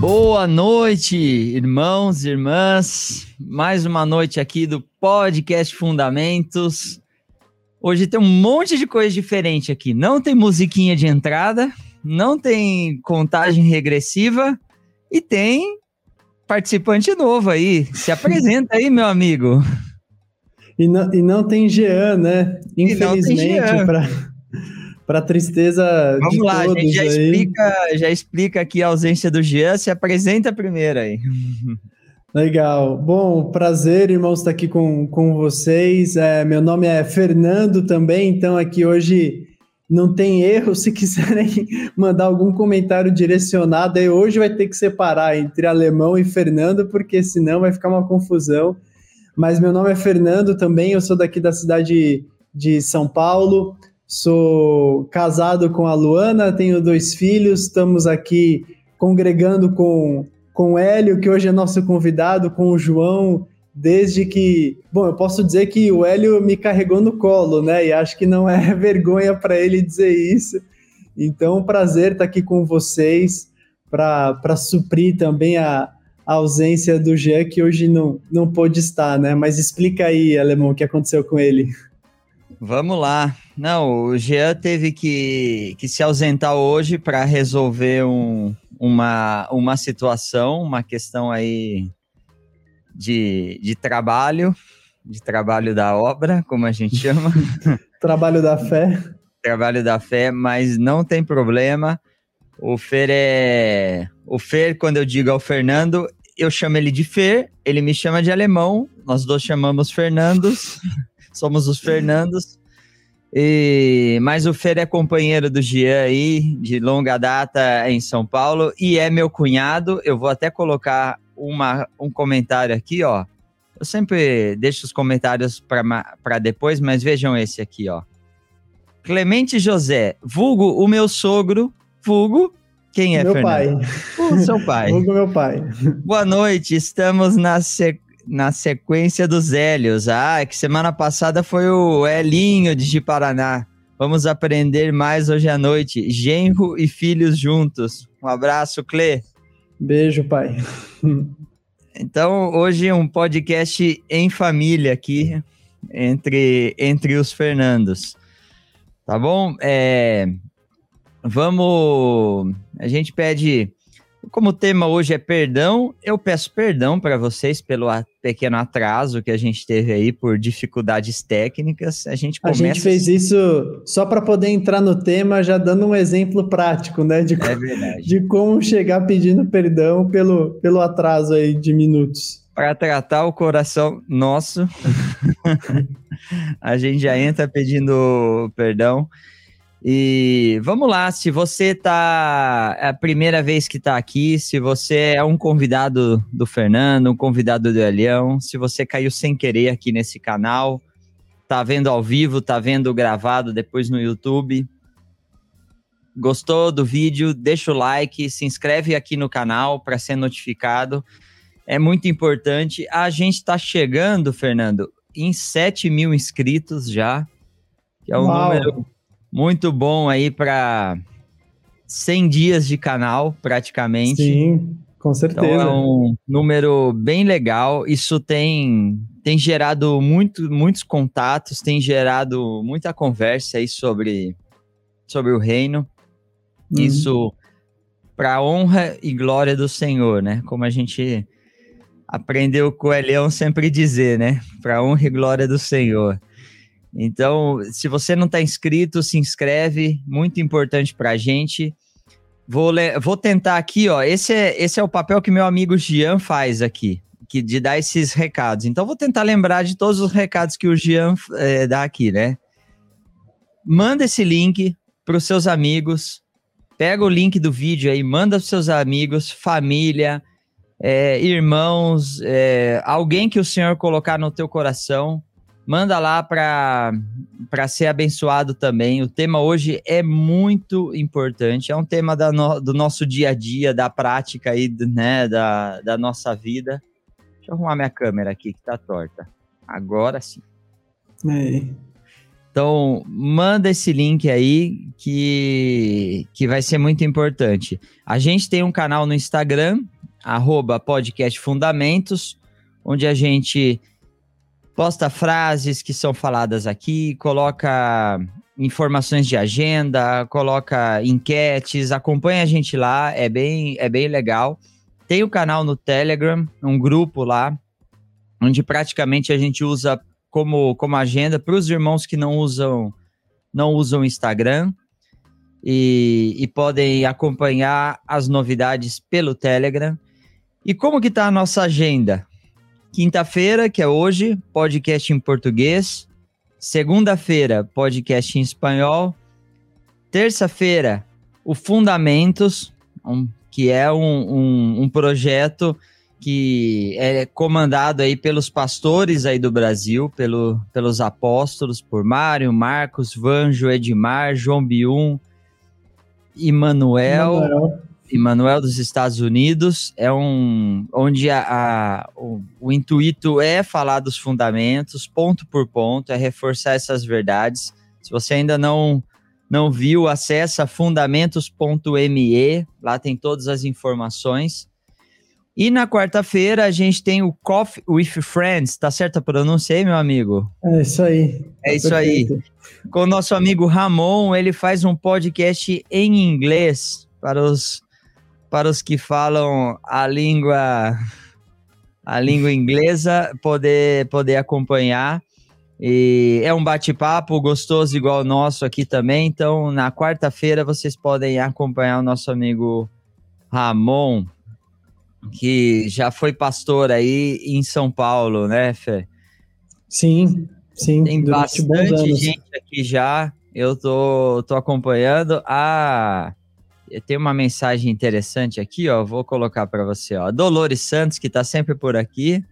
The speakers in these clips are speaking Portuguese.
Boa noite, irmãos e irmãs. Mais uma noite aqui do podcast Fundamentos. Hoje tem um monte de coisa diferente aqui. Não tem musiquinha de entrada, não tem contagem regressiva e tem participante novo aí. Se apresenta aí, meu amigo. E não, e não tem Jean, né? Infelizmente, para para tristeza Vamos lá, a gente já explica, já explica aqui a ausência do Jean, se apresenta primeiro aí. Legal. Bom, prazer, irmãos, estar aqui com, com vocês. É, meu nome é Fernando também, então aqui hoje não tem erro. Se quiserem mandar algum comentário direcionado, aí hoje vai ter que separar entre alemão e Fernando, porque senão vai ficar uma confusão. Mas meu nome é Fernando também, eu sou daqui da cidade de São Paulo. Sou casado com a Luana, tenho dois filhos, estamos aqui congregando com, com o Hélio, que hoje é nosso convidado, com o João, desde que. Bom, eu posso dizer que o Hélio me carregou no colo, né? E acho que não é vergonha para ele dizer isso. Então, prazer estar aqui com vocês para suprir também a, a ausência do Jean, que hoje não, não pôde estar, né? Mas explica aí, Alemão, o que aconteceu com ele. Vamos lá. Não, o Jean teve que, que se ausentar hoje para resolver um, uma, uma situação, uma questão aí de, de trabalho, de trabalho da obra, como a gente chama. trabalho da fé. Trabalho da fé, mas não tem problema. O Fer é. O Fer, quando eu digo ao Fernando, eu chamo ele de Fer, ele me chama de alemão, nós dois chamamos Fernandos somos os Fernandos. E, mas o Fer é companheiro do Jean aí, de longa data em São Paulo, e é meu cunhado. Eu vou até colocar uma, um comentário aqui, ó. Eu sempre deixo os comentários para depois, mas vejam esse aqui, ó. Clemente José, vulgo o meu sogro, vulgo quem é, meu Fernando? pai. O seu pai. vulgo meu pai. Boa noite, estamos na sequência na sequência dos Hélios. Ah, é que semana passada foi o Elinho de Paraná. Vamos aprender mais hoje à noite. Genro e filhos juntos. Um abraço, Clê. Beijo, pai. Então, hoje um podcast em família aqui, entre, entre os Fernandos. Tá bom? É, vamos. A gente pede como o tema hoje é perdão, eu peço perdão para vocês pelo pequeno atraso que a gente teve aí por dificuldades técnicas. A gente começa... A gente fez isso só para poder entrar no tema, já dando um exemplo prático, né? De, é de como chegar pedindo perdão pelo, pelo atraso aí de minutos. Para tratar o coração nosso, a gente já entra pedindo perdão. E vamos lá, se você tá é a primeira vez que está aqui, se você é um convidado do Fernando, um convidado do Elião, se você caiu sem querer aqui nesse canal, tá vendo ao vivo, tá vendo gravado depois no YouTube, gostou do vídeo, deixa o like, se inscreve aqui no canal para ser notificado. É muito importante. A gente está chegando, Fernando, em 7 mil inscritos já, que é um Uau. número muito bom aí para 100 dias de canal, praticamente. Sim, com certeza. Então é um número bem legal. Isso tem, tem gerado muito, muitos contatos, tem gerado muita conversa aí sobre, sobre o reino. Uhum. Isso para honra e glória do Senhor, né? Como a gente aprendeu com o Elião sempre dizer, né? Para honra e glória do Senhor. Então, se você não está inscrito, se inscreve, muito importante para a gente. Vou, vou tentar aqui, ó. Esse é, esse é o papel que meu amigo Gian faz aqui, que, de dar esses recados. Então, vou tentar lembrar de todos os recados que o Gian é, dá aqui, né? Manda esse link para os seus amigos. Pega o link do vídeo aí, manda para os seus amigos, família, é, irmãos, é, alguém que o Senhor colocar no teu coração manda lá para ser abençoado também. O tema hoje é muito importante, é um tema da no, do nosso dia a dia, da prática aí, né, da, da nossa vida. Deixa eu arrumar minha câmera aqui que tá torta. Agora sim. É. Então, manda esse link aí que, que vai ser muito importante. A gente tem um canal no Instagram, arroba podcast Fundamentos, onde a gente posta frases que são faladas aqui, coloca informações de agenda, coloca enquetes, acompanha a gente lá, é bem, é bem legal. Tem o canal no Telegram, um grupo lá, onde praticamente a gente usa como, como agenda para os irmãos que não usam não usam Instagram e, e, podem acompanhar as novidades pelo Telegram. E como que está a nossa agenda? Quinta-feira, que é hoje, podcast em português. Segunda-feira, podcast em espanhol. Terça-feira, o Fundamentos, um, que é um, um, um projeto que é comandado aí pelos pastores aí do Brasil, pelo, pelos apóstolos, por Mário, Marcos, Vanjo, Edmar, João Bium, Emanuel, Emanuel dos Estados Unidos, é um onde a, a o, o, intuito é falar dos fundamentos, ponto por ponto, é reforçar essas verdades. Se você ainda não não viu, acessa fundamentos.me, lá tem todas as informações. E na quarta-feira a gente tem o Coffee with Friends, tá certa a pronúncia aí, meu amigo? É isso aí. É isso Perfeito. aí. Com o nosso amigo Ramon, ele faz um podcast em inglês para os, para os que falam a língua a língua inglesa poder poder acompanhar. E é um bate-papo gostoso igual o nosso aqui também. Então, na quarta-feira vocês podem acompanhar o nosso amigo Ramon que já foi pastor aí em São Paulo, né, Fê? Sim, sim. Tem bastante gente aqui já. Eu tô, tô acompanhando. Ah, tem uma mensagem interessante aqui, ó. Vou colocar para você, ó. Dolores Santos, que tá sempre por aqui.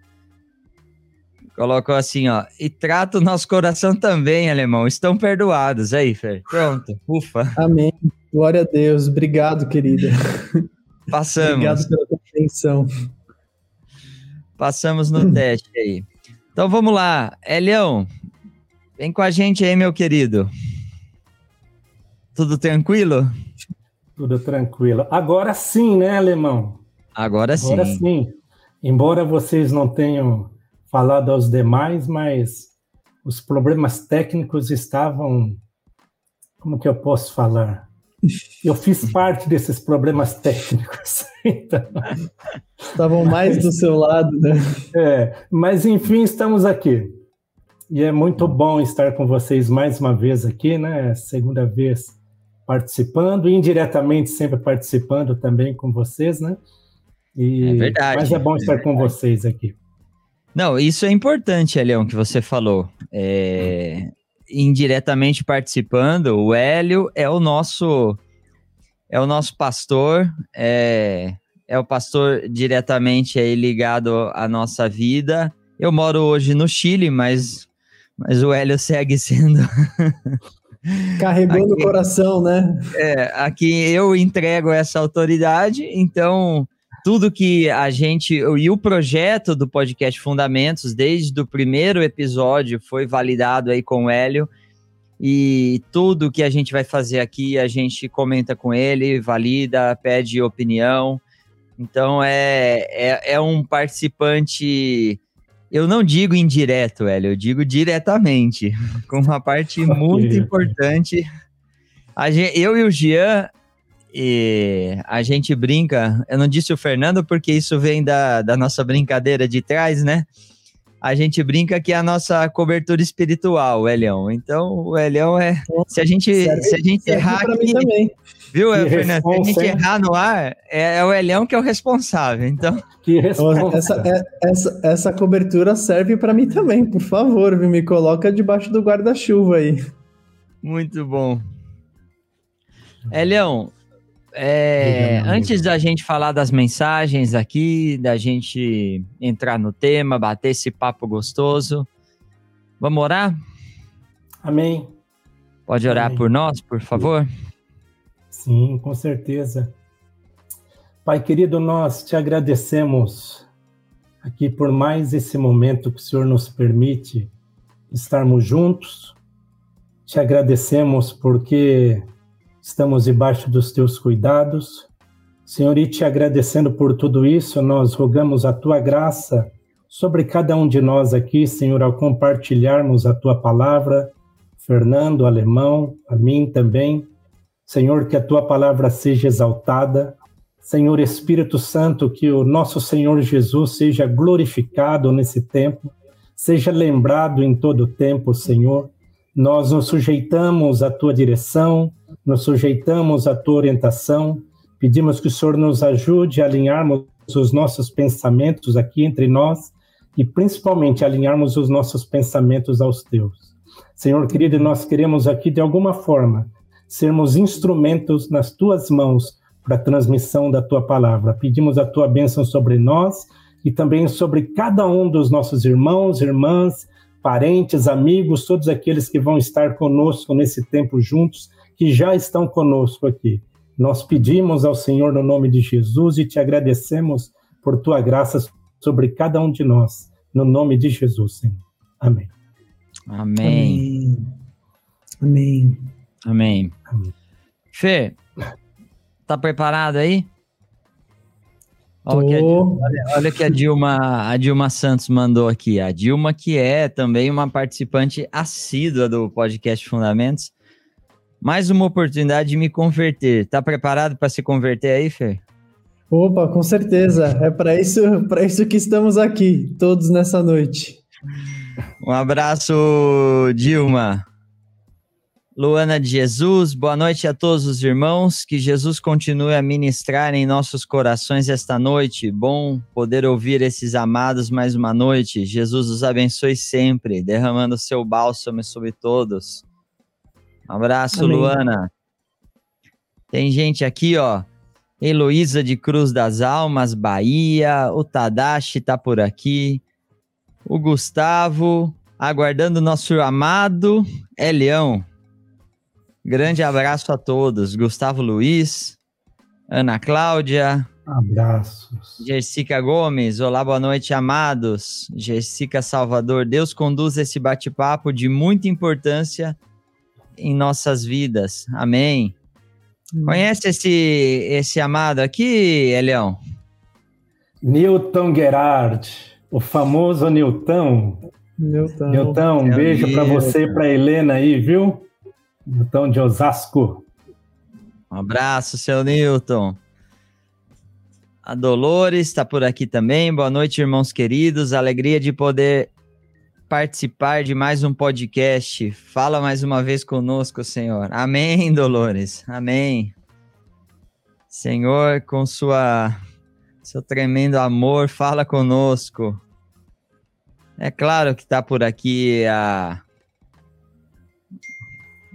Colocou assim, ó. E trata o nosso coração também, alemão. Estão perdoados. Aí, Fê. Pronto. Ufa. Amém. Glória a Deus. Obrigado, querida. Passamos. Obrigado pela atenção. Passamos no teste aí. Então vamos lá. Elião, vem com a gente aí, meu querido. Tudo tranquilo? Tudo tranquilo. Agora sim, né, Alemão? Agora, Agora sim. sim. Embora vocês não tenham falado aos demais, mas os problemas técnicos estavam. Como que eu posso falar? Eu fiz parte desses problemas técnicos. Então... Estavam mais do seu lado, né? É, mas enfim, estamos aqui. E é muito bom estar com vocês mais uma vez aqui, né? Segunda vez participando, indiretamente sempre participando também com vocês, né? E... É verdade. Mas é bom estar é com vocês aqui. Não, isso é importante, Elião, que você falou. É, indiretamente participando, o Hélio é o nosso é o nosso pastor, é, é o pastor diretamente aí ligado à nossa vida. Eu moro hoje no Chile, mas, mas o Hélio segue sendo. Carregando aqui, o coração, né? É, aqui eu entrego essa autoridade, então tudo que a gente. E o projeto do podcast Fundamentos, desde o primeiro episódio, foi validado aí com o Hélio. E tudo que a gente vai fazer aqui, a gente comenta com ele, valida, pede opinião. Então é, é, é um participante. Eu não digo indireto, Hélio, eu digo diretamente, com uma parte muito importante. Gente, eu e o Jean, e a gente brinca, eu não disse o Fernando porque isso vem da, da nossa brincadeira de trás, né? A gente brinca que é a nossa cobertura espiritual, o Elião. Então, o Elião é. Se a gente, serve, se a gente errar aqui. Viu, que Fernando? Se a gente errar no ar, é, é, o Elião que é o responsável. Então. Que essa, é, essa, essa cobertura serve para mim também, por favor, viu? Me coloca debaixo do guarda-chuva aí. Muito bom. Elião, é, antes da gente falar das mensagens aqui, da gente entrar no tema, bater esse papo gostoso, vamos orar? Amém. Pode orar Amém. por nós, por favor? Sim, com certeza. Pai querido, nós te agradecemos aqui por mais esse momento que o Senhor nos permite estarmos juntos te agradecemos porque estamos debaixo dos teus cuidados. Senhor, e te agradecendo por tudo isso, nós rogamos a tua graça sobre cada um de nós aqui, Senhor, ao compartilharmos a tua palavra, Fernando, Alemão, a mim também. Senhor, que a tua palavra seja exaltada. Senhor Espírito Santo, que o nosso Senhor Jesus seja glorificado nesse tempo, seja lembrado em todo o tempo, Senhor. Nós nos sujeitamos à tua direção, nos sujeitamos à tua orientação, pedimos que o Senhor nos ajude a alinharmos os nossos pensamentos aqui entre nós e principalmente alinharmos os nossos pensamentos aos teus. Senhor querido, nós queremos aqui de alguma forma sermos instrumentos nas tuas mãos para a transmissão da tua palavra. Pedimos a tua bênção sobre nós e também sobre cada um dos nossos irmãos, irmãs, parentes, amigos, todos aqueles que vão estar conosco nesse tempo juntos, que já estão conosco aqui. Nós pedimos ao Senhor no nome de Jesus e te agradecemos por tua graça sobre cada um de nós. No nome de Jesus, Senhor. Amém. Amém. Amém. Amém. Amém. Fê, tá preparado aí? Olha, olha, olha que a Dilma, a Dilma Santos mandou aqui. A Dilma, que é também uma participante assídua do podcast Fundamentos. Mais uma oportunidade de me converter. Tá preparado para se converter aí, Fê? Opa, com certeza. É para isso, para isso que estamos aqui, todos nessa noite. Um abraço, Dilma. Luana de Jesus, boa noite a todos os irmãos. Que Jesus continue a ministrar em nossos corações esta noite. Bom poder ouvir esses amados mais uma noite. Jesus os abençoe sempre, derramando seu bálsamo sobre todos. Um abraço, Amém. Luana. Tem gente aqui, ó. Heloísa de Cruz das Almas, Bahia. O Tadashi tá por aqui. O Gustavo, aguardando nosso amado Elião. Grande abraço a todos. Gustavo Luiz, Ana Cláudia. Abraços. Jessica Gomes, olá, boa noite, amados. Jessica Salvador, Deus conduz esse bate-papo de muita importância em nossas vidas. Amém. Hum. Conhece esse, esse amado aqui, Elião? Newton Gerard, o famoso Newton. Newton, Newton um beijo para você e para Helena aí, viu? Newton de Osasco. Um abraço, seu Newton. A Dolores está por aqui também. Boa noite, irmãos queridos. Alegria de poder participar de mais um podcast. Fala mais uma vez conosco, Senhor. Amém, Dolores. Amém. Senhor, com sua seu tremendo amor, fala conosco. É claro que está por aqui a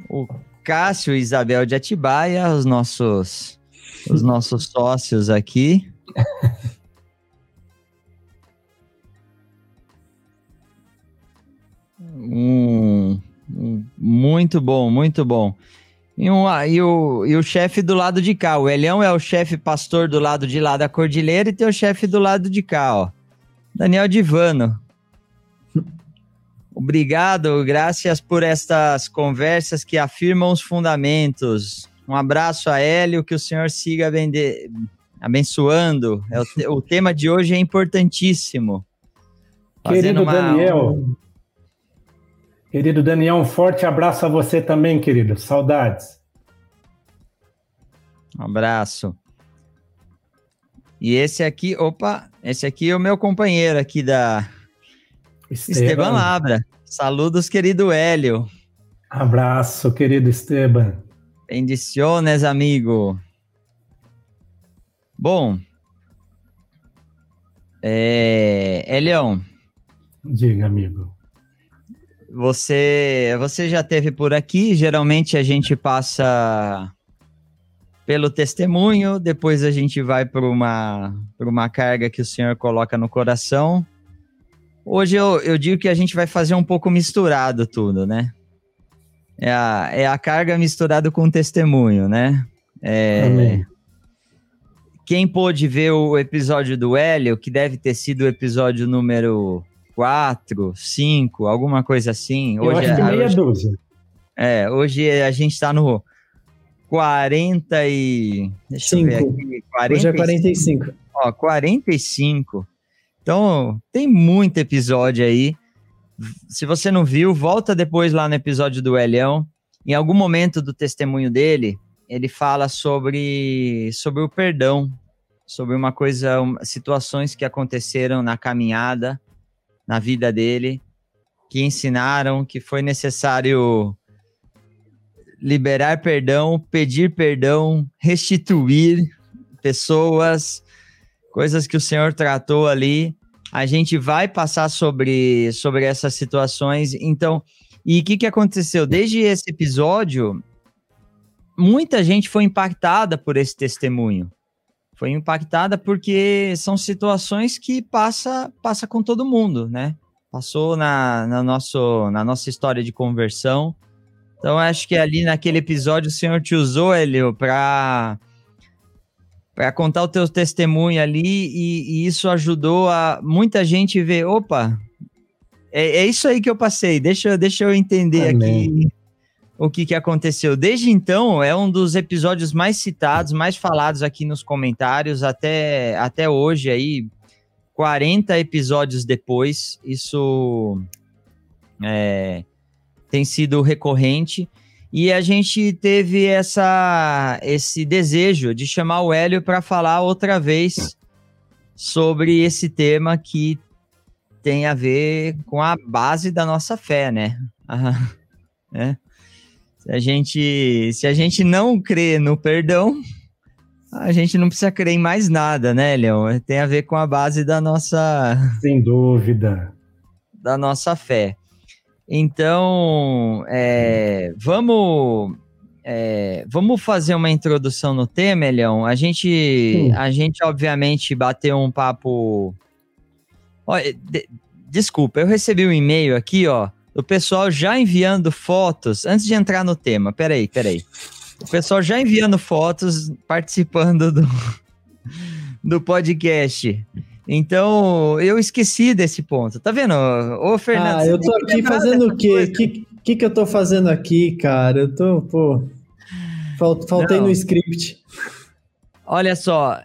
o Cássio e Isabel de Atibaia, os nossos, os nossos sócios aqui. Um, muito bom, muito bom. E, um, e o, e o chefe do lado de cá. O Elião é o chefe pastor do lado de lá da cordilheira e tem o chefe do lado de cá, ó. Daniel Divano. Obrigado, graças por estas conversas que afirmam os fundamentos. Um abraço a Hélio, que o senhor siga abençoando. É o, o, tema de hoje é importantíssimo. Querido uma... Daniel, querido Daniel, um forte abraço a você também, querido. Saudades. Um abraço. E esse aqui, opa, esse aqui é o meu companheiro aqui da, Esteban, Esteban Labra. Saludos, querido Hélio. Abraço, querido Esteban. Bendiciones, amigo. Bom, é, Elião. Diga, amigo. Você, você já teve por aqui. Geralmente a gente passa pelo testemunho, depois a gente vai para uma, uma carga que o Senhor coloca no coração Hoje eu, eu digo que a gente vai fazer um pouco misturado tudo, né? É a, é a carga misturada com o testemunho, né? É, Amém. Quem pôde ver o episódio do Hélio, que deve ter sido o episódio número 4, 5, alguma coisa assim. Eu hoje acho que é, meia hoje, dúzia. É, hoje a gente está no 40 e... Deixa Cinco. eu ver aqui. 45. Hoje é 45. Ó, 45. Então, tem muito episódio aí. Se você não viu, volta depois lá no episódio do Elhão. Em algum momento do testemunho dele, ele fala sobre, sobre o perdão, sobre uma coisa, situações que aconteceram na caminhada, na vida dele, que ensinaram que foi necessário liberar perdão, pedir perdão, restituir pessoas, coisas que o Senhor tratou ali. A gente vai passar sobre, sobre essas situações. Então, e o que, que aconteceu? Desde esse episódio, muita gente foi impactada por esse testemunho. Foi impactada porque são situações que passa, passa com todo mundo, né? Passou na, na, nosso, na nossa história de conversão. Então, acho que ali naquele episódio o Senhor te usou, Elio, para para contar o teu testemunho ali e, e, isso ajudou a muita gente ver, opa, é, é, isso aí que eu passei, deixa, deixa eu entender Amém. aqui o que, que aconteceu. Desde então, é um dos episódios mais citados, mais falados aqui nos comentários, até, até hoje aí, 40 episódios depois, isso é, tem sido recorrente. E a gente teve essa, esse desejo de chamar o Hélio para falar outra vez sobre esse tema que tem a ver com a base da nossa fé, né? é. Se a gente, se a gente não crê no perdão, a gente não precisa crer em mais nada, né, Leão? Tem a ver com a base da nossa. Sem dúvida. Da nossa fé. Então, é, vamos. É, vamos fazer uma introdução no tema, Elião. A gente, a gente obviamente bateu um papo. Olha, de, desculpa, eu recebi um e-mail aqui, ó, o pessoal já enviando fotos, antes de entrar no tema, peraí, peraí. O pessoal já enviando fotos, participando do, do podcast. Então, eu esqueci desse ponto. Tá vendo? Ô, Fernando. Ah, eu tô aqui fazendo o quê? O que, que, que eu tô fazendo aqui, cara? Eu tô, pô. Faltei Não. no script. Olha só,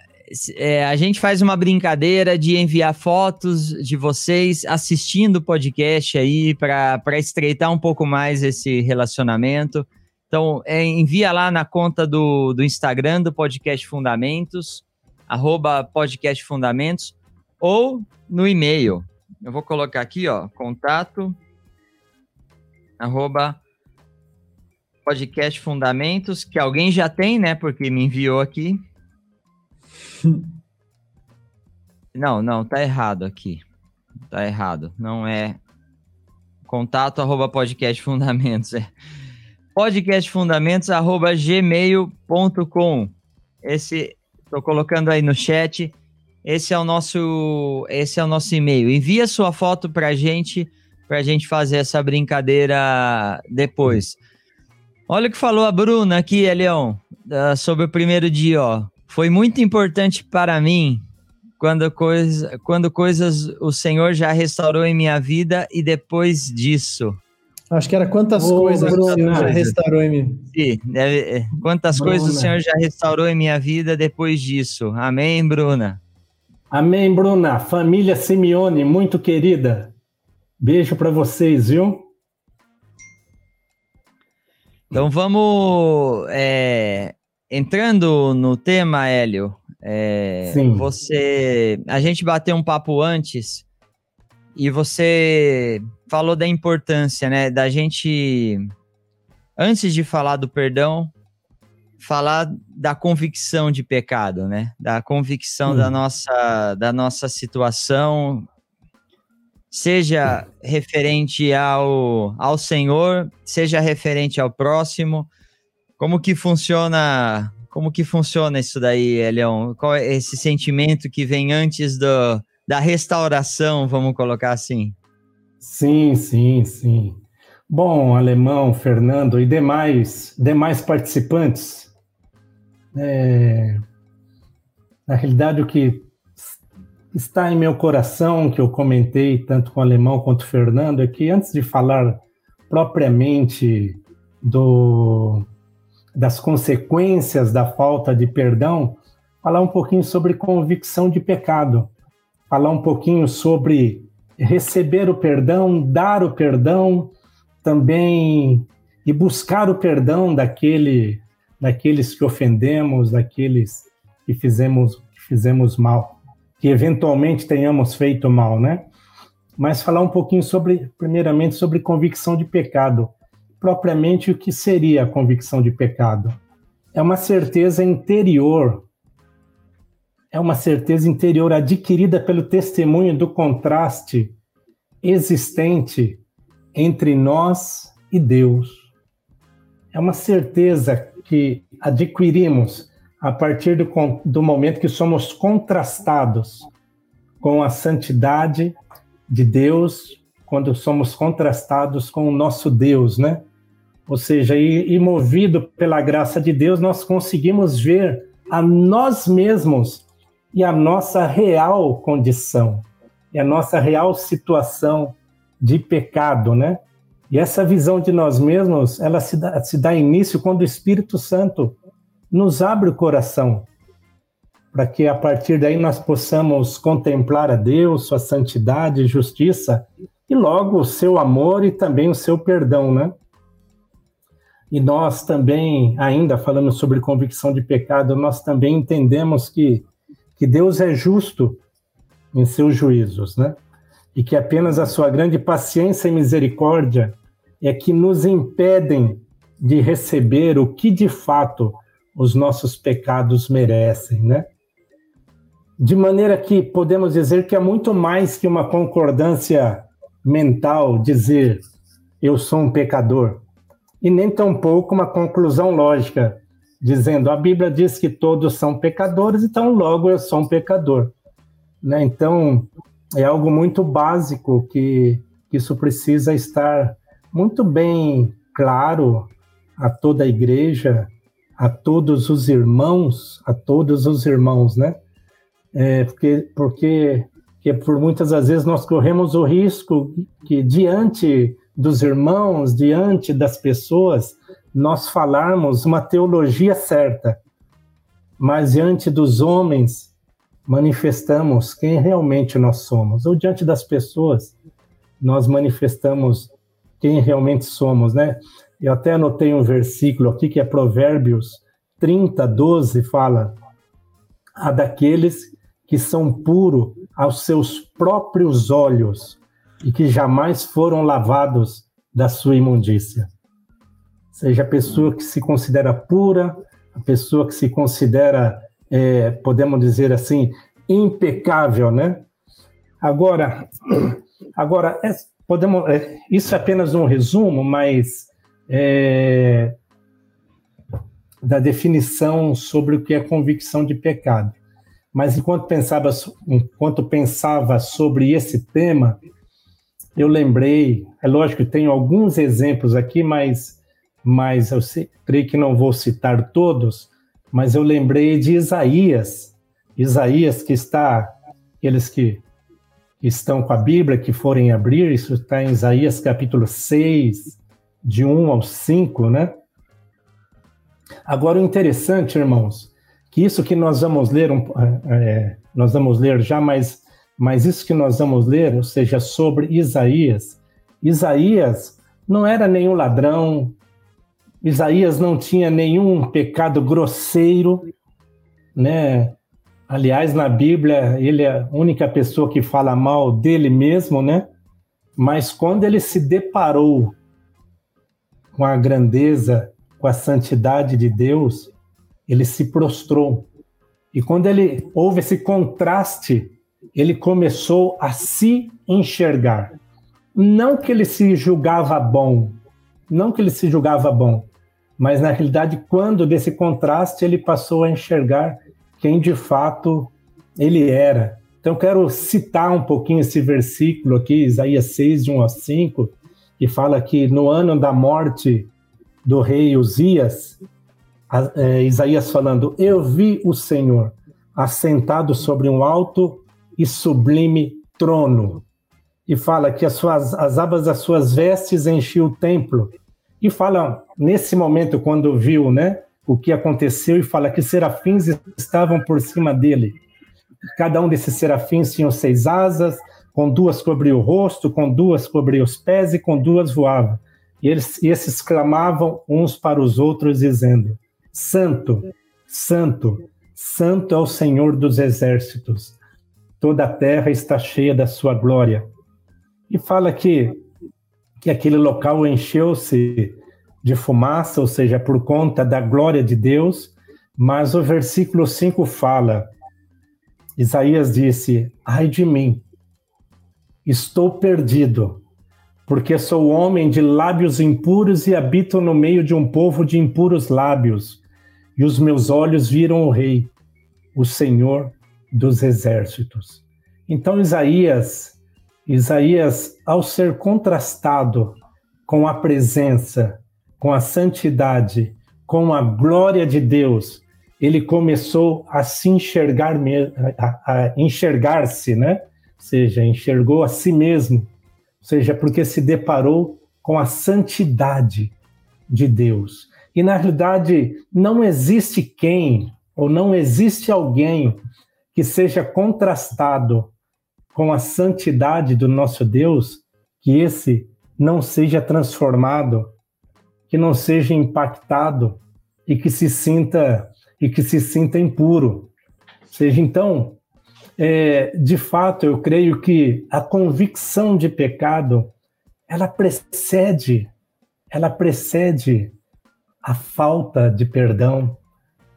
é, a gente faz uma brincadeira de enviar fotos de vocês assistindo o podcast aí para estreitar um pouco mais esse relacionamento. Então, é, envia lá na conta do, do Instagram do Podcast Fundamentos, arroba Podcast Fundamentos, ou no e-mail. Eu vou colocar aqui, ó, contato, arroba Podcast Fundamentos, que alguém já tem, né, porque me enviou aqui. Não, não, tá errado aqui. Tá errado. Não é contato arroba podcast fundamentos. É podcastfundamentos arroba gmail.com. Esse, tô colocando aí no chat. Esse é o nosso, esse é o nosso e-mail. Envia sua foto pra gente, pra gente fazer essa brincadeira depois. Olha o que falou a Bruna aqui, Elião, sobre o primeiro dia, ó. Foi muito importante para mim quando, coisa, quando coisas o Senhor já restaurou em minha vida e depois disso. Acho que era quantas oh, coisas Bruna, o Senhor já restaurou em mim. Sim, deve, é, quantas Bruna. coisas o Senhor já restaurou em minha vida depois disso. Amém, Bruna? Amém, Bruna. Família Simeone, muito querida. Beijo para vocês, viu? Então vamos é, entrando no tema, Hélio, é, você. A gente bateu um papo antes e você falou da importância, né? Da gente, antes de falar do perdão, falar da convicção de pecado, né? Da convicção da, nossa, da nossa situação, seja referente ao, ao Senhor, seja referente ao próximo como que funciona? Como que funciona isso daí, Elião? Qual é esse sentimento que vem antes do, da restauração, vamos colocar assim? Sim, sim, sim. Bom, Alemão, Fernando e demais, demais participantes, é, na realidade o que está em meu coração, que eu comentei tanto com o Alemão quanto o Fernando, é que antes de falar propriamente do, das consequências da falta de perdão, falar um pouquinho sobre convicção de pecado, falar um pouquinho sobre receber o perdão, dar o perdão, também e buscar o perdão daquele, daqueles que ofendemos, daqueles que fizemos, que fizemos mal, que eventualmente tenhamos feito mal, né? Mas falar um pouquinho sobre, primeiramente, sobre convicção de pecado. Propriamente, o que seria a convicção de pecado? É uma certeza interior, é uma certeza interior adquirida pelo testemunho do contraste existente entre nós e Deus. É uma certeza que adquirimos a partir do, do momento que somos contrastados com a santidade de Deus, quando somos contrastados com o nosso Deus, né? Ou seja, e, e movido pela graça de Deus, nós conseguimos ver a nós mesmos e a nossa real condição, e a nossa real situação de pecado, né? E essa visão de nós mesmos, ela se dá, se dá início quando o Espírito Santo nos abre o coração, para que a partir daí nós possamos contemplar a Deus, sua santidade, justiça, e logo o seu amor e também o seu perdão, né? E nós também, ainda falando sobre convicção de pecado, nós também entendemos que, que Deus é justo em seus juízos, né? e que apenas a sua grande paciência e misericórdia é que nos impedem de receber o que de fato os nossos pecados merecem, né? De maneira que podemos dizer que é muito mais que uma concordância mental dizer eu sou um pecador, e nem tampouco uma conclusão lógica dizendo a Bíblia diz que todos são pecadores, então logo eu sou um pecador. Né? Então, é algo muito básico que, que isso precisa estar muito bem claro a toda a igreja, a todos os irmãos, a todos os irmãos, né? É, porque, porque que por muitas das vezes nós corremos o risco que diante dos irmãos, diante das pessoas, nós falarmos uma teologia certa, mas diante dos homens manifestamos quem realmente nós somos, ou diante das pessoas, nós manifestamos quem realmente somos, né? Eu até anotei um versículo aqui que é Provérbios 30, 12, fala: a daqueles que são puros aos seus próprios olhos e que jamais foram lavados da sua imundícia. Seja a pessoa que se considera pura, a pessoa que se considera é, podemos dizer assim, impecável, né? Agora, agora podemos, é, isso é apenas um resumo, mas é, da definição sobre o que é convicção de pecado. Mas enquanto pensava, enquanto pensava sobre esse tema, eu lembrei, é lógico tenho alguns exemplos aqui, mas, mas eu sei, creio que não vou citar todos, mas eu lembrei de Isaías, Isaías que está, aqueles que estão com a Bíblia, que forem abrir, isso está em Isaías capítulo 6, de 1 ao 5, né? Agora, o interessante, irmãos, que isso que nós vamos ler, é, nós vamos ler já, mas, mas isso que nós vamos ler, ou seja, sobre Isaías, Isaías não era nenhum ladrão, Isaías não tinha nenhum pecado grosseiro, né? Aliás, na Bíblia, ele é a única pessoa que fala mal dele mesmo, né? Mas quando ele se deparou com a grandeza, com a santidade de Deus, ele se prostrou. E quando ele houve esse contraste, ele começou a se enxergar. Não que ele se julgava bom, não que ele se julgava bom, mas na realidade, quando desse contraste ele passou a enxergar quem de fato ele era. Então, quero citar um pouquinho esse versículo aqui, Isaías 6, de 1 a 5, que fala que no ano da morte do rei Uzias, é, Isaías falando: Eu vi o Senhor assentado sobre um alto e sublime trono. E fala que as, suas, as abas das suas vestes enchiam o templo E fala, nesse momento, quando viu né, o que aconteceu, e fala que serafins estavam por cima dele. Cada um desses serafins tinham seis asas, com duas cobria o rosto, com duas cobria os pés e com duas voava. E, eles, e esses clamavam uns para os outros, dizendo: Santo, Santo, Santo é o Senhor dos exércitos. Toda a terra está cheia da sua glória. E fala que, que aquele local encheu-se de fumaça, ou seja, por conta da glória de Deus, mas o versículo 5 fala: Isaías disse: Ai de mim, estou perdido, porque sou homem de lábios impuros e habito no meio de um povo de impuros lábios, e os meus olhos viram o Rei, o Senhor dos exércitos. Então Isaías, Isaías, ao ser contrastado com a presença, com a santidade, com a glória de Deus, ele começou a se enxergar, a, enxergar-se, né? Ou seja, enxergou a si mesmo, ou seja, porque se deparou com a santidade de Deus. E na realidade não existe quem ou não existe alguém que seja contrastado com a santidade do nosso Deus, que esse não seja transformado, que não seja impactado e que se sinta e que se sinta impuro. seja, então, é, de fato, eu creio que a convicção de pecado ela precede, ela precede a falta de perdão.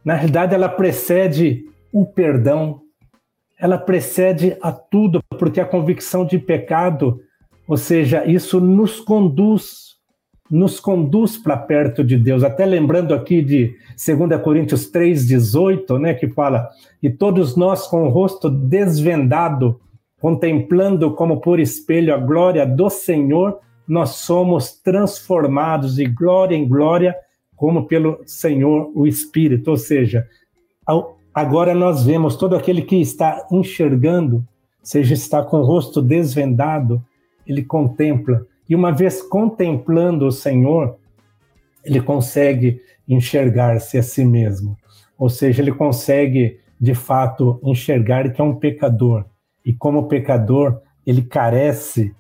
Na realidade, ela precede o perdão. Ela precede a tudo, porque a convicção de pecado, ou seja, isso nos conduz nos conduz para perto de Deus. Até lembrando aqui de 2 Coríntios 3,18, né, que fala: E todos nós com o rosto desvendado, contemplando como por espelho a glória do Senhor, nós somos transformados de glória em glória, como pelo Senhor o Espírito. Ou seja, agora nós vemos todo aquele que está enxergando, seja está com o rosto desvendado, ele contempla e uma vez contemplando o Senhor, ele consegue enxergar-se a si mesmo. Ou seja, ele consegue, de fato, enxergar que é um pecador. E como pecador, ele carece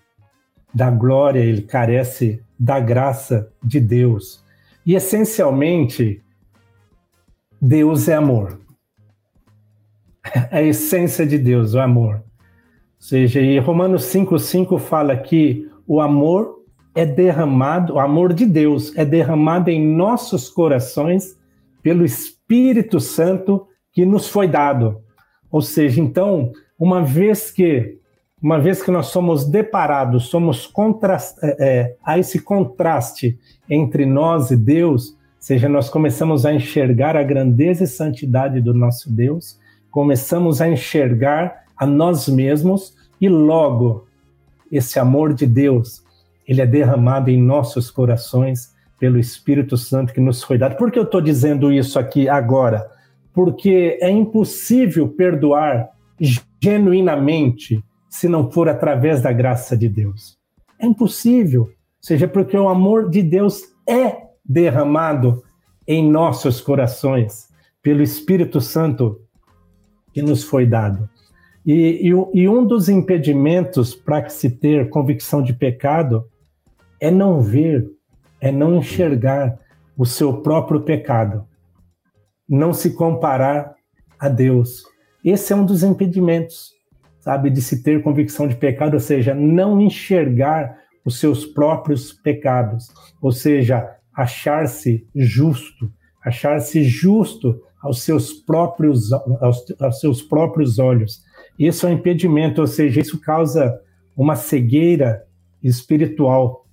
da glória, ele carece da graça de Deus. E essencialmente, Deus é amor. A essência de Deus, o amor. Ou seja, e Romanos 5,5 fala que o amor é derramado, o amor de Deus é derramado em nossos corações pelo Espírito Santo que nos foi dado. Ou seja, então, uma vez que uma vez que nós somos deparados, somos é, é, a esse contraste entre nós e Deus, ou seja, nós começamos a enxergar a grandeza e santidade do nosso Deus, começamos a enxergar a nós mesmos e logo esse amor de Deus, ele é derramado em nossos corações pelo Espírito Santo que nos foi dado. Por que eu estou dizendo isso aqui agora? Porque é impossível perdoar genuinamente se não for através da graça de Deus. É impossível. Ou seja, porque o amor de Deus é derramado em nossos corações pelo Espírito Santo que nos foi dado. E, e, e um dos impedimentos para se ter convicção de pecado é não ver, é não enxergar o seu próprio pecado, não se comparar a Deus. Esse é um dos impedimentos, sabe, de se ter convicção de pecado, ou seja, não enxergar os seus próprios pecados, ou seja, achar-se justo, achar-se justo aos seus próprios aos, aos seus próprios olhos isso é um impedimento, ou seja, isso causa uma cegueira espiritual.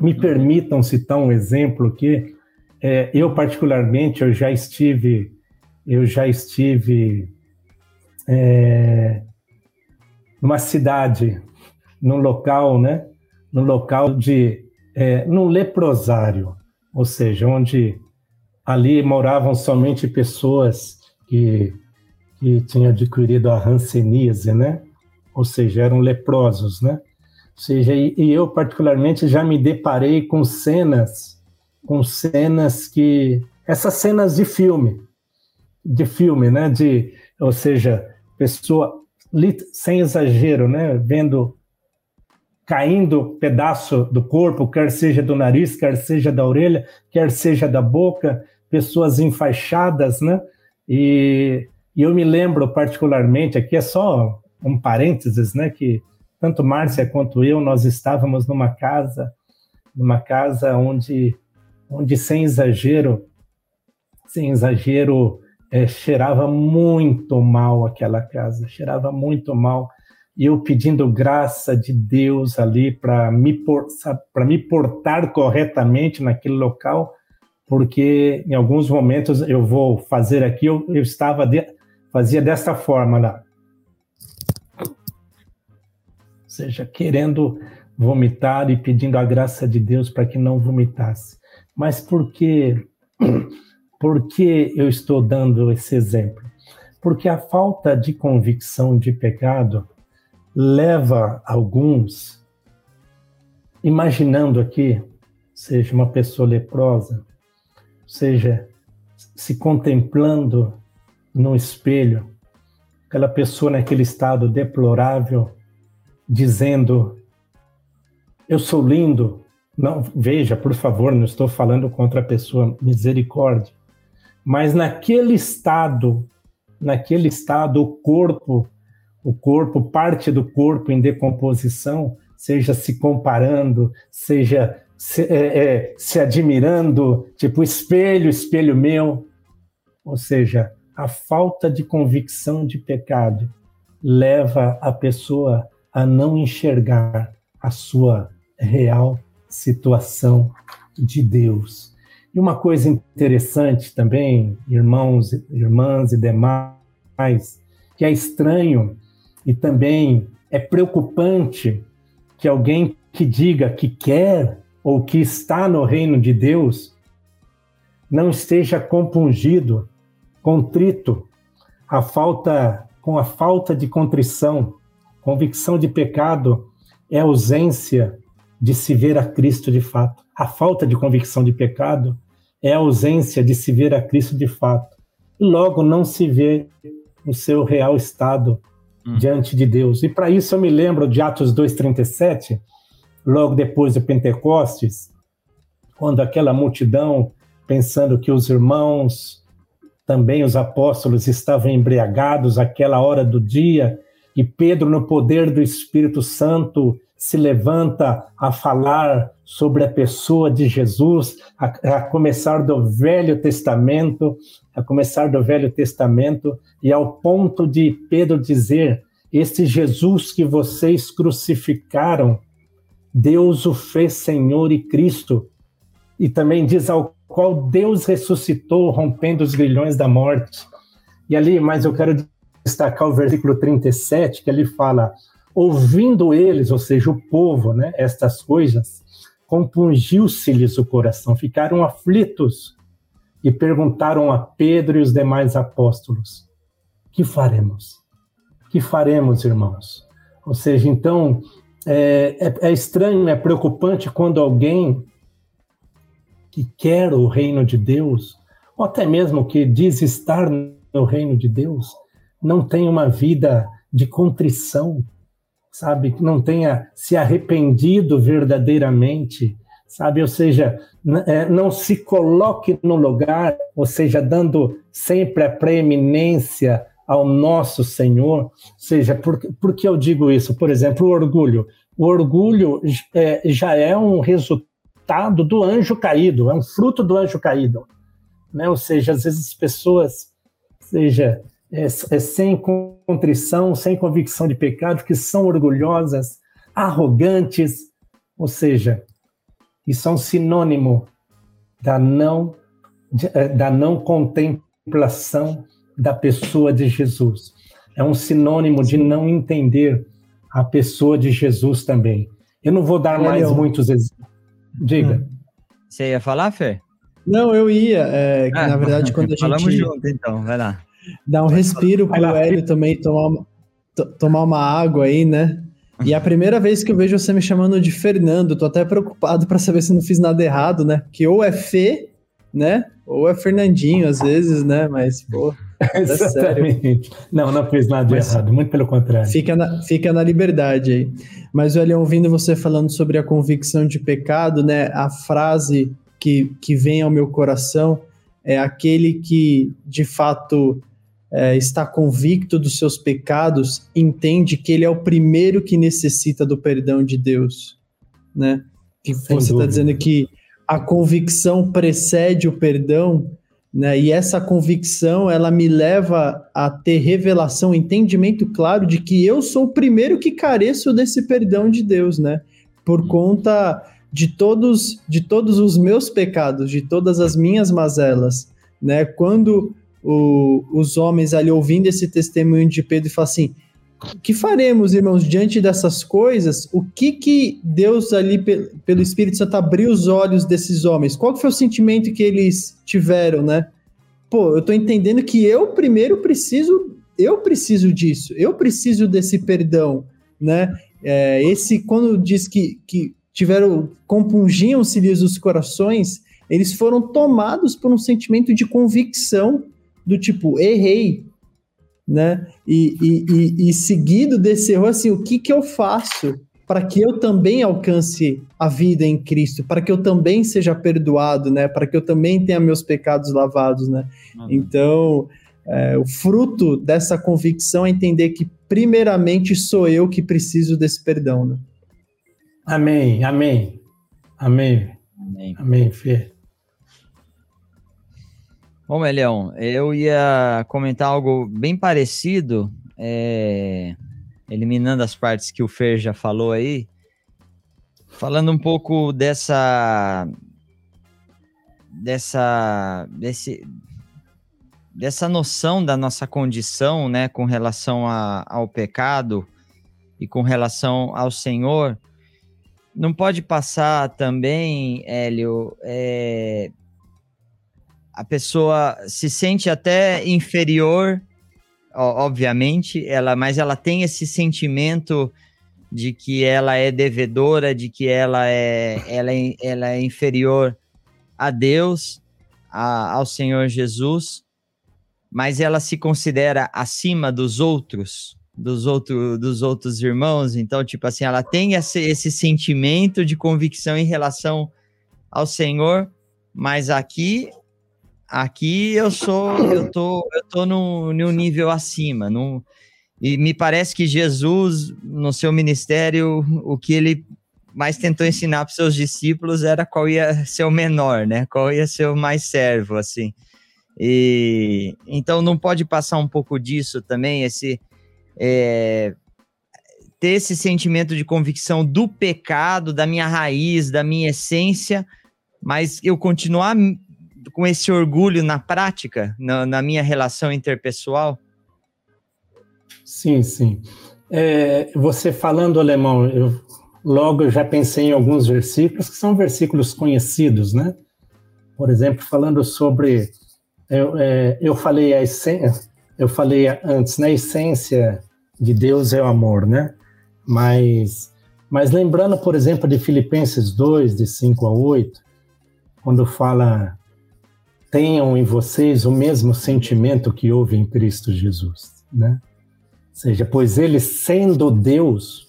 Me permitam citar um exemplo que é, eu particularmente eu já estive eu já estive é, numa cidade, num local, né? Num local de é, num leprosário, ou seja, onde ali moravam somente pessoas que que tinha adquirido a hanseníase, né? Ou seja, eram leprosos, né? Ou seja, e, e eu particularmente já me deparei com cenas, com cenas que essas cenas de filme, de filme, né? De, ou seja, pessoa sem exagero, né? Vendo caindo pedaço do corpo, quer seja do nariz, quer seja da orelha, quer seja da boca, pessoas enfaixadas, né? E, e eu me lembro particularmente, aqui é só um parênteses, né? Que tanto Márcia quanto eu, nós estávamos numa casa, numa casa onde, onde sem exagero, sem exagero, é, cheirava muito mal aquela casa, cheirava muito mal. E eu pedindo graça de Deus ali para me, por, me portar corretamente naquele local, porque em alguns momentos eu vou fazer aqui, eu, eu estava de, fazia dessa forma lá. Ou seja, querendo vomitar e pedindo a graça de Deus para que não vomitasse. Mas por que, por que eu estou dando esse exemplo? Porque a falta de convicção de pecado leva alguns, imaginando aqui, seja uma pessoa leprosa, seja se contemplando no espelho, aquela pessoa naquele estado deplorável, dizendo: Eu sou lindo. Não, veja, por favor, não estou falando contra a pessoa, misericórdia. Mas naquele estado, naquele estado, o corpo, o corpo, parte do corpo em decomposição, seja se comparando, seja se, é, é, se admirando, tipo espelho, espelho meu. Ou seja, a falta de convicção de pecado leva a pessoa a não enxergar a sua real situação de Deus. E uma coisa interessante também, irmãos, irmãs e demais, que é estranho e também é preocupante que alguém que diga que quer ou que está no reino de Deus não esteja compungido, contrito, a falta com a falta de contrição, convicção de pecado é ausência de se ver a Cristo de fato. A falta de convicção de pecado é ausência de se ver a Cristo de fato. E logo não se vê o seu real estado hum. diante de Deus. E para isso eu me lembro de Atos 2:37, logo depois do Pentecostes, quando aquela multidão, pensando que os irmãos, também os apóstolos, estavam embriagados àquela hora do dia, e Pedro, no poder do Espírito Santo, se levanta a falar sobre a pessoa de Jesus, a, a, começar do Velho Testamento, a começar do Velho Testamento, e ao ponto de Pedro dizer: Esse Jesus que vocês crucificaram, Deus o fez Senhor e Cristo. E também diz ao qual Deus ressuscitou, rompendo os grilhões da morte. E ali, mas eu quero destacar o versículo 37, que ele fala: ouvindo eles, ou seja, o povo, né, estas coisas, compungiu-se-lhes o coração, ficaram aflitos e perguntaram a Pedro e os demais apóstolos: que faremos? Que faremos, irmãos? Ou seja, então, é, é, é estranho, é preocupante quando alguém que quer o reino de Deus, ou até mesmo que diz estar no reino de Deus, não tem uma vida de contrição, sabe? Que não tenha se arrependido verdadeiramente, sabe? Ou seja, é, não se coloque no lugar, ou seja, dando sempre a preeminência ao nosso Senhor. Ou seja, por, por que eu digo isso? Por exemplo, o orgulho. O orgulho é, já é um resultado do anjo caído, é um fruto do anjo caído. Né? Ou seja, às vezes as pessoas, seja, é, é sem contrição, sem convicção de pecado, que são orgulhosas, arrogantes, ou seja, isso é um sinônimo da não, é, da não contemplação da pessoa de Jesus. É um sinônimo de não entender a pessoa de Jesus também. Eu não vou dar mais muitos exemplos. Diga. Hum. Você ia falar, Fê? Não, eu ia. É, ah, na verdade, quando a gente. Falamos junto, então, vai lá. Dá um respiro para o Hélio também tomar uma, tomar uma água aí, né? E é a primeira vez que eu vejo você me chamando de Fernando, tô até preocupado para saber se não fiz nada errado, né? Que ou é Fê, né? Ou é Fernandinho, às vezes, né? Mas, pô. É Exatamente. Não, não fiz nada Mas, errado, muito pelo contrário. Fica na, fica na liberdade aí. Mas, olha, ouvindo você falando sobre a convicção de pecado, né? A frase que, que vem ao meu coração é aquele que, de fato, é, está convicto dos seus pecados, entende que ele é o primeiro que necessita do perdão de Deus, né? Que você está dizendo que a convicção precede o perdão, né? E essa convicção ela me leva a ter revelação, entendimento claro de que eu sou o primeiro que careço desse perdão de Deus, né? Por conta de todos de todos os meus pecados, de todas as minhas mazelas, né? Quando o, os homens ali ouvindo esse testemunho de Pedro e falam assim: que faremos, irmãos, diante dessas coisas? O que que Deus ali, pelo Espírito Santo, abriu os olhos desses homens? Qual foi o sentimento que eles tiveram, né? Pô, eu tô entendendo que eu primeiro preciso, eu preciso disso, eu preciso desse perdão, né? É, esse, quando diz que, que tiveram, compungiam-se os corações, eles foram tomados por um sentimento de convicção do tipo, errei, né? E, e, e, e seguido desse erro, assim, o que que eu faço para que eu também alcance a vida em Cristo, para que eu também seja perdoado, né? Para que eu também tenha meus pecados lavados, né? Uhum. Então, é, o fruto dessa convicção é entender que primeiramente sou eu que preciso desse perdão, né? Amém, amém, amém, amém, amém, Fê. Bom, Elião, eu ia comentar algo bem parecido, é, eliminando as partes que o Fer já falou aí, falando um pouco dessa dessa desse dessa noção da nossa condição, né, com relação a, ao pecado e com relação ao Senhor, não pode passar também, Hélio, é, a pessoa se sente até inferior, obviamente, ela, mas ela tem esse sentimento de que ela é devedora, de que ela é, ela é, ela é inferior a Deus, a, ao Senhor Jesus, mas ela se considera acima dos outros, dos, outro, dos outros irmãos. Então, tipo assim, ela tem esse, esse sentimento de convicção em relação ao Senhor, mas aqui Aqui eu sou, eu tô, eu tô no, no nível acima, no, e me parece que Jesus, no seu ministério, o que ele mais tentou ensinar para seus discípulos era qual ia ser o menor, né? Qual ia ser o mais servo, assim. E então não pode passar um pouco disso também, esse é, ter esse sentimento de convicção do pecado, da minha raiz, da minha essência, mas eu continuar com esse orgulho na prática, na, na minha relação interpessoal? Sim, sim. É, você falando alemão, eu, logo já pensei em alguns versículos que são versículos conhecidos, né? Por exemplo, falando sobre, eu, é, eu falei a essência, eu falei antes, na né? essência de Deus é o amor, né? Mas, mas lembrando, por exemplo, de Filipenses 2, de 5 a 8, quando fala tenham em vocês o mesmo sentimento que houve em Cristo Jesus, né? Ou seja, pois ele sendo Deus,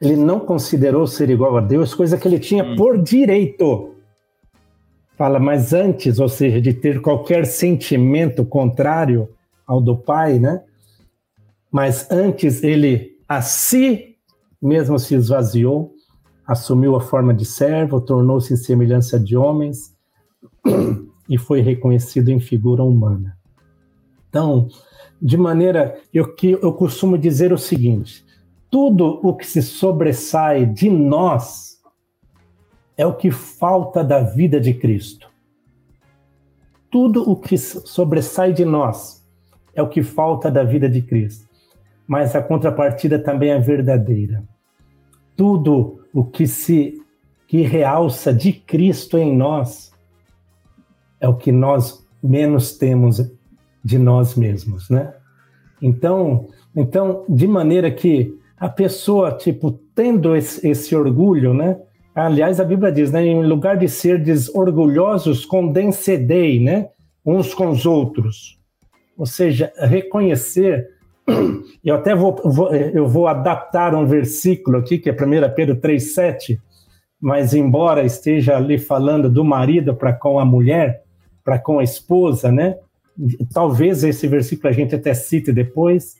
ele não considerou ser igual a Deus, coisa que ele tinha hum. por direito. Fala, mas antes, ou seja, de ter qualquer sentimento contrário ao do Pai, né? Mas antes ele a si mesmo se esvaziou, assumiu a forma de servo, tornou-se em semelhança de homens e foi reconhecido em figura humana. Então, de maneira eu que eu costumo dizer o seguinte: tudo o que se sobressai de nós é o que falta da vida de Cristo. Tudo o que sobressai de nós é o que falta da vida de Cristo. Mas a contrapartida também é verdadeira. Tudo o que se que realça de Cristo em nós é o que nós menos temos de nós mesmos, né? Então, então, de maneira que a pessoa, tipo, tendo esse, esse orgulho, né? Aliás, a Bíblia diz, né? Em lugar de ser orgulhosos, condensei, né? Uns com os outros. Ou seja, reconhecer. Eu até vou, vou, eu vou adaptar um versículo aqui, que é 1 Pedro 3,7, mas embora esteja ali falando do marido para com a mulher, para com a esposa, né? Talvez esse versículo a gente até cite depois,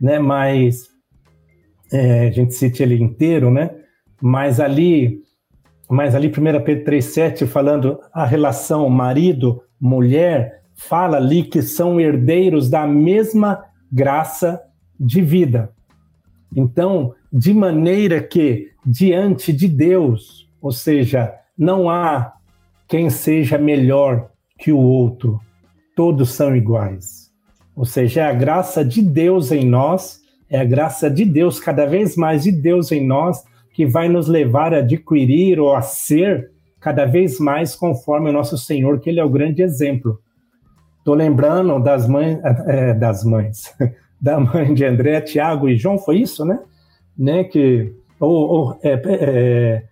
né? Mas é, a gente cite ele inteiro, né? Mas ali, mas ali 1 Pedro 3,7, falando a relação marido-mulher, fala ali que são herdeiros da mesma graça de vida. Então, de maneira que diante de Deus, ou seja, não há quem seja melhor que o outro, todos são iguais. Ou seja, é a graça de Deus em nós é a graça de Deus, cada vez mais de Deus em nós, que vai nos levar a adquirir ou a ser cada vez mais conforme o nosso Senhor, que Ele é o grande exemplo. Estou lembrando das mães, é, das mães, da mãe de André, Tiago e João, foi isso, né? né que ou, ou é, é,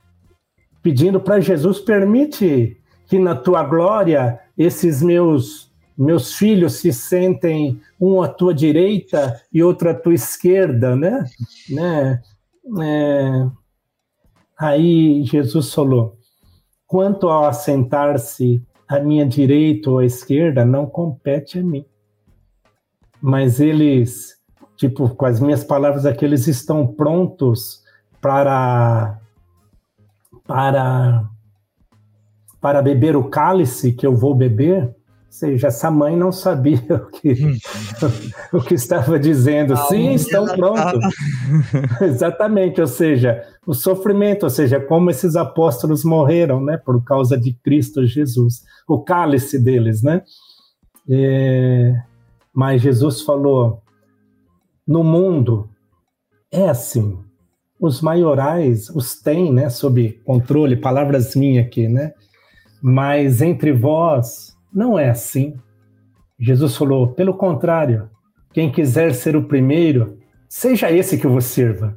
pedindo para Jesus permite que na tua glória esses meus meus filhos se sentem um à tua direita e outro à tua esquerda, né? né? É... Aí Jesus falou: quanto ao assentar-se à minha direita ou à esquerda, não compete a mim. Mas eles, tipo, com as minhas palavras aqui, eles estão prontos para para para beber o cálice que eu vou beber seja, essa mãe não sabia o que, o que estava dizendo. Sim, estão prontos. Exatamente, ou seja, o sofrimento, ou seja, como esses apóstolos morreram, né, por causa de Cristo Jesus, o cálice deles, né? É, mas Jesus falou: no mundo é assim. Os maiorais os têm, né, sob controle, palavras minhas aqui, né? Mas entre vós não é assim. Jesus falou: pelo contrário, quem quiser ser o primeiro, seja esse que vos sirva.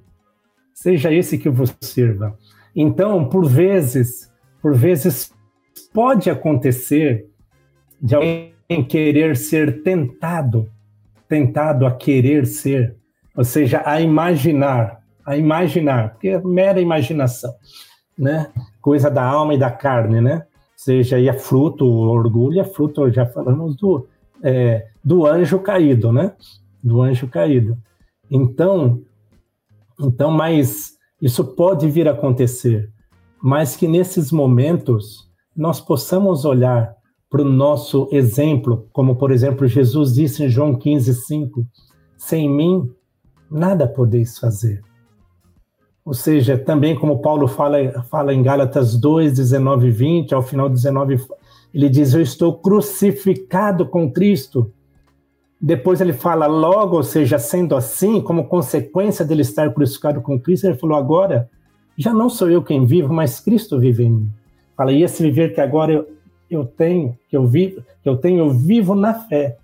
Seja esse que vos sirva. Então, por vezes, por vezes pode acontecer de alguém querer ser tentado, tentado a querer ser, ou seja, a imaginar, a imaginar, porque é mera imaginação, né? Coisa da alma e da carne, né? Seja, e é fruto, orgulho é fruto, já falamos do, é, do anjo caído, né? Do anjo caído. Então, então, mas isso pode vir a acontecer, mas que nesses momentos nós possamos olhar para o nosso exemplo, como por exemplo Jesus disse em João 15, 5, sem mim nada podeis fazer. Ou seja, também como Paulo fala, fala em Gálatas 2, 19 e 20, ao final 19, ele diz: Eu estou crucificado com Cristo. Depois ele fala logo, ou seja, sendo assim, como consequência dele estar crucificado com Cristo, ele falou: Agora já não sou eu quem vivo, mas Cristo vive em mim. Fala, e esse viver que agora eu, eu tenho, que eu vivo, que eu tenho, eu vivo na fé,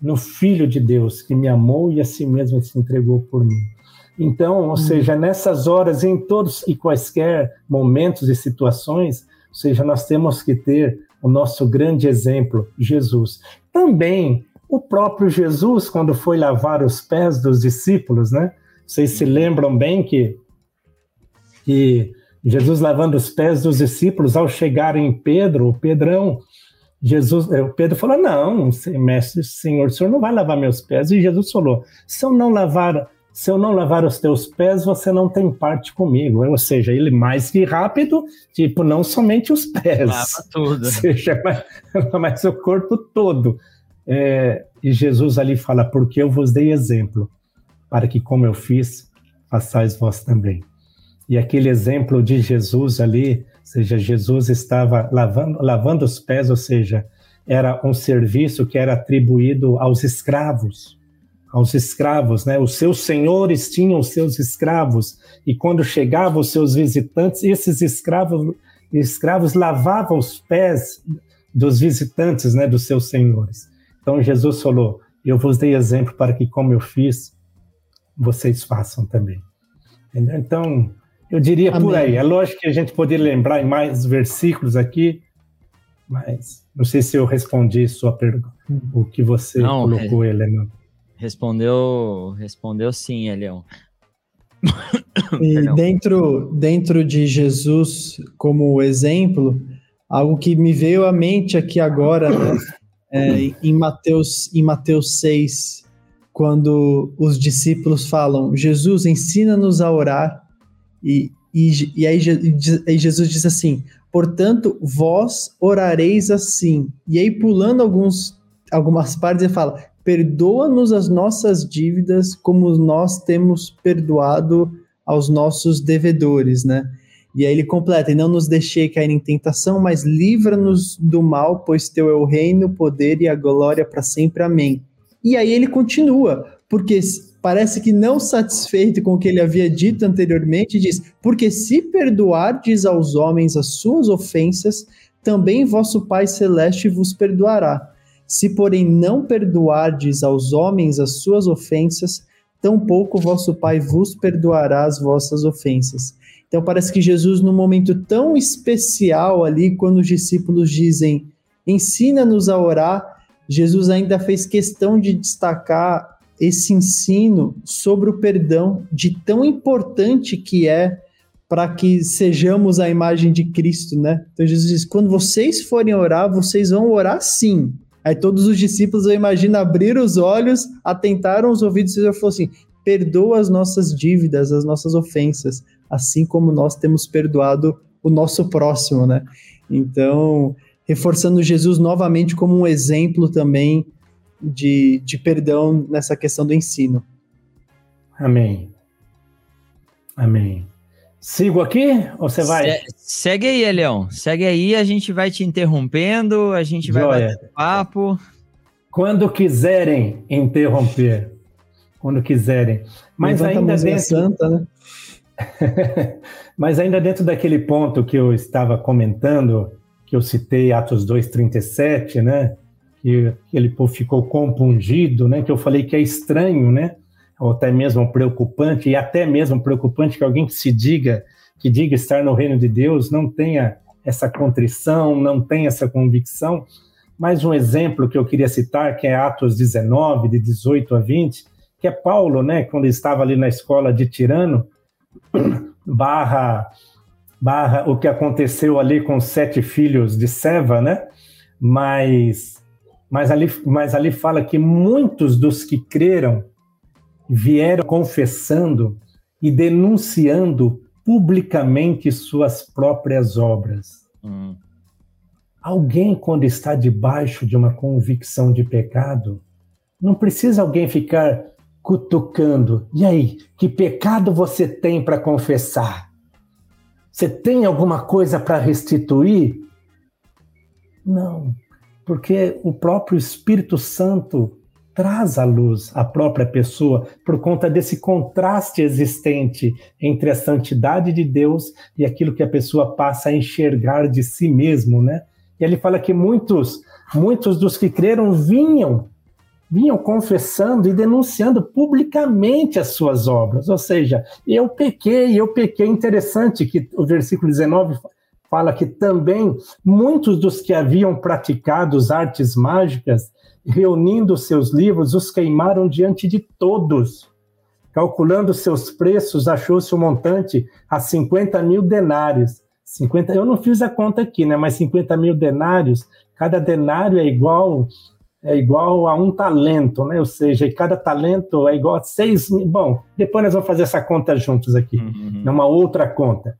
no Filho de Deus, que me amou e a si mesmo se entregou por mim. Então, ou hum. seja, nessas horas, em todos e quaisquer momentos e situações, ou seja, nós temos que ter o nosso grande exemplo, Jesus. Também o próprio Jesus, quando foi lavar os pés dos discípulos, né? Vocês se lembram bem que, que Jesus lavando os pés dos discípulos, ao chegar em Pedro, o Pedrão, Jesus, o Pedro falou: Não, mestre, Senhor, o senhor não vai lavar meus pés. E Jesus falou: Se eu não lavar se eu não lavar os teus pés, você não tem parte comigo. Ou seja, ele mais que rápido, tipo, não somente os pés. Lava tudo. Ou seja, mas, mas o corpo todo. É, e Jesus ali fala, porque eu vos dei exemplo, para que como eu fiz, façais vós também. E aquele exemplo de Jesus ali, ou seja, Jesus estava lavando, lavando os pés, ou seja, era um serviço que era atribuído aos escravos aos escravos, né? Os seus senhores tinham os seus escravos e quando chegavam os seus visitantes, esses escravos escravos lavavam os pés dos visitantes, né, dos seus senhores. Então Jesus falou: "Eu vos dei exemplo para que como eu fiz, vocês façam também". Entendeu? Então, eu diria Amém. por aí. É lógico que a gente poderia lembrar em mais versículos aqui, mas não sei se eu respondi sua pergunta, o que você não, colocou, é, Helena. Respondeu, respondeu sim, Elião. E dentro, dentro de Jesus como exemplo, algo que me veio à mente aqui agora, né, é, em, Mateus, em Mateus 6, quando os discípulos falam, Jesus, ensina-nos a orar, e, e, e aí, aí Jesus diz assim, portanto, vós orareis assim. E aí, pulando alguns, algumas partes, ele fala, perdoa-nos as nossas dívidas como nós temos perdoado aos nossos devedores, né? E aí ele completa: E não nos deixei cair em tentação, mas livra-nos do mal, pois teu é o reino, o poder e a glória para sempre. Amém. E aí ele continua, porque parece que não satisfeito com o que ele havia dito anteriormente, diz: Porque se perdoardes aos homens as suas ofensas, também vosso Pai Celeste vos perdoará. Se, porém, não perdoardes aos homens as suas ofensas, tampouco vosso Pai vos perdoará as vossas ofensas. Então parece que Jesus, num momento tão especial ali, quando os discípulos dizem, ensina-nos a orar, Jesus ainda fez questão de destacar esse ensino sobre o perdão, de tão importante que é para que sejamos a imagem de Cristo, né? Então Jesus diz: quando vocês forem orar, vocês vão orar sim. Aí todos os discípulos, eu imagino, abriram os olhos, atentaram os ouvidos e falou assim: perdoa as nossas dívidas, as nossas ofensas, assim como nós temos perdoado o nosso próximo, né? Então, reforçando Jesus novamente como um exemplo também de, de perdão nessa questão do ensino. Amém. Amém. Sigo aqui ou você vai? Se, segue aí, Leão. Segue aí, a gente vai te interrompendo, a gente vai Joia. bater papo. Quando quiserem interromper. Quando quiserem. Mas Levanta ainda dentro. Santa, né? Mas ainda dentro daquele ponto que eu estava comentando, que eu citei Atos 2:37, né? Que, que ele ficou compungido, né? Que eu falei que é estranho, né? Ou até mesmo preocupante, e até mesmo preocupante que alguém que se diga, que diga estar no reino de Deus, não tenha essa contrição, não tenha essa convicção. Mais um exemplo que eu queria citar, que é Atos 19, de 18 a 20, que é Paulo, né, quando estava ali na escola de Tirano, barra, barra o que aconteceu ali com os sete filhos de Seva, né, mas, mas, ali, mas ali fala que muitos dos que creram vieram confessando e denunciando publicamente suas próprias obras. Hum. Alguém, quando está debaixo de uma convicção de pecado, não precisa alguém ficar cutucando. E aí, que pecado você tem para confessar? Você tem alguma coisa para restituir? Não, porque o próprio Espírito Santo traz à luz a própria pessoa por conta desse contraste existente entre a santidade de Deus e aquilo que a pessoa passa a enxergar de si mesmo, né? E ele fala que muitos, muitos dos que creram vinham vinham confessando e denunciando publicamente as suas obras, ou seja, eu pequei, eu pequei. Interessante que o versículo 19 fala que também muitos dos que haviam praticado as artes mágicas reunindo seus livros, os queimaram diante de todos. Calculando seus preços, achou-se o um montante a 50 mil denários. 50, eu não fiz a conta aqui, né? Mas 50 mil denários, cada denário é igual é igual a um talento, né? Ou seja, cada talento é igual a seis. Bom, depois nós vamos fazer essa conta juntos aqui, uhum. numa outra conta.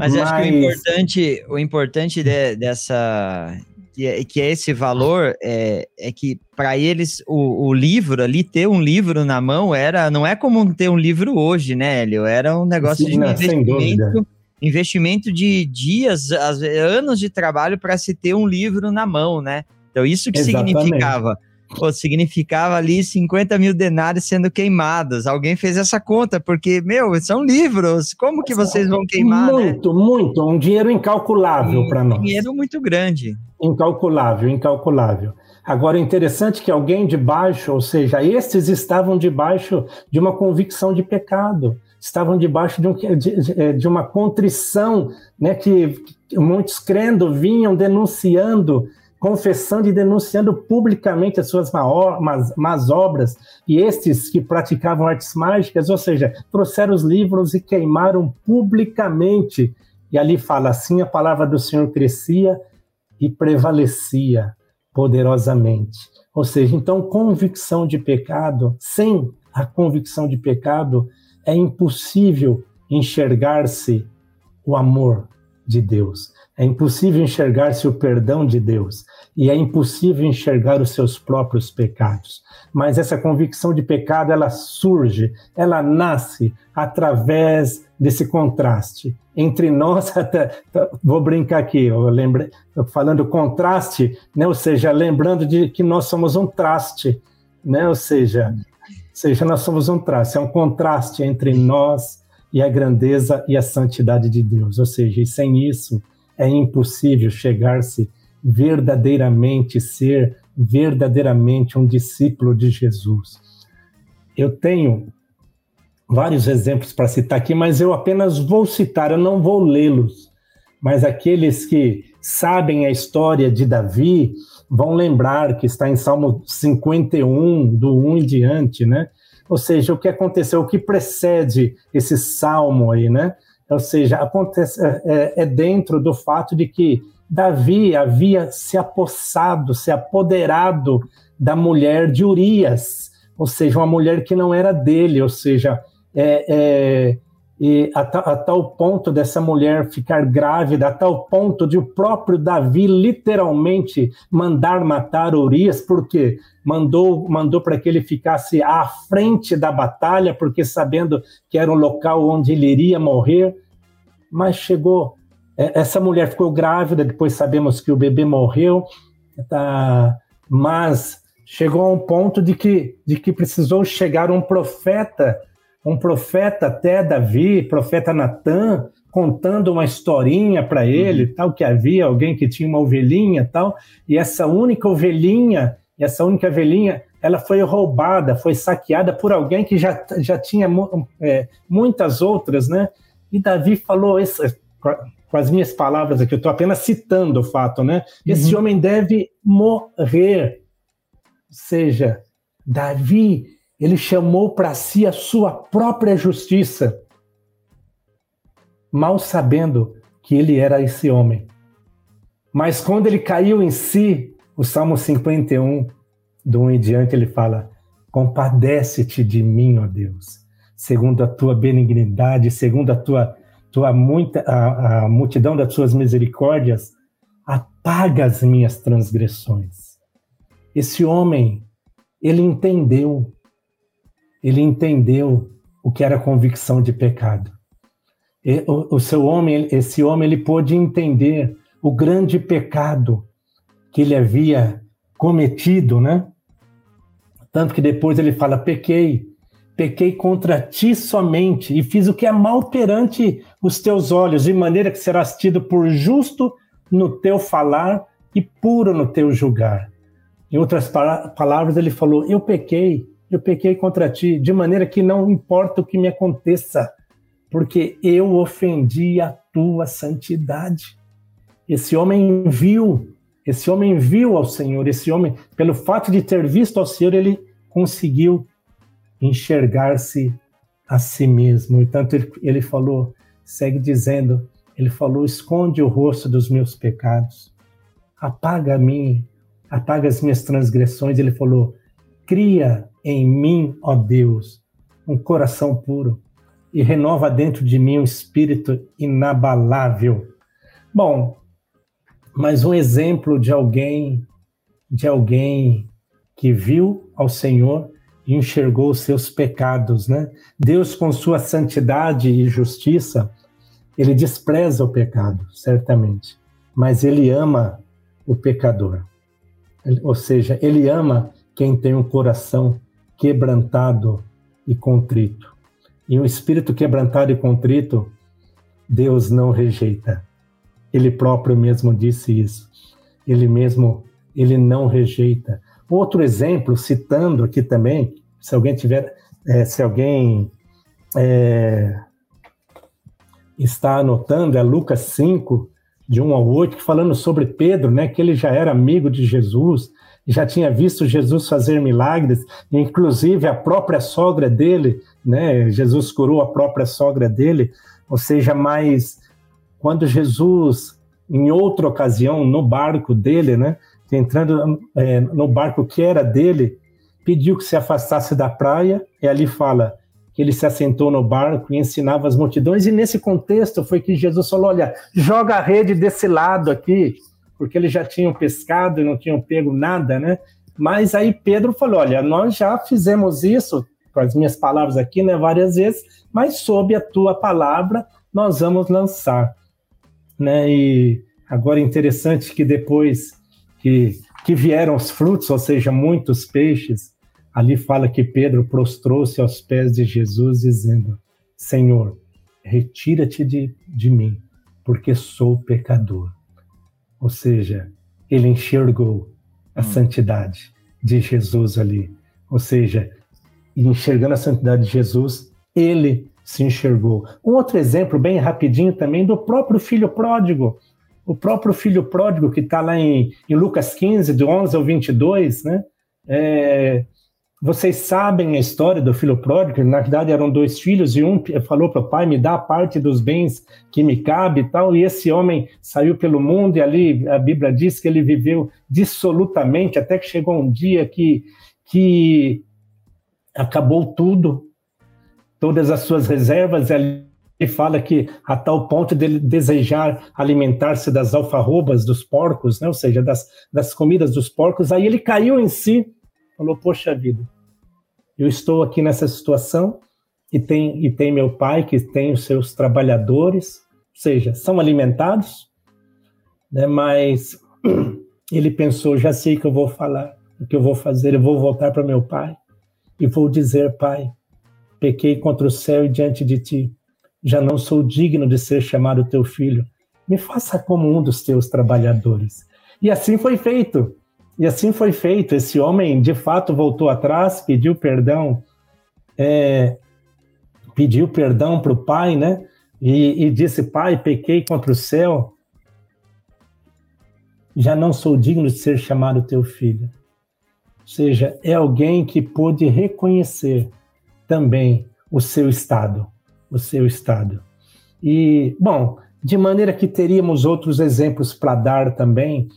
Mas, Mas, acho que o importante, o importante de, dessa, que é, que é esse valor, é, é que para eles o, o, livro ali, ter um livro na mão, era não é como ter um livro hoje, né, Hélio? Era um negócio Sim, de não, investimento, investimento de dias, anos de trabalho para se ter um livro na mão, né? Então, isso que Exatamente. significava. Pô, significava ali 50 mil denários sendo queimados. Alguém fez essa conta, porque, meu, são livros. Como que vocês vão queimar? Né? Muito, né? muito. Um dinheiro incalculável para nós. Um dinheiro muito grande. Incalculável, incalculável. Agora, é interessante que alguém debaixo, ou seja, estes estavam debaixo de uma convicção de pecado. estavam debaixo de, um, de, de uma contrição, né, que muitos crendo vinham denunciando confessando e denunciando publicamente as suas más, obras, e estes que praticavam artes mágicas, ou seja, trouxeram os livros e queimaram publicamente. E ali fala assim: a palavra do Senhor crescia e prevalecia poderosamente. Ou seja, então, convicção de pecado, sem a convicção de pecado, é impossível enxergar-se o amor de Deus. É impossível enxergar-se o perdão de Deus e é impossível enxergar os seus próprios pecados. Mas essa convicção de pecado, ela surge, ela nasce através desse contraste entre nós, até, vou brincar aqui, eu lembrei, falando contraste, né, ou seja, lembrando de que nós somos um traste, né, ou seja, seja, nós somos um traste, é um contraste entre nós e a grandeza e a santidade de Deus, ou seja, e sem isso é impossível chegar-se verdadeiramente ser verdadeiramente um discípulo de Jesus. Eu tenho vários exemplos para citar aqui, mas eu apenas vou citar, eu não vou lê-los. Mas aqueles que sabem a história de Davi vão lembrar que está em Salmo 51, do 1 em diante, né? Ou seja, o que aconteceu, o que precede esse salmo aí, né? Ou seja, acontece, é, é, é dentro do fato de que Davi havia se apossado, se apoderado da mulher de Urias, ou seja, uma mulher que não era dele, ou seja, é, é, a, a, tal ponto dessa mulher ficar grávida, a tal ponto de o próprio Davi literalmente mandar matar Urias, porque mandou mandou para que ele ficasse à frente da batalha, porque sabendo que era um local onde ele iria morrer, mas chegou essa mulher ficou grávida, depois sabemos que o bebê morreu, tá, mas chegou a um ponto de que, de que precisou chegar um profeta, um profeta até Davi, profeta Natan, contando uma historinha para ele, uhum. tal que havia alguém que tinha uma ovelhinha, tal, e essa única ovelhinha, essa única ovelhinha, ela foi roubada, foi saqueada por alguém que já, já tinha é, muitas outras, né? E Davi falou, esse, com as minhas palavras aqui, eu estou apenas citando o fato, né? Esse uhum. homem deve morrer. Ou seja, Davi, ele chamou para si a sua própria justiça, mal sabendo que ele era esse homem. Mas quando ele caiu em si, o Salmo 51, do 1 em diante, ele fala: Compadece-te de mim, ó Deus, segundo a tua benignidade, segundo a tua tua muita, a, a multidão das tuas misericórdias apaga as minhas transgressões. Esse homem, ele entendeu, ele entendeu o que era convicção de pecado. E, o, o seu homem, esse homem, ele pôde entender o grande pecado que ele havia cometido, né? Tanto que depois ele fala: pequei, pequei contra ti somente e fiz o que é mal perante os teus olhos, de maneira que serás tido por justo no teu falar e puro no teu julgar. Em outras palavras, ele falou: Eu pequei, eu pequei contra ti, de maneira que não importa o que me aconteça, porque eu ofendi a tua santidade. Esse homem viu, esse homem viu ao Senhor, esse homem, pelo fato de ter visto ao Senhor, ele conseguiu enxergar-se a si mesmo. E tanto ele, ele falou, segue dizendo, ele falou: esconde o rosto dos meus pecados, apaga a mim, apaga as minhas transgressões. Ele falou: cria em mim, ó Deus, um coração puro e renova dentro de mim um espírito inabalável. Bom, mas um exemplo de alguém, de alguém que viu ao Senhor enxergou os seus pecados, né? Deus, com sua santidade e justiça, ele despreza o pecado, certamente, mas ele ama o pecador. Ou seja, ele ama quem tem um coração quebrantado e contrito. E um espírito quebrantado e contrito, Deus não rejeita. Ele próprio mesmo disse isso. Ele mesmo, ele não rejeita. Outro exemplo, citando aqui também, se alguém tiver, é, se alguém é, está anotando, é Lucas 5, de 1 ao 8, falando sobre Pedro, né, que ele já era amigo de Jesus, já tinha visto Jesus fazer milagres, inclusive a própria sogra dele, né, Jesus curou a própria sogra dele, ou seja, mas quando Jesus, em outra ocasião, no barco dele, né, entrando é, no barco que era dele, pediu que se afastasse da praia, e ali fala que ele se assentou no barco e ensinava as multidões, e nesse contexto foi que Jesus falou: olha, joga a rede desse lado aqui, porque eles já tinham pescado e não tinham pego nada, né? Mas aí Pedro falou: olha, nós já fizemos isso, com as minhas palavras aqui, né, várias vezes, mas sob a tua palavra nós vamos lançar, né? E agora é interessante que depois que, que vieram os frutos, ou seja, muitos peixes, ali fala que Pedro prostrou-se aos pés de Jesus, dizendo: Senhor, retira-te de, de mim, porque sou pecador. Ou seja, ele enxergou a hum. santidade de Jesus ali. Ou seja, enxergando a santidade de Jesus, ele se enxergou. Um outro exemplo, bem rapidinho também, do próprio filho pródigo. O próprio filho pródigo, que está lá em, em, Lucas 15, do 11 ao 22, né? É, vocês sabem a história do filho pródigo, na verdade eram dois filhos, e um falou para o pai: me dá parte dos bens que me cabe e tal, e esse homem saiu pelo mundo, e ali a Bíblia diz que ele viveu dissolutamente, até que chegou um dia que, que acabou tudo, todas as suas reservas, e fala que a tal ponto dele desejar alimentar-se das alfarrobas dos porcos, né? ou seja, das, das comidas dos porcos, aí ele caiu em si falou: Poxa vida, eu estou aqui nessa situação e tem, e tem meu pai que tem os seus trabalhadores, ou seja, são alimentados, né? mas ele pensou: já sei que eu vou falar, o que eu vou fazer, eu vou voltar para meu pai e vou dizer: Pai, pequei contra o céu e diante de ti, já não sou digno de ser chamado teu filho. Me faça como um dos teus trabalhadores. E assim foi feito. E assim foi feito. Esse homem, de fato, voltou atrás, pediu perdão, é, pediu perdão para o pai, né? E, e disse: Pai, pequei contra o céu, já não sou digno de ser chamado teu filho. Ou seja, é alguém que pôde reconhecer também o seu estado, o seu estado. E, bom, de maneira que teríamos outros exemplos para dar também,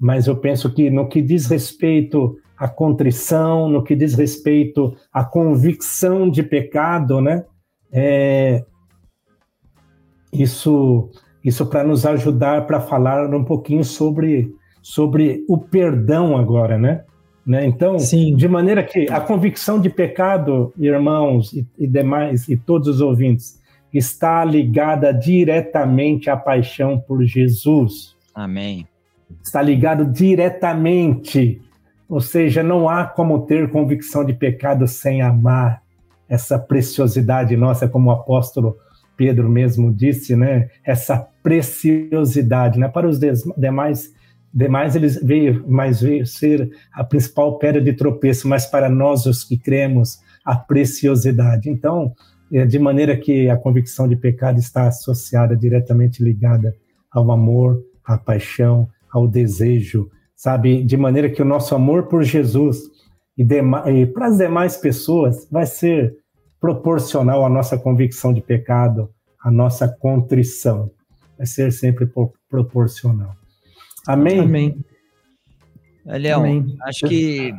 mas eu penso que no que diz respeito à contrição, no que diz respeito à convicção de pecado, né? É, isso isso para nos ajudar para falar um pouquinho sobre sobre o perdão agora, né? Né? Então, Sim. de maneira que a convicção de pecado, irmãos e, e demais e todos os ouvintes, está ligada diretamente à paixão por Jesus. Amém está ligado diretamente. Ou seja, não há como ter convicção de pecado sem amar essa preciosidade nossa, como o apóstolo Pedro mesmo disse, né? Essa preciosidade, né? Para os demais, demais eles veio, mais veio ser a principal pedra de tropeço, mas para nós os que cremos, a preciosidade. Então, é, de maneira que a convicção de pecado está associada diretamente ligada ao amor, à paixão, ao desejo, sabe? De maneira que o nosso amor por Jesus e, e para as demais pessoas vai ser proporcional à nossa convicção de pecado, à nossa contrição. Vai ser sempre proporcional. Amém? Amém. Leão, Amém. acho que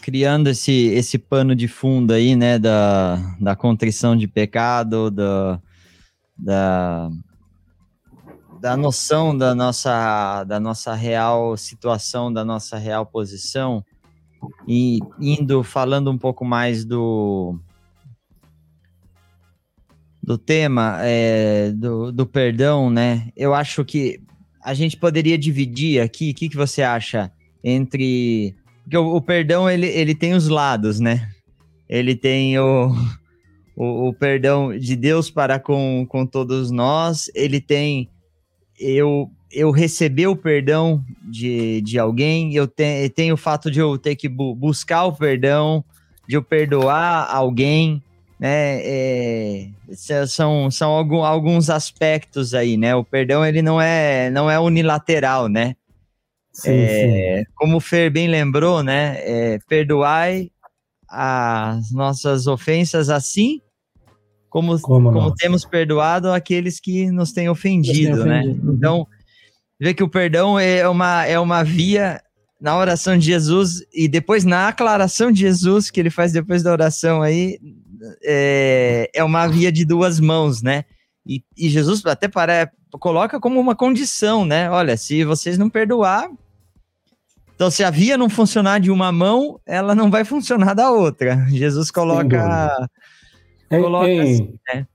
criando esse, esse pano de fundo aí, né, da, da contrição de pecado, da, da, da noção da nossa, da nossa real situação, da nossa real posição, e indo falando um pouco mais do do tema é, do, do perdão, né? Eu acho que a gente poderia dividir aqui. O que, que você acha entre porque o, o perdão ele, ele tem os lados, né? Ele tem o, o, o, perdão de Deus para com, com todos nós, ele tem eu eu receber o perdão de, de alguém, eu te, tenho o fato de eu ter que bu buscar o perdão, de eu perdoar alguém, né, é, são, são alguns aspectos aí, né? O perdão ele não é, não é unilateral, né? Sim, é, sim. Como o Fer bem lembrou, né? É, perdoai as nossas ofensas assim como, como, como temos perdoado aqueles que nos têm ofendido, né? Uhum. Então, vê que o perdão é uma, é uma via na oração de Jesus e depois na aclaração de Jesus que ele faz depois da oração aí é, é uma via de duas mãos, né? E, e Jesus até para, coloca como uma condição, né? Olha, se vocês não perdoar, então se a via não funcionar de uma mão, ela não vai funcionar da outra. Jesus coloca, coloca em, assim, né?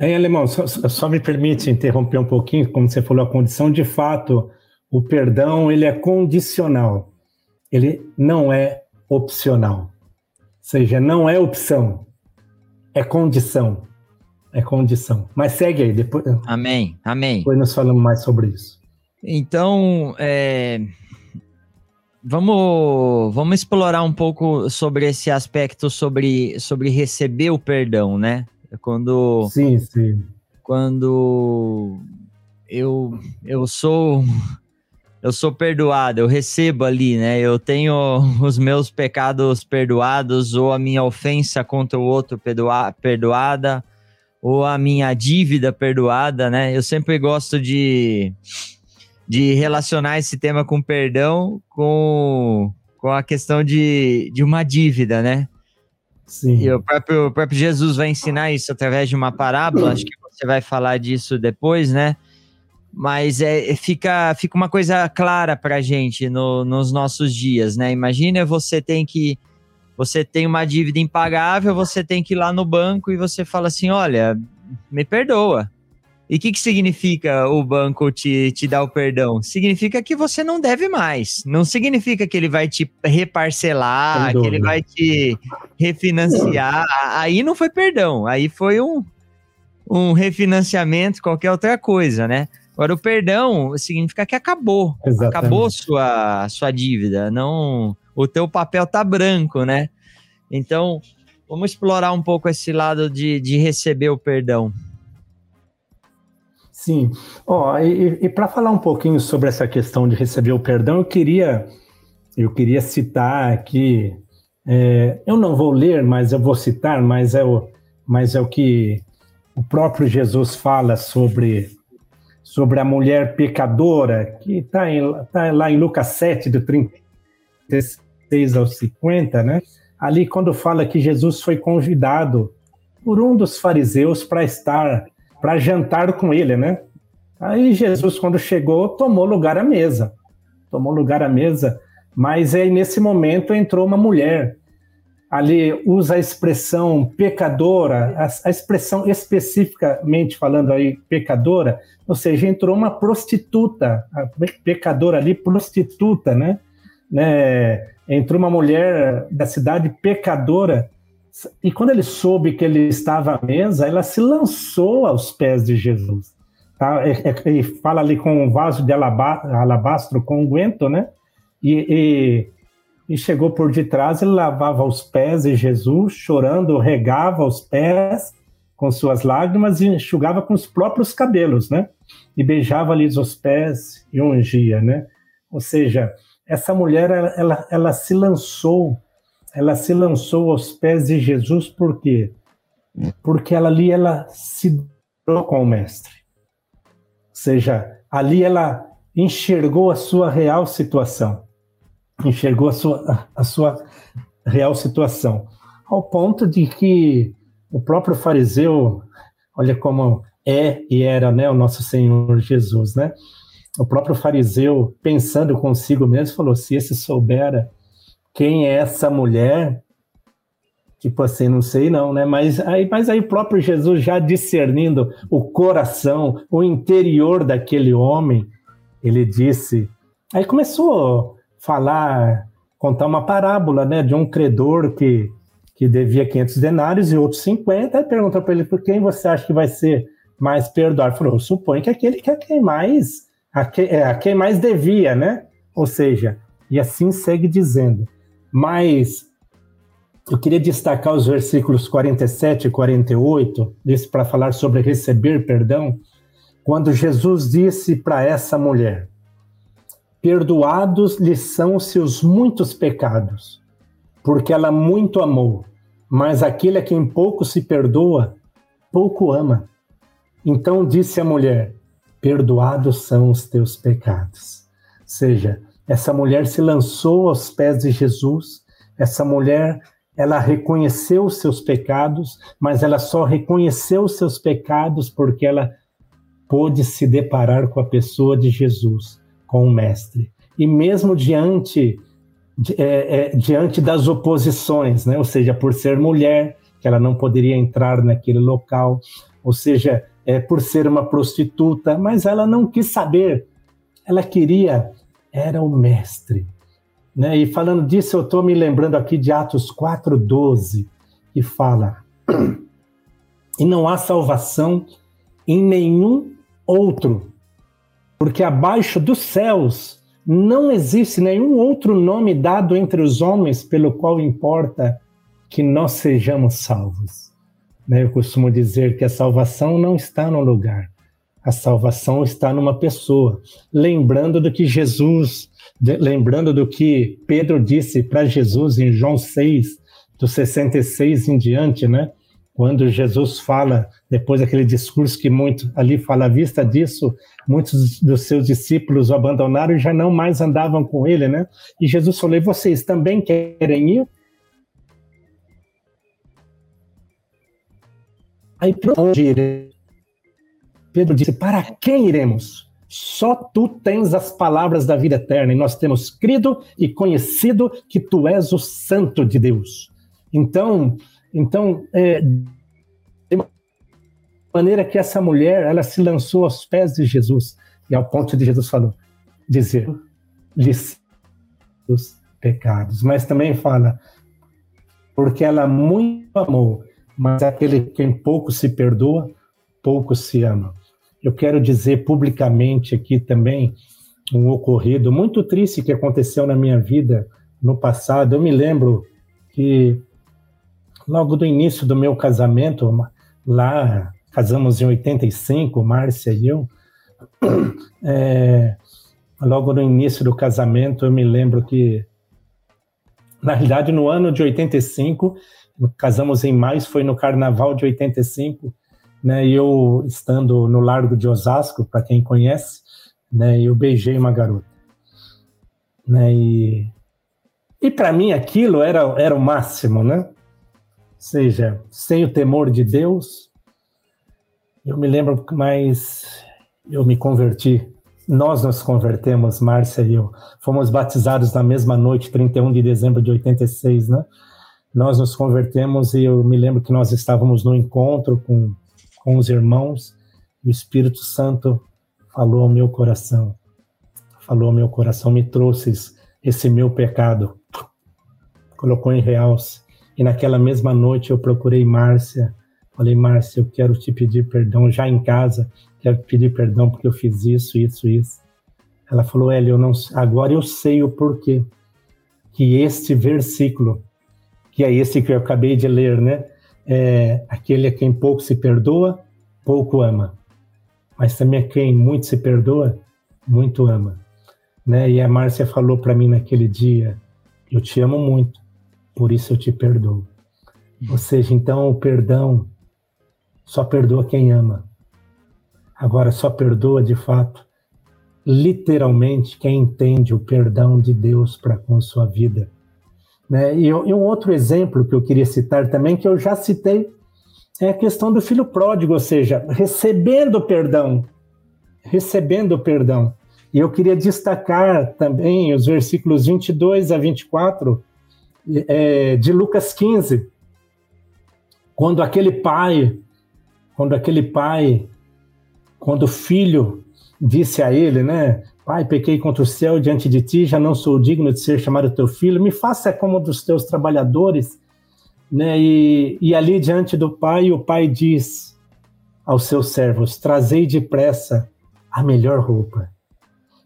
Em alemão, só, só me permite interromper um pouquinho, como você falou, a condição de fato o perdão ele é condicional, ele não é opcional. Ou seja, não é opção, é condição. É condição. Mas segue aí, depois. Amém, amém. Depois nós falamos mais sobre isso. Então, é, vamos, vamos explorar um pouco sobre esse aspecto sobre, sobre receber o perdão, né? Quando. Sim, sim. Quando eu, eu sou eu sou perdoado, eu recebo ali, né? Eu tenho os meus pecados perdoados, ou a minha ofensa contra o outro perdoa perdoada, ou a minha dívida perdoada, né? Eu sempre gosto de, de relacionar esse tema com perdão com, com a questão de, de uma dívida, né? Sim. E o próprio, o próprio Jesus vai ensinar isso através de uma parábola, acho que você vai falar disso depois, né? Mas é, fica, fica uma coisa clara para a gente no, nos nossos dias, né? Imagina você tem que você tem uma dívida impagável, você tem que ir lá no banco e você fala assim, olha, me perdoa. E o que, que significa o banco te, te dar o perdão? Significa que você não deve mais. Não significa que ele vai te reparcelar, que ele vai te refinanciar. Aí não foi perdão, aí foi um, um refinanciamento, qualquer outra coisa, né? Agora, o perdão significa que acabou. Exatamente. Acabou sua, sua dívida. Não, o teu papel tá branco, né? Então, vamos explorar um pouco esse lado de, de receber o perdão. Sim. Ó, oh, e, e para falar um pouquinho sobre essa questão de receber o perdão, eu queria, eu queria citar aqui. É, eu não vou ler, mas eu vou citar, mas é o, mas é o que o próprio Jesus fala sobre sobre a mulher pecadora, que está tá lá em Lucas 7, do 36 ao 50, né? Ali, quando fala que Jesus foi convidado por um dos fariseus para estar, para jantar com ele, né? Aí Jesus, quando chegou, tomou lugar à mesa. Tomou lugar à mesa, mas aí nesse momento entrou uma mulher ali usa a expressão pecadora, a, a, expressão especificamente falando aí pecadora, ou seja, entrou uma prostituta, pecadora ali, prostituta, né? né? Entrou uma mulher da cidade pecadora, e quando ele soube que ele estava à mesa, ela se lançou aos pés de Jesus. Tá? Ele fala ali com um vaso de alabastro com unguento, né? E, e e chegou por detrás, ele lavava os pés de Jesus, chorando, regava os pés com suas lágrimas e enxugava com os próprios cabelos, né? E beijava-lhes os pés e ungia, né? Ou seja, essa mulher, ela, ela, ela se lançou, ela se lançou aos pés de Jesus, por quê? Porque ela, ali ela se deu com o mestre. Ou seja, ali ela enxergou a sua real situação enxergou a sua, a sua real situação, ao ponto de que o próprio fariseu, olha como é e era né, o nosso Senhor Jesus, né? O próprio fariseu, pensando consigo mesmo, falou: se esse soubera quem é essa mulher, tipo assim, não sei não, né? Mas aí, mas aí o próprio Jesus já discernindo o coração, o interior daquele homem, ele disse. Aí começou falar, contar uma parábola, né, de um credor que, que devia 500 denários e outros 50, e pergunta para ele por quem você acha que vai ser mais perdoado. Falou, supõe que aquele que é quem mais, a, que, é, a quem mais devia, né? Ou seja, e assim segue dizendo. Mas eu queria destacar os versículos 47 e 48, desse para falar sobre receber perdão, quando Jesus disse para essa mulher: Perdoados lhe são seus muitos pecados, porque ela muito amou, mas aquele a quem pouco se perdoa, pouco ama. Então disse a mulher: Perdoados são os teus pecados. Ou seja, essa mulher se lançou aos pés de Jesus, essa mulher ela reconheceu os seus pecados, mas ela só reconheceu os seus pecados porque ela pôde se deparar com a pessoa de Jesus, com o Mestre. E mesmo diante, é, é, diante das oposições, né? ou seja, por ser mulher, que ela não poderia entrar naquele local, ou seja, é, por ser uma prostituta, mas ela não quis saber, ela queria, era o Mestre né? E falando disso, eu estou me lembrando aqui de Atos 4,12, que fala: E não há salvação em nenhum outro, porque abaixo dos céus não existe nenhum outro nome dado entre os homens pelo qual importa que nós sejamos salvos. Né? Eu costumo dizer que a salvação não está no lugar, a salvação está numa pessoa. Lembrando do que Jesus lembrando do que Pedro disse para Jesus em João 6, do 66 em diante, né? Quando Jesus fala, depois daquele discurso que muito ali fala, à vista disso, muitos dos seus discípulos o abandonaram e já não mais andavam com ele, né? E Jesus falou: vocês também querem ir? Aí? Pedro disse: Para quem iremos? Só tu tens as palavras da vida eterna, e nós temos crido e conhecido que tu és o Santo de Deus. Então, então é, maneira que essa mulher ela se lançou aos pés de Jesus, e ao ponto de Jesus falou, dizer, lhes os pecados. Mas também fala, porque ela muito amou, mas aquele quem pouco se perdoa, pouco se ama eu quero dizer publicamente aqui também um ocorrido muito triste que aconteceu na minha vida no passado. Eu me lembro que logo do início do meu casamento, lá casamos em 85, Márcia e eu, é, logo no início do casamento, eu me lembro que, na realidade, no ano de 85, casamos em maio, foi no carnaval de 85, né? E eu estando no Largo de Osasco, para quem conhece, né? Eu beijei uma garota, né? E e para mim aquilo era era o máximo, né? Ou seja, sem o temor de Deus. Eu me lembro mais eu me converti nós nos convertemos, Márcia e eu. Fomos batizados na mesma noite, 31 de dezembro de 86, né? Nós nos convertemos e eu me lembro que nós estávamos no encontro com com os irmãos, o Espírito Santo falou ao meu coração, falou ao meu coração, me trouxe esse meu pecado, colocou em realce. E naquela mesma noite eu procurei Márcia, falei, Márcia, eu quero te pedir perdão já em casa, quero pedir perdão porque eu fiz isso, isso, isso. Ela falou, Hélio, eu não, agora eu sei o porquê que este versículo, que é esse que eu acabei de ler, né? é aquele a quem pouco se perdoa, pouco ama. Mas também a quem muito se perdoa, muito ama. Né? E a Márcia falou para mim naquele dia: Eu te amo muito, por isso eu te perdoo. Ou seja, então o perdão só perdoa quem ama. Agora, só perdoa de fato, literalmente, quem entende o perdão de Deus para com sua vida né? E, e, um outro exemplo que eu queria citar também, que eu já citei, é a questão do filho pródigo, ou seja, recebendo perdão. Recebendo perdão. E eu queria destacar também os versículos 22 a 24 é, de Lucas 15, quando aquele pai, quando aquele pai, quando o filho disse a ele, né? Pai, pequei contra o céu diante de ti, já não sou digno de ser chamado teu filho, me faça como dos teus trabalhadores. Né? E, e ali diante do pai, o pai diz aos seus servos: Trazei depressa a melhor roupa.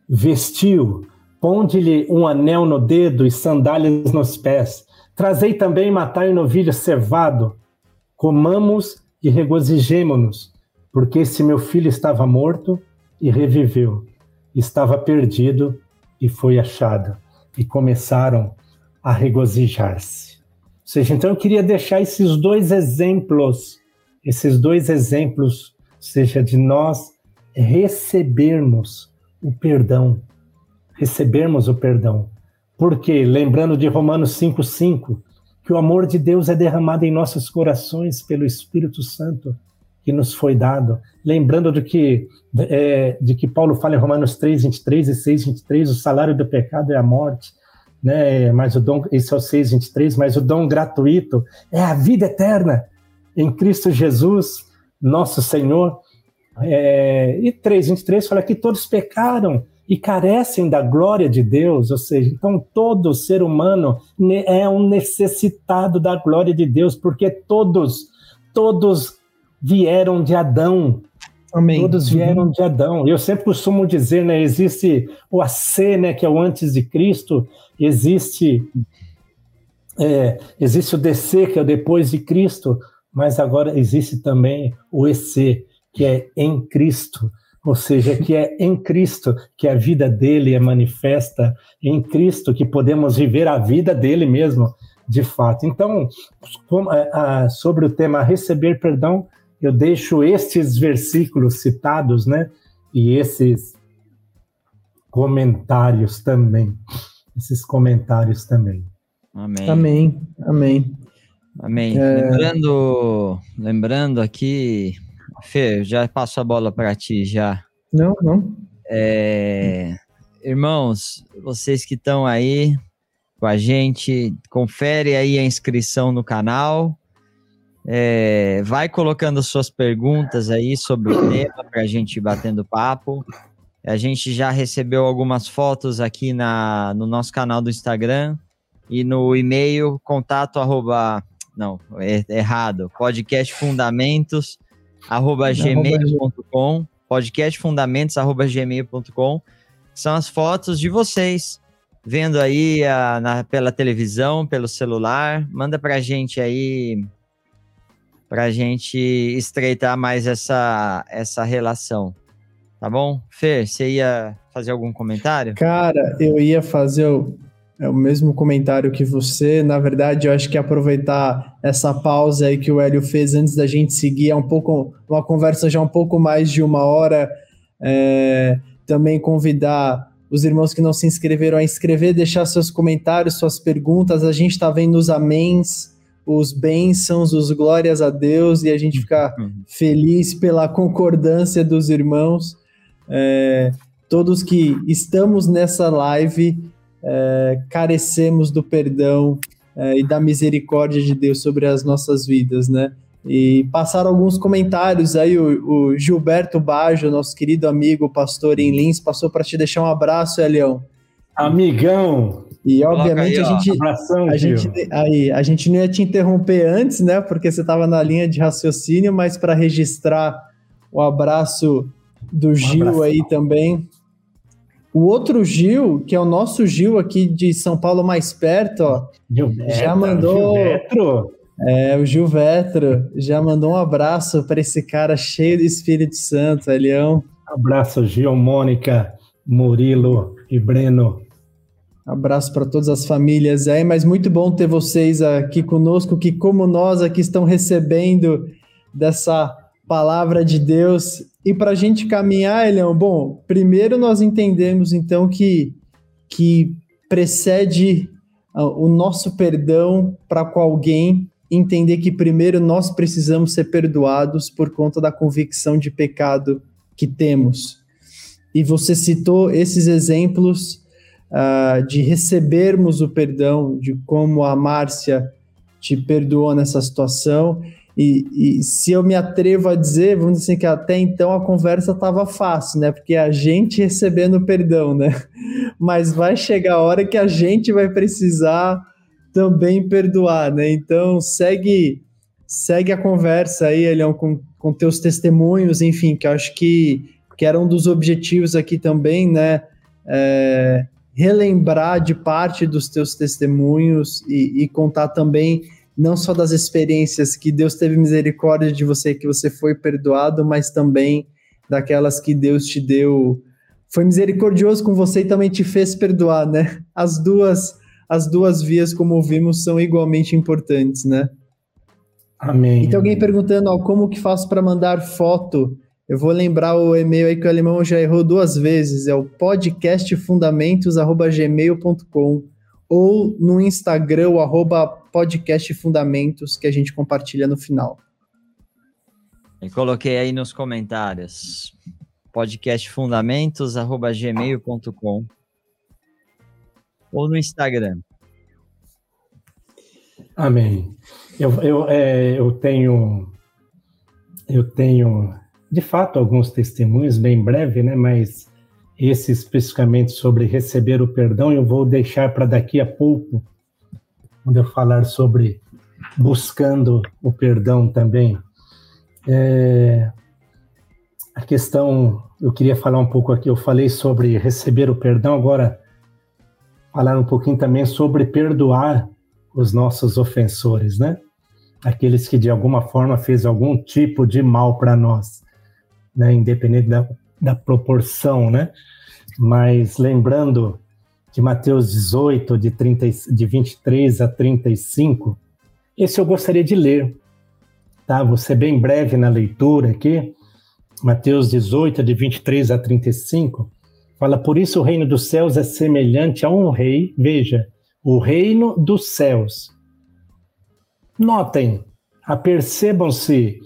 Vestiu, ponde-lhe um anel no dedo e sandálias nos pés. Trazei também matai um novilho cevado, comamos e regozijemo-nos, porque esse meu filho estava morto e reviveu, estava perdido e foi achado. E começaram a regozijar-se. Ou seja, então eu queria deixar esses dois exemplos, esses dois exemplos, seja, de nós recebermos o perdão, recebermos o perdão. Porque, lembrando de Romanos 5,5, que o amor de Deus é derramado em nossos corações pelo Espírito Santo que nos foi dado. Lembrando de que, é, de que Paulo fala em Romanos 3, 23 e 6, 23, o salário do pecado é a morte, né? mas o dom, esse é o 6, 23, mas o dom gratuito é a vida eterna em Cristo Jesus, nosso Senhor. É, e 3, 23 fala que todos pecaram e carecem da glória de Deus, ou seja, então todo ser humano é um necessitado da glória de Deus, porque todos, todos vieram de Adão. Amém. Todos vieram uhum. de Adão. Eu sempre costumo dizer, né, existe o AC, né, que é o antes de Cristo, existe é, existe o DC, que é o depois de Cristo, mas agora existe também o EC, que é em Cristo ou seja, que é em Cristo que a vida dele é manifesta, em Cristo que podemos viver a vida dele mesmo, de fato. Então, é, sobre o tema receber perdão, eu deixo estes versículos citados, né? E esses comentários também. Esses comentários também. Amém. Amém. Amém. Amém. É... Lembrando, lembrando aqui Fê, já passo a bola para ti já. Não, não. É, irmãos, vocês que estão aí com a gente, confere aí a inscrição no canal. É, vai colocando suas perguntas aí sobre o tema para a gente ir batendo papo. A gente já recebeu algumas fotos aqui na, no nosso canal do Instagram e no e-mail contato arroba, não, é, errado, podcast fundamentos arroba gmail.com, podcastfundamentos.gmail.com. São as fotos de vocês vendo aí a, na, pela televisão, pelo celular. Manda pra gente aí, pra gente estreitar mais essa, essa relação. Tá bom? Fer, você ia fazer algum comentário? Cara, eu ia fazer é o mesmo comentário que você. Na verdade, eu acho que aproveitar essa pausa aí que o Hélio fez antes da gente seguir, é um pouco uma conversa já um pouco mais de uma hora. É, também convidar os irmãos que não se inscreveram a inscrever, deixar seus comentários, suas perguntas. A gente está vendo os améns, os bênçãos, os glórias a Deus e a gente fica uhum. feliz pela concordância dos irmãos. É, todos que estamos nessa live é, carecemos do perdão é, e da misericórdia de Deus sobre as nossas vidas, né? E passaram alguns comentários aí, o, o Gilberto Bajo, nosso querido amigo pastor em Lins, passou para te deixar um abraço, Elião. Amigão! E obviamente aí, a gente, Abração, a gente aí, a gente não ia te interromper antes, né? Porque você estava na linha de raciocínio, mas para registrar o abraço do um Gil abração. aí também, o outro Gil, que é o nosso Gil aqui de São Paulo mais perto, ó, Gilberto, já mandou. Gilvetro. É, o Gil Vetro já mandou um abraço para esse cara cheio de Espírito Santo, Elião. Abraço, Gil, Mônica, Murilo e Breno. Abraço para todas as famílias aí, mas muito bom ter vocês aqui conosco, que como nós aqui estão recebendo dessa palavra de Deus. E para a gente caminhar, Elião, bom, primeiro nós entendemos então que, que precede ah, o nosso perdão para com alguém, entender que primeiro nós precisamos ser perdoados por conta da convicção de pecado que temos. E você citou esses exemplos uh, de recebermos o perdão, de como a Márcia te perdoou nessa situação. E, e, se eu me atrevo a dizer, vamos dizer assim, que até então a conversa estava fácil, né? Porque a gente recebendo perdão, né? Mas vai chegar a hora que a gente vai precisar também perdoar, né? Então segue segue a conversa aí, Elião, com, com teus testemunhos, enfim, que eu acho que, que era um dos objetivos aqui também, né? É, relembrar de parte dos teus testemunhos e, e contar também não só das experiências que Deus teve misericórdia de você, que você foi perdoado, mas também daquelas que Deus te deu, foi misericordioso com você e também te fez perdoar, né? As duas, as duas vias, como vimos, são igualmente importantes, né? Amém. E tem alguém perguntando, ó, como que faço para mandar foto? Eu vou lembrar o e-mail aí que o alemão já errou duas vezes, é o podcastfundamentos@gmail.com ou no Instagram, o arroba podcastfundamentos, que a gente compartilha no final. Eu coloquei aí nos comentários podcastfundamentos@gmail.com ou no Instagram. Amém. Eu, eu, é, eu tenho eu tenho de fato alguns testemunhos bem breve, né? Mas esse especificamente sobre receber o perdão eu vou deixar para daqui a pouco, quando eu falar sobre buscando o perdão também. É, a questão, eu queria falar um pouco aqui, eu falei sobre receber o perdão, agora falar um pouquinho também sobre perdoar os nossos ofensores, né? Aqueles que de alguma forma fez algum tipo de mal para nós, né? Independente da, da proporção, né? Mas lembrando de Mateus 18, de, 30, de 23 a 35, esse eu gostaria de ler, tá? Vou ser bem breve na leitura aqui. Mateus 18, de 23 a 35, fala: Por isso o reino dos céus é semelhante a um rei, veja, o reino dos céus. Notem, apercebam-se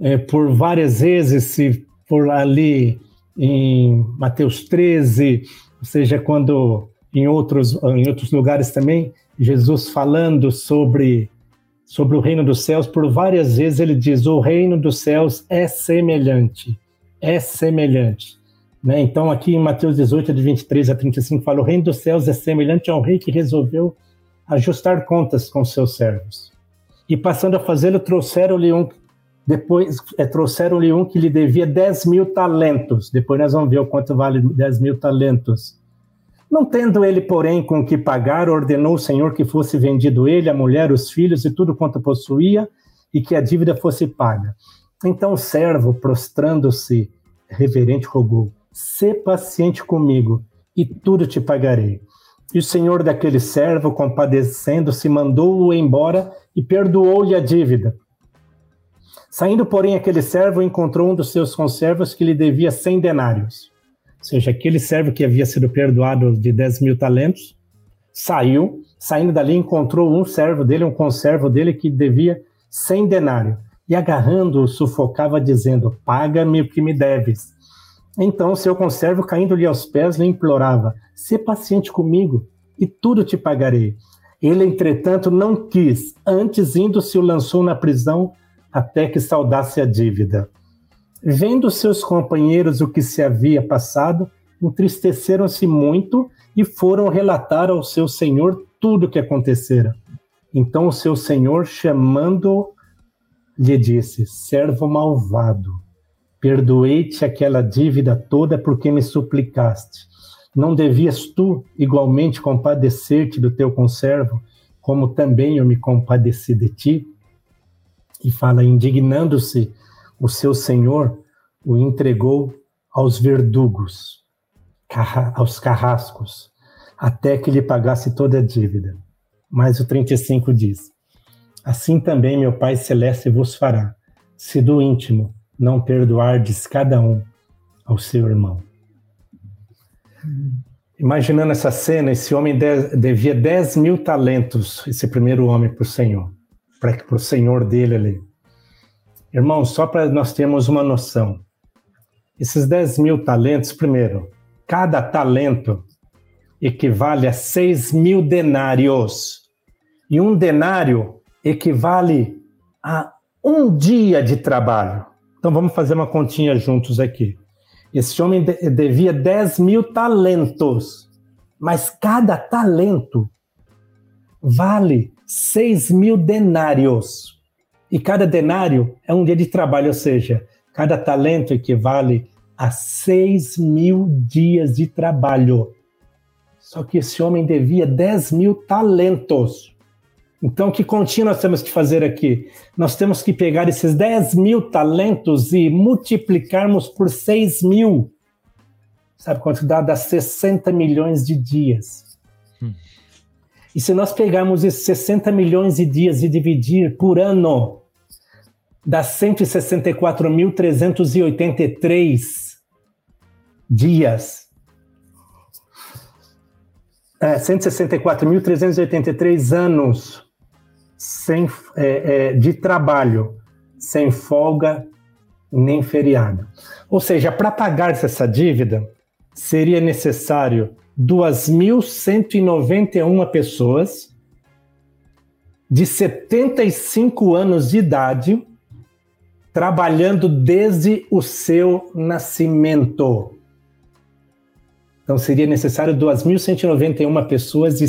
é, por várias vezes, se por ali em Mateus 13, ou seja, quando em outros, em outros lugares também, Jesus falando sobre sobre o reino dos céus, por várias vezes ele diz: o reino dos céus é semelhante, é semelhante. Né? Então, aqui em Mateus 18, de 23 a 35, fala: o reino dos céus é semelhante ao rei que resolveu ajustar contas com seus servos. E passando a fazê-lo, trouxeram-lhe um. Depois, é, trouxeram-lhe um que lhe devia 10 mil talentos. Depois nós vamos ver o quanto vale 10 mil talentos. Não tendo ele, porém, com que pagar, ordenou o Senhor que fosse vendido ele, a mulher, os filhos e tudo quanto possuía, e que a dívida fosse paga. Então o servo, prostrando-se, reverente, rogou: Sê paciente comigo, e tudo te pagarei. E o senhor daquele servo, compadecendo-se, mandou-o embora e perdoou-lhe a dívida. Saindo, porém, aquele servo encontrou um dos seus conservos que lhe devia cem denários seja, aquele servo que havia sido perdoado de 10 mil talentos, saiu, saindo dali, encontrou um servo dele, um conservo dele, que devia 100 denário, e agarrando-o, sufocava, dizendo: Paga-me o que me deves. Então seu conservo, caindo-lhe aos pés, lhe implorava: Sê paciente comigo, e tudo te pagarei. Ele, entretanto, não quis, antes indo se o lançou na prisão até que saudasse a dívida. Vendo seus companheiros o que se havia passado, entristeceram-se muito e foram relatar ao seu senhor tudo o que acontecera. Então o seu senhor, chamando, lhe disse: Servo malvado, perdoei-te aquela dívida toda porque me suplicaste. Não devias tu igualmente compadecer-te do teu conservo, como também eu me compadeci de ti? E fala, indignando-se o seu senhor o entregou aos verdugos, aos carrascos, até que lhe pagasse toda a dívida. Mas o 35 diz: Assim também meu Pai Celeste vos fará, se do íntimo não perdoardes cada um ao seu irmão. Imaginando essa cena, esse homem devia 10 mil talentos, esse primeiro homem, para o Senhor, para o Senhor dele ali. Irmão, só para nós termos uma noção, esses 10 mil talentos, primeiro, cada talento equivale a 6 mil denários. E um denário equivale a um dia de trabalho. Então vamos fazer uma continha juntos aqui. Esse homem devia 10 mil talentos, mas cada talento vale 6 mil denários. E cada denário é um dia de trabalho, ou seja, cada talento equivale a 6 mil dias de trabalho. Só que esse homem devia 10 mil talentos. Então, que continha nós temos que fazer aqui? Nós temos que pegar esses 10 mil talentos e multiplicarmos por 6 mil. Sabe quanto dá? Dá 60 milhões de dias. Hum. E se nós pegarmos esses 60 milhões de dias e dividir por ano, dá 164.383 dias é, 164.383 anos sem, é, é, de trabalho, sem folga nem feriado. Ou seja, para pagar essa dívida, seria necessário 2.191 pessoas de 75 anos de idade trabalhando desde o seu nascimento. Então, seria necessário 2.191 pessoas de,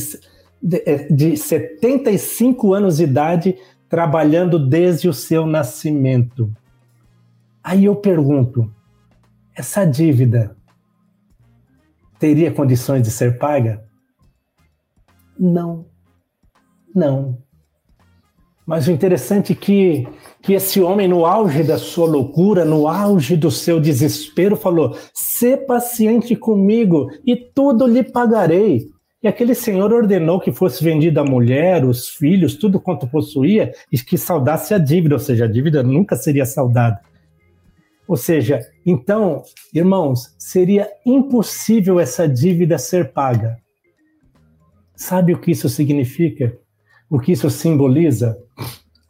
de, de 75 anos de idade trabalhando desde o seu nascimento. Aí eu pergunto: essa dívida teria condições de ser paga? Não. Não. Mas o interessante é que, que esse homem, no auge da sua loucura, no auge do seu desespero, falou: Sê paciente comigo e tudo lhe pagarei. E aquele senhor ordenou que fosse vendida a mulher, os filhos, tudo quanto possuía, e que saudasse a dívida, ou seja, a dívida nunca seria saudada. Ou seja, então, irmãos, seria impossível essa dívida ser paga. Sabe o que isso significa? O que isso simboliza?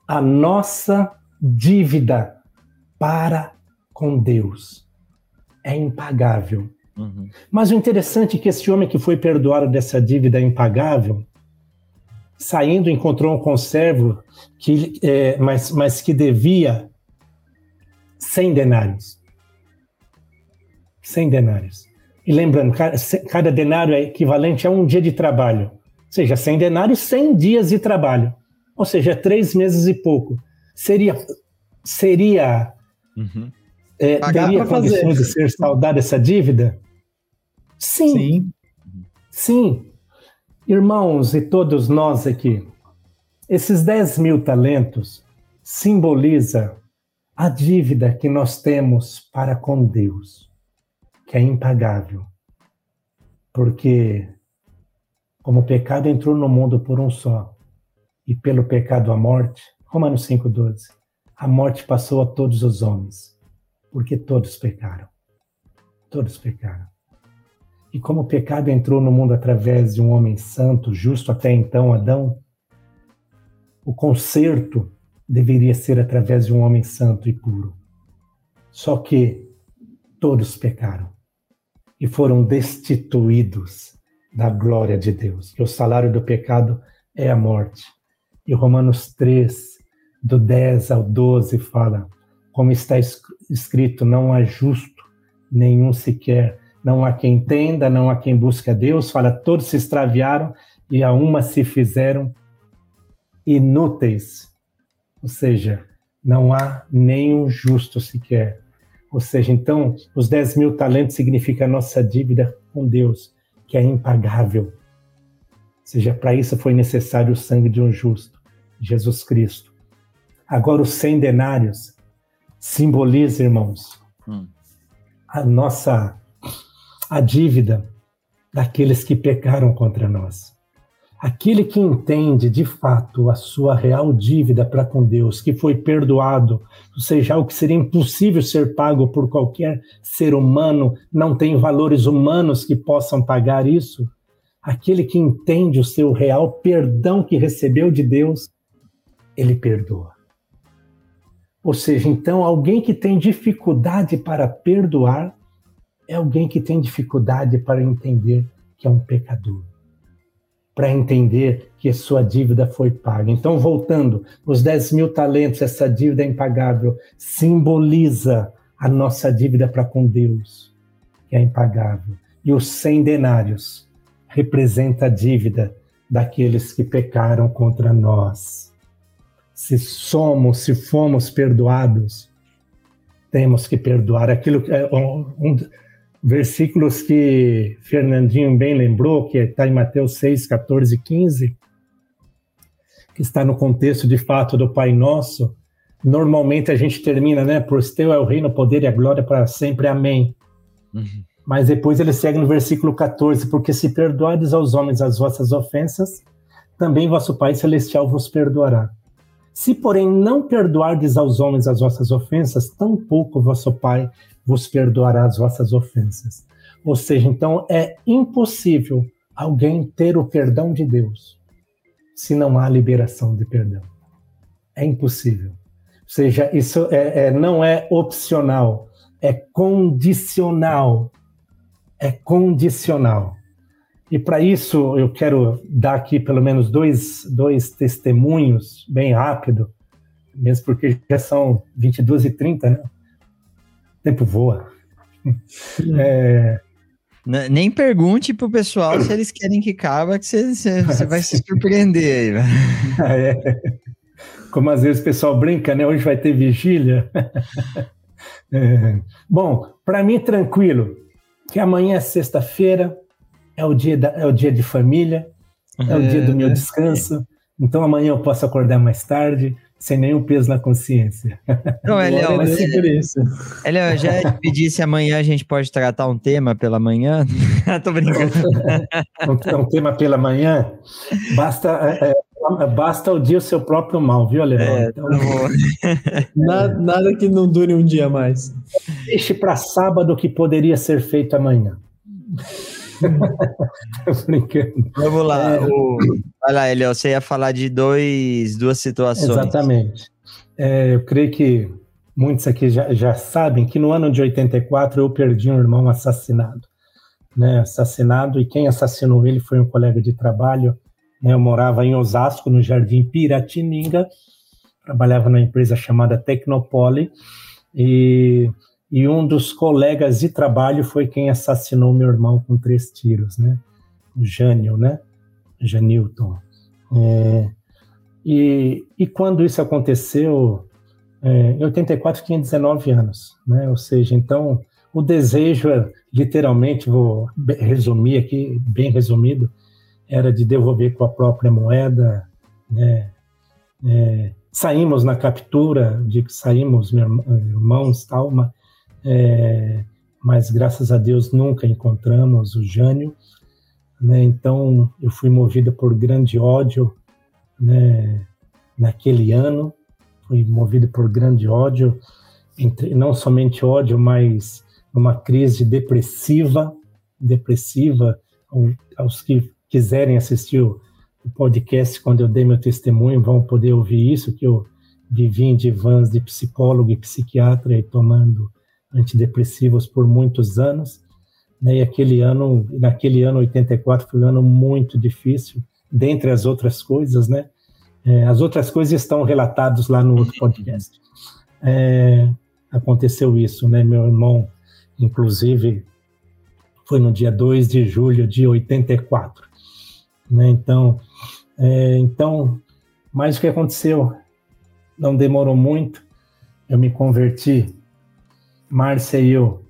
A nossa dívida para com Deus é impagável. Uhum. Mas o interessante é que esse homem que foi perdoado dessa dívida impagável, saindo, encontrou um conservo que, é, mas, mas que devia 100 denários. 100 denários. E lembrando, cada, cada denário é equivalente a um dia de trabalho seja, 100 denários, 100 dias de trabalho. Ou seja, três meses e pouco. Seria. Seria. Uhum. É, teria condições fazer. de ser saldada essa dívida? Sim. Sim. Sim. Irmãos e todos nós aqui, esses 10 mil talentos simboliza a dívida que nós temos para com Deus, que é impagável. Porque como o pecado entrou no mundo por um só, e pelo pecado a morte, Romanos 5,12, a morte passou a todos os homens, porque todos pecaram. Todos pecaram. E como o pecado entrou no mundo através de um homem santo, justo até então, Adão, o conserto deveria ser através de um homem santo e puro. Só que todos pecaram e foram destituídos da glória de Deus, que o salário do pecado é a morte. E Romanos 3, do 10 ao 12, fala: como está escrito, não há justo nenhum sequer, não há quem entenda, não há quem busque a Deus. Fala, todos se extraviaram e a uma se fizeram inúteis. Ou seja, não há nenhum justo sequer. Ou seja, então, os 10 mil talentos significa a nossa dívida com Deus que é impagável. Ou seja, para isso foi necessário o sangue de um justo, Jesus Cristo. Agora, os 100 denários simboliza, irmãos, hum. a nossa a dívida daqueles que pecaram contra nós. Aquele que entende de fato a sua real dívida para com Deus, que foi perdoado, ou seja, algo que seria impossível ser pago por qualquer ser humano, não tem valores humanos que possam pagar isso. Aquele que entende o seu real perdão que recebeu de Deus, ele perdoa. Ou seja, então, alguém que tem dificuldade para perdoar é alguém que tem dificuldade para entender que é um pecador para entender que sua dívida foi paga. Então, voltando, os 10 mil talentos, essa dívida impagável, simboliza a nossa dívida para com Deus, que é impagável. E os 100 denários representa a dívida daqueles que pecaram contra nós. Se somos, se fomos perdoados, temos que perdoar aquilo que é um, versículos que Fernandinho bem lembrou, que está em Mateus 6, 14 e 15, que está no contexto de fato do Pai Nosso, normalmente a gente termina, né? Por teu é o reino, o poder e a glória para sempre. Amém. Uhum. Mas depois ele segue no versículo 14: Porque se perdoardes aos homens as vossas ofensas, também vosso Pai Celestial vos perdoará. Se, porém, não perdoardes aos homens as vossas ofensas, tampouco vosso Pai vos perdoará as vossas ofensas. Ou seja, então é impossível alguém ter o perdão de Deus se não há liberação de perdão. É impossível. Ou seja, isso é, é, não é opcional, é condicional. É condicional. E para isso eu quero dar aqui pelo menos dois, dois testemunhos, bem rápido, mesmo porque já são 22 e 30, né? O tempo voa. É... Nem pergunte pro pessoal se eles querem que caba, que você, vai se surpreender aí. É como às vezes o pessoal brinca, né? Hoje vai ter vigília. é. Bom, para mim tranquilo, que amanhã é sexta-feira, é o dia da, é o dia de família, é o dia do meu é. descanso. Então amanhã eu posso acordar mais tarde, sem nenhum peso na consciência. Não, Eliel, mas é por isso. Eliel, já pedi se amanhã a gente pode tratar um tema pela manhã. Tô brincando. um, um, tema pela manhã. Basta é, Basta o dia o seu próprio mal, viu, Alemão? É, então, nada, nada, que não dure um dia mais. Deixe para sábado o que poderia ser feito amanhã. Vamos lá. É, o... Vai lá, Eliel, você ia falar de dois, duas situações. Exatamente. É, eu creio que muitos aqui já, já sabem que no ano de 84 eu perdi um irmão assassinado. Né, assassinado, e quem assassinou ele foi um colega de trabalho né? Eu morava em Osasco, no Jardim Piratininga, trabalhava na empresa chamada Tecnopole, e, e um dos colegas de trabalho foi quem assassinou meu irmão com três tiros, né? O Jânio, né? Janilton. É, e, e quando isso aconteceu, é, em 84 tinha 19 anos, né? Ou seja, então o desejo, literalmente, vou resumir aqui, bem resumido, era de devolver com a própria moeda, né? É, saímos na captura, de saímos irmãos, tal, mas, é, mas graças a Deus nunca encontramos o Jânio, né? Então eu fui movido por grande ódio, né? Naquele ano, fui movido por grande ódio, entre, não somente ódio, mas uma crise depressiva, depressiva aos que quiserem assistir o podcast quando eu dei meu testemunho, vão poder ouvir isso, que eu vivi em divãs de psicólogo e psiquiatra e tomando antidepressivos por muitos anos. Né? E aquele ano, naquele ano 84 foi um ano muito difícil, dentre as outras coisas, né? É, as outras coisas estão relatadas lá no outro podcast. É, aconteceu isso, né? Meu irmão, inclusive, foi no dia 2 de julho de 84. Né? Então, é, então, mas o que aconteceu? Não demorou muito, eu me converti. Márcia e eu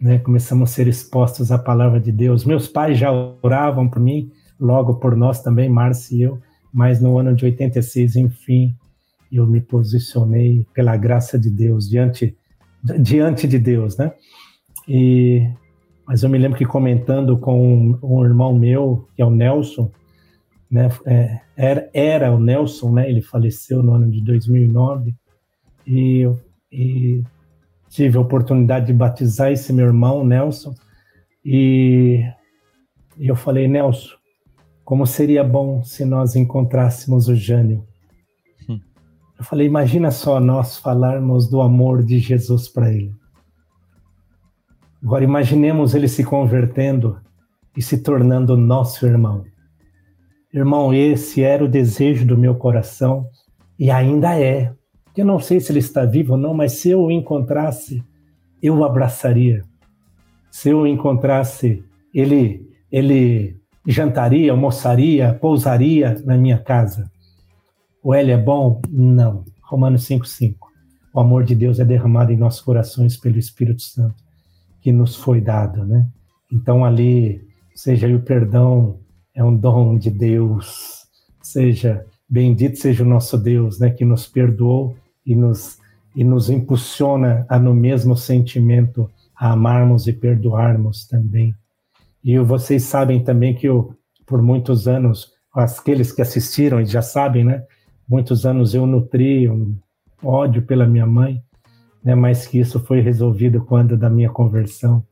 né, começamos a ser expostos à palavra de Deus. Meus pais já oravam por mim, logo por nós também, Márcia e eu, mas no ano de 86, enfim, eu me posicionei pela graça de Deus diante diante de Deus, né? E mas eu me lembro que comentando com um, irmão meu, que é o Nelson, né, é, era, era o Nelson, né, ele faleceu no ano de 2009, e, e tive a oportunidade de batizar esse meu irmão, Nelson, e, eu falei, Nelson, como seria bom se nós encontrássemos o Jânio. Hum. Eu falei, imagina só nós falarmos do amor de Jesus para ele. Agora imaginemos ele se convertendo e se tornando nosso irmão. Irmão, esse era o desejo do meu coração e ainda é. Eu não sei se ele está vivo ou não, mas se eu o encontrasse, eu o abraçaria. Se eu o encontrasse, ele, ele jantaria, almoçaria, pousaria na minha casa. O L é bom? Não. Romanos 5,5. O amor de Deus é derramado em nossos corações pelo Espírito Santo que nos foi dado, né? Então ali, seja o perdão é um dom de Deus, seja bendito seja o nosso Deus, né, que nos perdoou e nos e nos impulsiona a no mesmo sentimento a amarmos e perdoarmos também. E vocês sabem também que eu, por muitos anos, aqueles que assistiram já sabem, né? Muitos anos eu nutri um ódio pela minha mãe, né? Mas que isso foi resolvido quando da minha conversão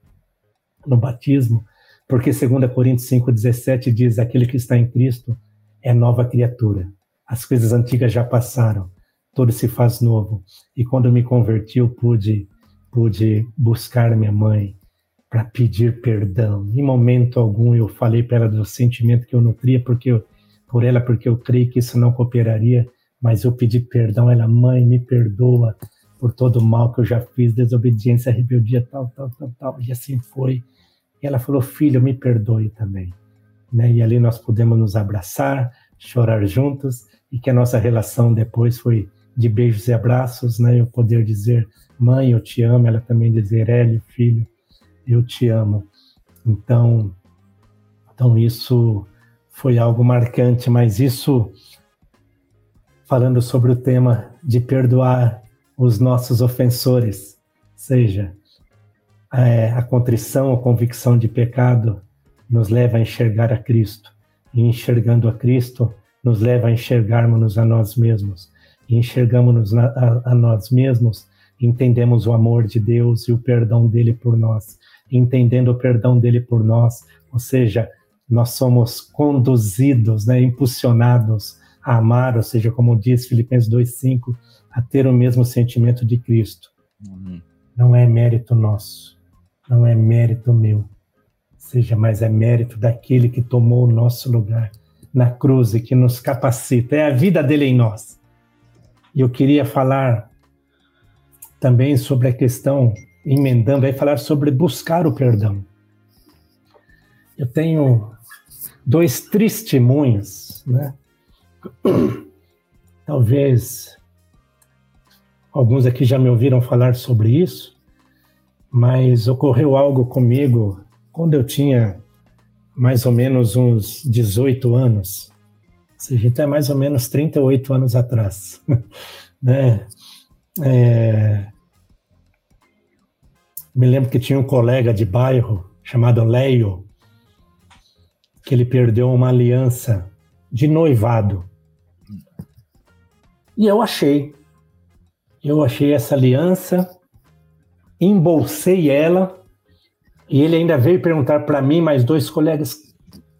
no batismo, porque 2 Coríntios 5:17 diz: aquele que está em Cristo é nova criatura. As coisas antigas já passaram, tudo se faz novo. E quando me converti, eu pude, pude buscar minha mãe para pedir perdão. Em momento algum eu falei para ela do sentimento que eu nutria porque eu, por ela, porque eu creio que isso não cooperaria, mas eu pedi perdão. Ela, mãe, me perdoa por todo o mal que eu já fiz, desobediência, rebeldia, tal, tal, tal, tal. E assim foi. E ela falou, filho, me perdoe também. Né? E ali nós pudemos nos abraçar, chorar juntos, e que a nossa relação depois foi de beijos e abraços, né? Eu poder dizer, mãe, eu te amo, ela também dizer, Hélio, filho, eu te amo. Então, então isso foi algo marcante, mas isso falando sobre o tema de perdoar os nossos ofensores, seja é, a contrição, a convicção de pecado nos leva a enxergar a Cristo, e enxergando a Cristo nos leva a enxergarmos a nós mesmos e enxergamos a, a nós mesmos, entendemos o amor de Deus e o perdão dele por nós. Entendendo o perdão dele por nós, ou seja, nós somos conduzidos, né, impulsionados a amar, ou seja, como diz Filipenses 2:5, a ter o mesmo sentimento de Cristo. Uhum. Não é mérito nosso, não é mérito meu, seja, mas é mérito daquele que tomou o nosso lugar na cruz e que nos capacita. É a vida dele em nós. E eu queria falar também sobre a questão, emendando aí, falar sobre buscar o perdão. Eu tenho dois testemunhos, né? Talvez alguns aqui já me ouviram falar sobre isso, mas ocorreu algo comigo quando eu tinha mais ou menos uns 18 anos seja, então é mais ou menos 38 anos atrás. né? É... Me lembro que tinha um colega de bairro chamado Leio, que ele perdeu uma aliança de noivado. E eu achei. Eu achei essa aliança, embolsei ela, e ele ainda veio perguntar para mim, mais dois colegas,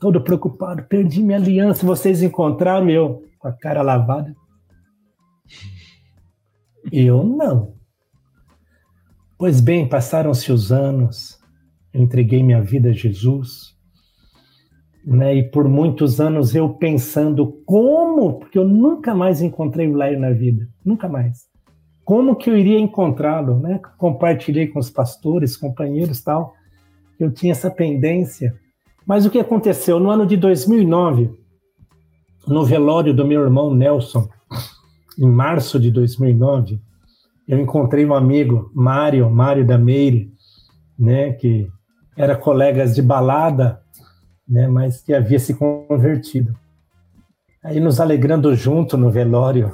todo preocupado, perdi minha aliança, vocês encontraram eu com a cara lavada? Eu não. Pois bem, passaram-se os anos, eu entreguei minha vida a Jesus, né? E por muitos anos eu pensando como, porque eu nunca mais encontrei o Laio na vida, nunca mais. Como que eu iria encontrá-lo, né? Compartilhei com os pastores, companheiros, tal. Eu tinha essa pendência mas o que aconteceu? No ano de 2009, no velório do meu irmão Nelson, em março de 2009, eu encontrei um amigo, Mário, Mário da Meire, né, que era colegas de balada, né, mas que havia se convertido. Aí nos alegrando junto no velório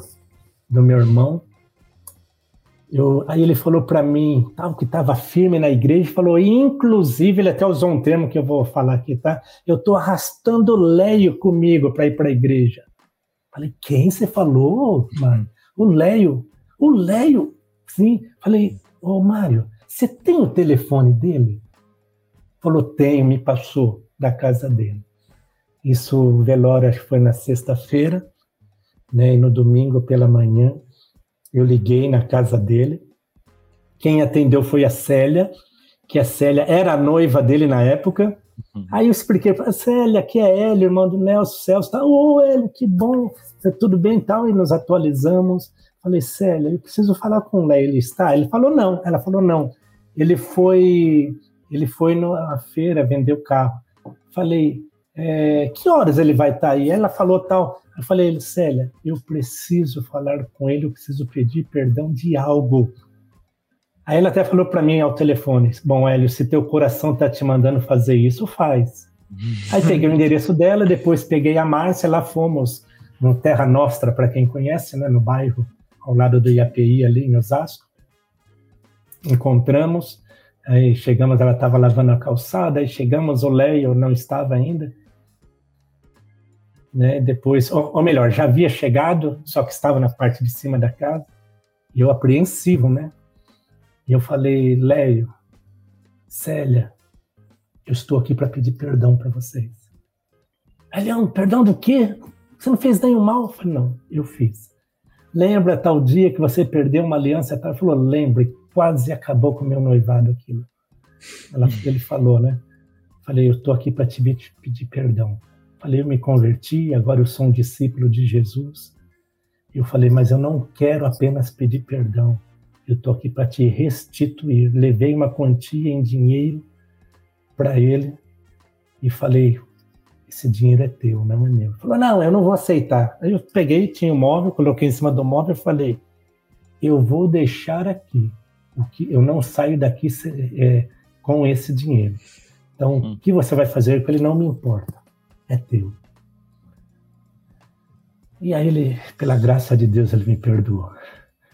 do meu irmão, eu, aí ele falou para mim, tal, que estava firme na igreja, falou, inclusive, ele até usou um termo que eu vou falar aqui, tá? Eu estou arrastando o Leio comigo para ir para a igreja. Falei, quem você falou, mano? O Leio. O Leio? Sim. Falei, ô oh, Mário, você tem o telefone dele? Falou, tenho, me passou da casa dele. Isso, o velório, acho que foi na sexta-feira, né? E no domingo pela manhã, eu liguei na casa dele. Quem atendeu foi a Célia, que a Célia era a noiva dele na época. Uhum. Aí eu expliquei para Célia, que é Hélio, irmão do Nelson Celso. Tá, Ô, oh, Hélio, que bom, tá tudo bem e tal. E nos atualizamos. Falei, Célia, eu preciso falar com o Léo. Ele está? Ele falou não. Ela falou não. Ele foi, ele foi na feira vender o carro. Falei, é, que horas ele vai estar tá aí? Ela falou tal. Eu falei, Célia, eu preciso falar com ele, eu preciso pedir perdão de algo. Aí ela até falou para mim ao telefone: Bom, Hélio, se teu coração tá te mandando fazer isso, faz. Aí peguei o endereço dela, depois peguei a Márcia, lá fomos no Terra Nostra, para quem conhece, né, no bairro ao lado do IAPI, ali em Osasco. Encontramos, aí chegamos, ela estava lavando a calçada, aí chegamos, o Leio não estava ainda. Né, depois, ou, ou melhor, já havia chegado, só que estava na parte de cima da casa, e eu apreensivo, né? E eu falei, Leio, Célia, eu estou aqui para pedir perdão para vocês. Leão, perdão do quê? Você não fez nenhum mal? Eu falei, não, eu fiz. Lembra tal dia que você perdeu uma aliança? Ela falou, lembre, quase acabou com o meu noivado aquilo. Ela, ele falou, né? Falei, eu estou aqui para te pedir perdão. Falei, eu me converti, agora eu sou um discípulo de Jesus. Eu falei, mas eu não quero apenas pedir perdão eu estou aqui para te restituir. Levei uma quantia em dinheiro para ele e falei: esse dinheiro é teu, não é meu. Ele falou: não, eu não vou aceitar. Aí eu peguei, tinha o um móvel, coloquei em cima do móvel e falei: eu vou deixar aqui. O que eu não saio daqui é, com esse dinheiro. Então, hum. o que você vai fazer com ele não me importa, é teu. E aí ele, pela graça de Deus, ele me perdoou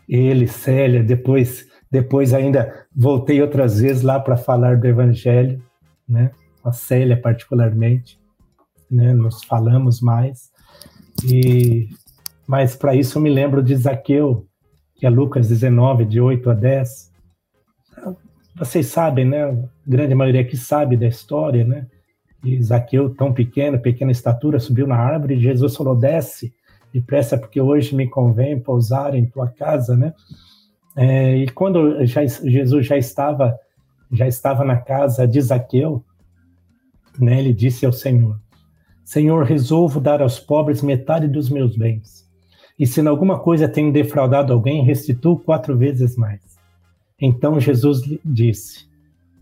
ele, Célia, depois, depois ainda voltei outras vezes lá para falar do Evangelho, né? A Célia particularmente, né? Nos falamos mais. E mas para isso eu me lembro de Zaqueu, que é Lucas 19 de 8 a 10. Vocês sabem, né? A grande maioria que sabe da história, né? E Zaqueu, tão pequeno, pequena estatura, subiu na árvore e Jesus falou: desce depressa, porque hoje me convém pousar em tua casa, né? É, e quando já, Jesus já estava já estava na casa de Zaqueu, né, ele disse ao Senhor: Senhor, resolvo dar aos pobres metade dos meus bens. E se em alguma coisa tenho defraudado alguém, restituo quatro vezes mais. Então Jesus disse: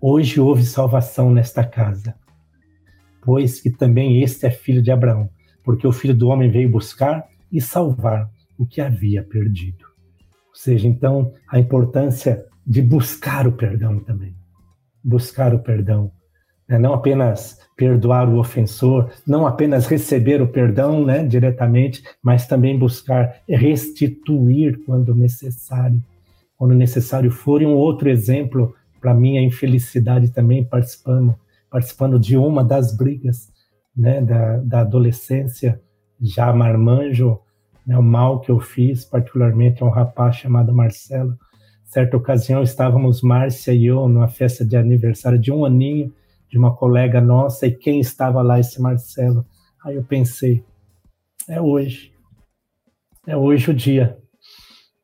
Hoje houve salvação nesta casa, pois que também este é filho de Abraão, porque o filho do homem veio buscar e salvar o que havia perdido. Ou seja, então, a importância de buscar o perdão também. Buscar o perdão. Né? Não apenas perdoar o ofensor, não apenas receber o perdão né, diretamente, mas também buscar restituir quando necessário. Quando necessário for. E um outro exemplo, para minha infelicidade também, participando, participando de uma das brigas né, da, da adolescência, já marmanjo, né, o mal que eu fiz, particularmente a um rapaz chamado Marcelo. Certa ocasião estávamos Márcia e eu numa festa de aniversário de um aninho de uma colega nossa e quem estava lá esse Marcelo. Aí eu pensei, é hoje, é hoje o dia,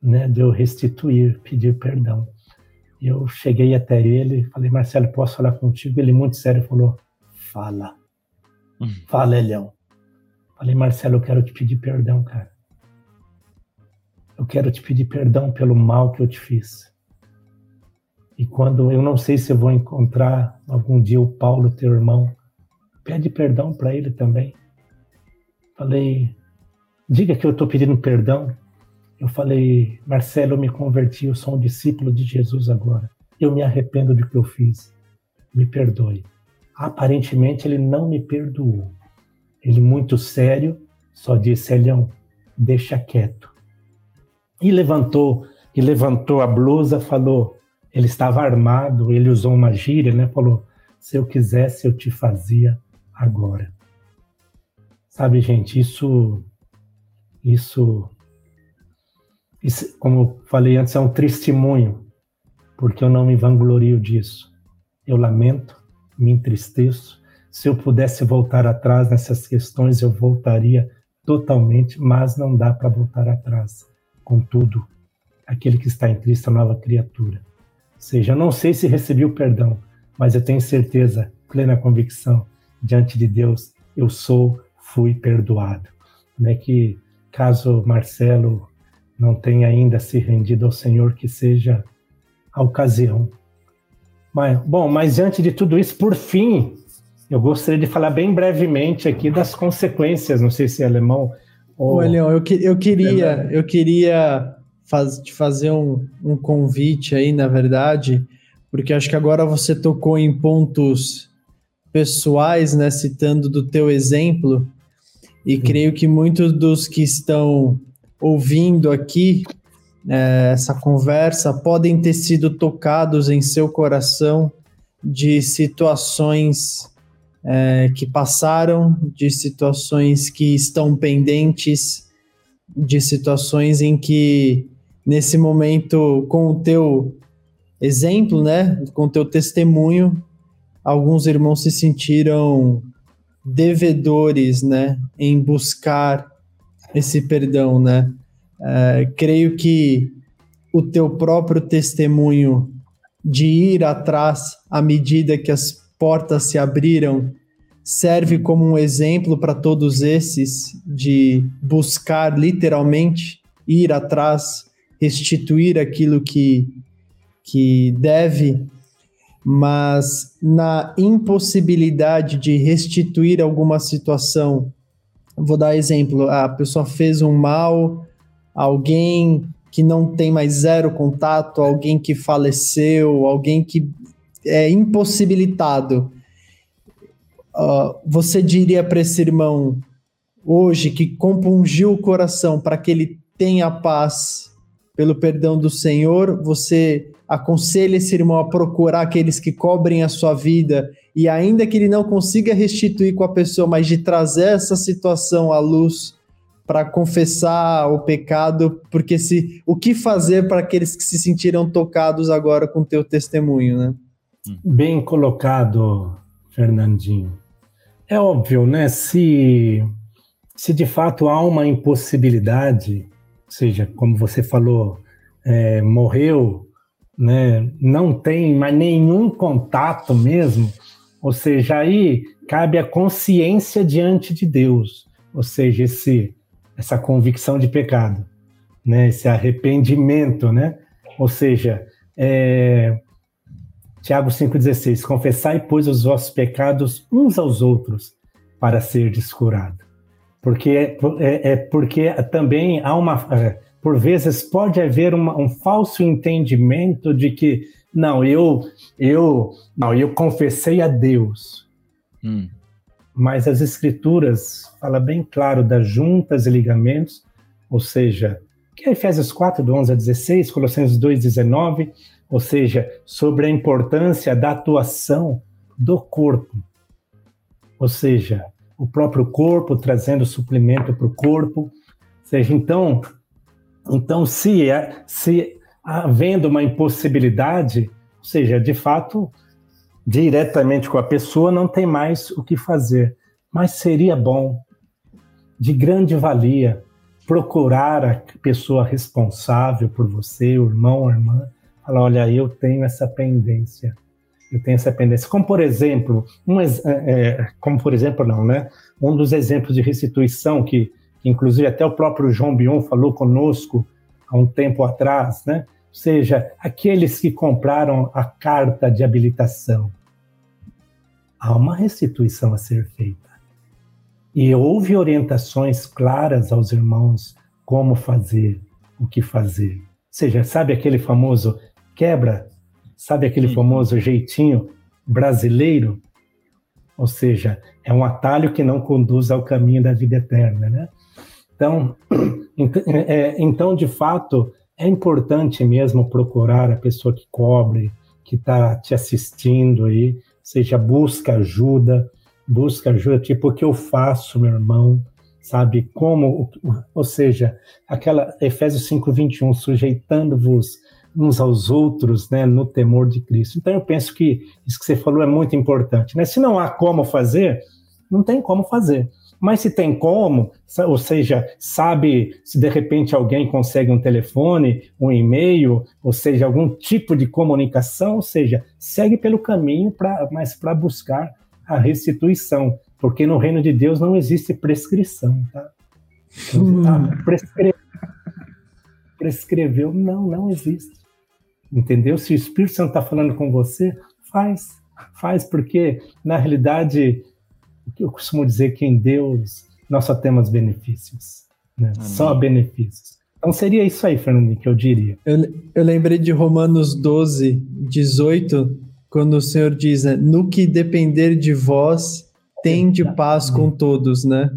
né, de eu restituir, pedir perdão. Eu cheguei até ele, falei, Marcelo, posso falar contigo? Ele muito sério falou, fala, hum. fala, Elião. Falei, Marcelo, eu quero te pedir perdão, cara eu quero te pedir perdão pelo mal que eu te fiz. E quando eu não sei se eu vou encontrar algum dia o Paulo, teu irmão, pede perdão para ele também. Falei, diga que eu estou pedindo perdão. Eu falei, Marcelo, eu me converti, eu sou um discípulo de Jesus agora. Eu me arrependo do que eu fiz. Me perdoe. Aparentemente ele não me perdoou. Ele muito sério só disse, Elião, deixa quieto e levantou e levantou a blusa, falou, ele estava armado, ele usou uma gíria, né? Falou: "Se eu quisesse, eu te fazia agora". Sabe, gente, isso isso como falei antes, é um testemunho, porque eu não me vanglorio disso. Eu lamento, me entristeço. Se eu pudesse voltar atrás nessas questões, eu voltaria totalmente, mas não dá para voltar atrás. Contudo, aquele que está em Cristo é nova criatura. Ou seja, eu não sei se recebi o perdão, mas eu tenho certeza, plena convicção, diante de Deus, eu sou, fui perdoado. Né? Que caso Marcelo não tenha ainda se rendido ao Senhor, que seja a ocasião. Mas, bom, mas diante de tudo isso, por fim, eu gostaria de falar bem brevemente aqui das consequências, não sei se é alemão Ô, Leão, eu, que, eu queria, eu queria faz, te fazer um, um convite aí, na verdade, porque acho que agora você tocou em pontos pessoais, né, citando do teu exemplo, e Sim. creio que muitos dos que estão ouvindo aqui é, essa conversa podem ter sido tocados em seu coração de situações é, que passaram, de situações que estão pendentes, de situações em que nesse momento, com o teu exemplo, né, com o teu testemunho, alguns irmãos se sentiram devedores, né, em buscar esse perdão, né. É, creio que o teu próprio testemunho de ir atrás à medida que as portas se abriram serve como um exemplo para todos esses de buscar literalmente ir atrás, restituir aquilo que, que deve mas na impossibilidade de restituir alguma situação, vou dar exemplo, a pessoa fez um mal, alguém que não tem mais zero contato, alguém que faleceu, alguém que é impossibilitado. Uh, você diria para esse irmão hoje que compungiu o coração para que ele tenha paz pelo perdão do Senhor, você aconselha esse irmão a procurar aqueles que cobrem a sua vida e ainda que ele não consiga restituir com a pessoa, mas de trazer essa situação à luz para confessar o pecado, porque se o que fazer para aqueles que se sentiram tocados agora com teu testemunho, né? Bem colocado, Fernandinho. É óbvio, né? Se se de fato há uma impossibilidade, seja, como você falou, é, morreu né, não tem mais nenhum contato mesmo, ou seja, aí cabe a consciência diante de Deus, ou seja, esse, essa convicção de pecado, né, esse arrependimento, né, ou seja, é, Tiago 5,16, confessai, pois, os vossos pecados uns aos outros para ser descurado. Porque, é, é, porque também há uma. É, por vezes pode haver uma, um falso entendimento de que não, eu eu não, eu confessei a Deus. Hum. Mas as escrituras fala bem claro das juntas e ligamentos, ou seja, que é Efésios 4, do 11 a 16, Colossenses 2, 19, ou seja, sobre a importância da atuação do corpo. Ou seja, o próprio corpo trazendo suplemento para o corpo. Ou seja, então, então, se, é, se havendo uma impossibilidade, ou seja, de fato, diretamente com a pessoa, não tem mais o que fazer. Mas seria bom, de grande valia, procurar a pessoa responsável por você, o irmão, a irmã, falar: olha, eu tenho essa pendência. Eu tenho essa pendência. Como por exemplo, um, é, é, como por exemplo, não, né? Um dos exemplos de restituição que inclusive até o próprio João Bion falou conosco há um tempo atrás, né? Ou seja, aqueles que compraram a carta de habilitação. Há uma restituição a ser feita. E houve orientações claras aos irmãos como fazer, o que fazer. Ou seja, sabe aquele famoso quebra? Sabe aquele famoso jeitinho brasileiro? Ou seja, é um atalho que não conduz ao caminho da vida eterna, né? Então, é, então, de fato, é importante mesmo procurar a pessoa que cobre, que está te assistindo aí, seja busca ajuda, busca ajuda, tipo, o que eu faço, meu irmão, sabe? Como, ou seja, aquela Efésios 5, 21, sujeitando-vos uns aos outros, né, no temor de Cristo. Então, eu penso que isso que você falou é muito importante, né? Se não há como fazer, não tem como fazer. Mas se tem como, ou seja, sabe se de repente alguém consegue um telefone, um e-mail, ou seja, algum tipo de comunicação, ou seja, segue pelo caminho, pra, mas para buscar a restituição, porque no reino de Deus não existe prescrição, tá? Hum. Ah, prescre... Prescreveu, não, não existe. Entendeu? Se o Espírito Santo está falando com você, faz, faz, porque na realidade eu costumo dizer que em Deus nós só temos benefícios, né? só benefícios. Então seria isso aí, Fernando, que eu diria. Eu, eu lembrei de Romanos 12, 18, quando o Senhor diz, né, no que depender de vós, tem de paz com todos, né?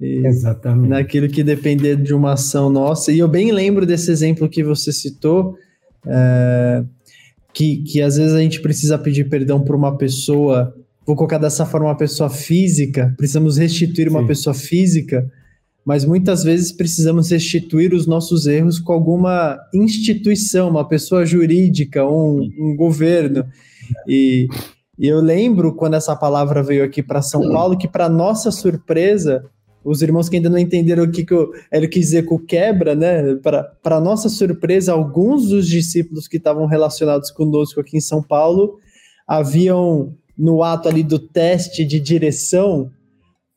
E Exatamente. Naquilo que depender de uma ação nossa. E eu bem lembro desse exemplo que você citou, é, que, que às vezes a gente precisa pedir perdão por uma pessoa, vou colocar dessa forma, uma pessoa física, precisamos restituir Sim. uma pessoa física, mas muitas vezes precisamos restituir os nossos erros com alguma instituição, uma pessoa jurídica, um, um governo. E, e, eu lembro quando essa palavra veio aqui para São Paulo, que para nossa surpresa, os irmãos que ainda não entenderam o que, que eu, ele quis dizer com quebra, né? Para nossa surpresa, alguns dos discípulos que estavam relacionados conosco aqui em São Paulo haviam, no ato ali do teste de direção,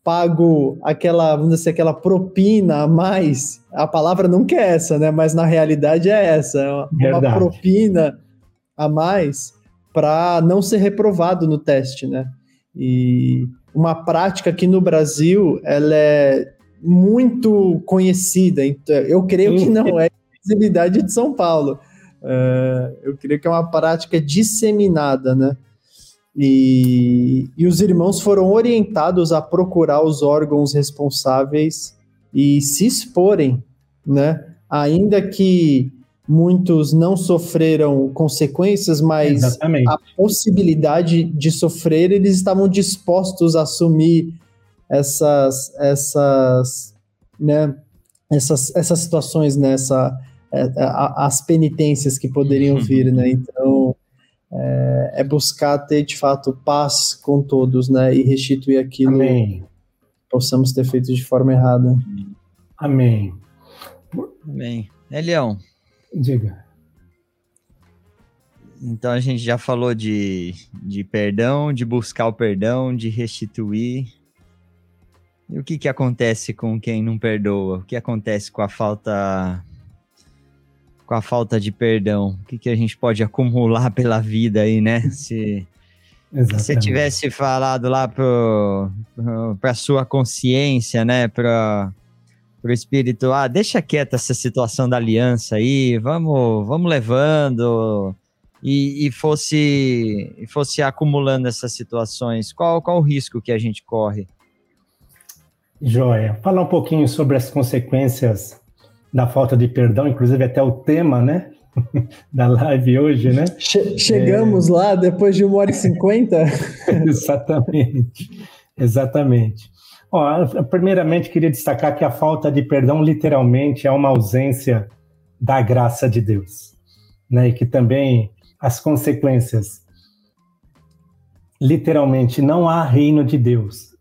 pago aquela, vamos dizer, aquela propina a mais. A palavra nunca é essa, né? Mas na realidade é essa, é uma, uma propina a mais para não ser reprovado no teste, né? E uma prática que no Brasil ela é muito conhecida. Então, eu creio que não é exclusividade de São Paulo. Uh, eu creio que é uma prática disseminada, né? E, e os irmãos foram orientados a procurar os órgãos responsáveis e se exporem, né? Ainda que muitos não sofreram consequências, mas Exatamente. a possibilidade de sofrer, eles estavam dispostos a assumir essas, essas, né, essas, essas situações, nessa né, é, as penitências que poderiam uhum. vir, né? Então, é, é, buscar ter de fato paz com todos, né? E restituir aquilo Amém. que possamos ter feito de forma errada. Amém. Amém. É, Leão. Diga. Então a gente já falou de, de perdão, de buscar o perdão, de restituir. E o que, que acontece com quem não perdoa? O que acontece com a falta com a falta de perdão? O que, que a gente pode acumular pela vida aí, né? Se você tivesse falado lá para a sua consciência, né? Para o espírito, ah, deixa quieta essa situação da aliança aí, vamos, vamos levando e, e fosse e fosse acumulando essas situações, qual, qual o risco que a gente corre? Joia. Falar um pouquinho sobre as consequências da falta de perdão, inclusive até o tema, né? da live hoje, né? Che chegamos é... lá depois de uma hora e cinquenta. exatamente, exatamente. Ó, primeiramente, queria destacar que a falta de perdão, literalmente, é uma ausência da graça de Deus, né? E que também as consequências, literalmente, não há reino de Deus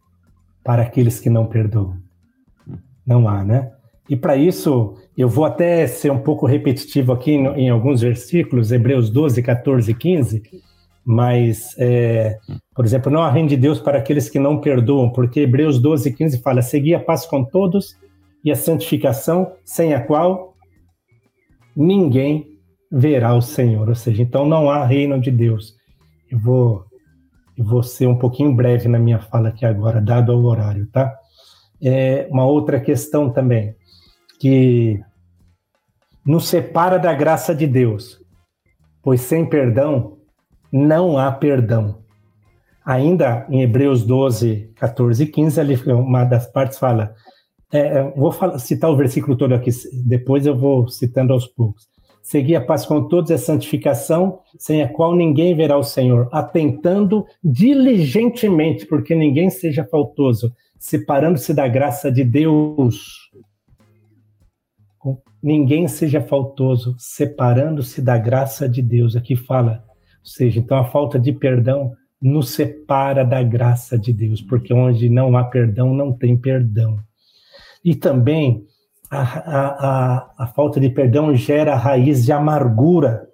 para aqueles que não perdoam. Não há, né? E para isso, eu vou até ser um pouco repetitivo aqui em, em alguns versículos, Hebreus 12, 14 e 15, mas, é, por exemplo, não há reino de Deus para aqueles que não perdoam, porque Hebreus 12, 15 fala: Segui a paz com todos e a santificação, sem a qual ninguém verá o Senhor. Ou seja, então não há reino de Deus. Eu vou, eu vou ser um pouquinho breve na minha fala aqui agora, dado o horário, tá? É, uma outra questão também que nos separa da graça de Deus, pois sem perdão não há perdão. Ainda em Hebreus 12, 14 e 15, ali, uma das partes fala, é, é, vou falar, citar o versículo todo aqui, depois eu vou citando aos poucos. Seguir a paz com todos é santificação, sem a qual ninguém verá o Senhor, atentando diligentemente, porque ninguém seja faltoso, separando-se da graça de Deus ninguém seja faltoso, separando-se da graça de Deus. Aqui fala, ou seja, então a falta de perdão nos separa da graça de Deus, porque onde não há perdão, não tem perdão. E também a, a, a, a falta de perdão gera raiz de amargura,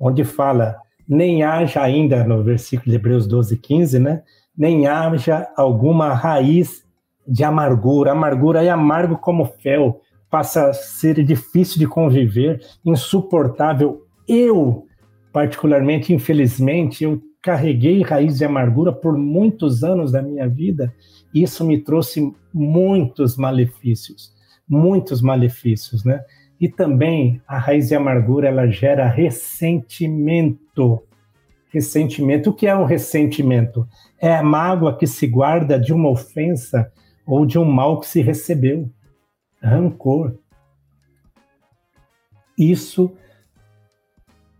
onde fala, nem haja ainda, no versículo de Hebreus 12, 15, né? Nem haja alguma raiz de amargura. Amargura é amargo como fel, passa a ser difícil de conviver, insuportável. Eu, particularmente, infelizmente, eu carreguei raiz de amargura por muitos anos da minha vida. Isso me trouxe muitos malefícios, muitos malefícios, né? E também a raiz de amargura ela gera ressentimento. Ressentimento. O que é um ressentimento? É a mágoa que se guarda de uma ofensa ou de um mal que se recebeu. Rancor. Isso,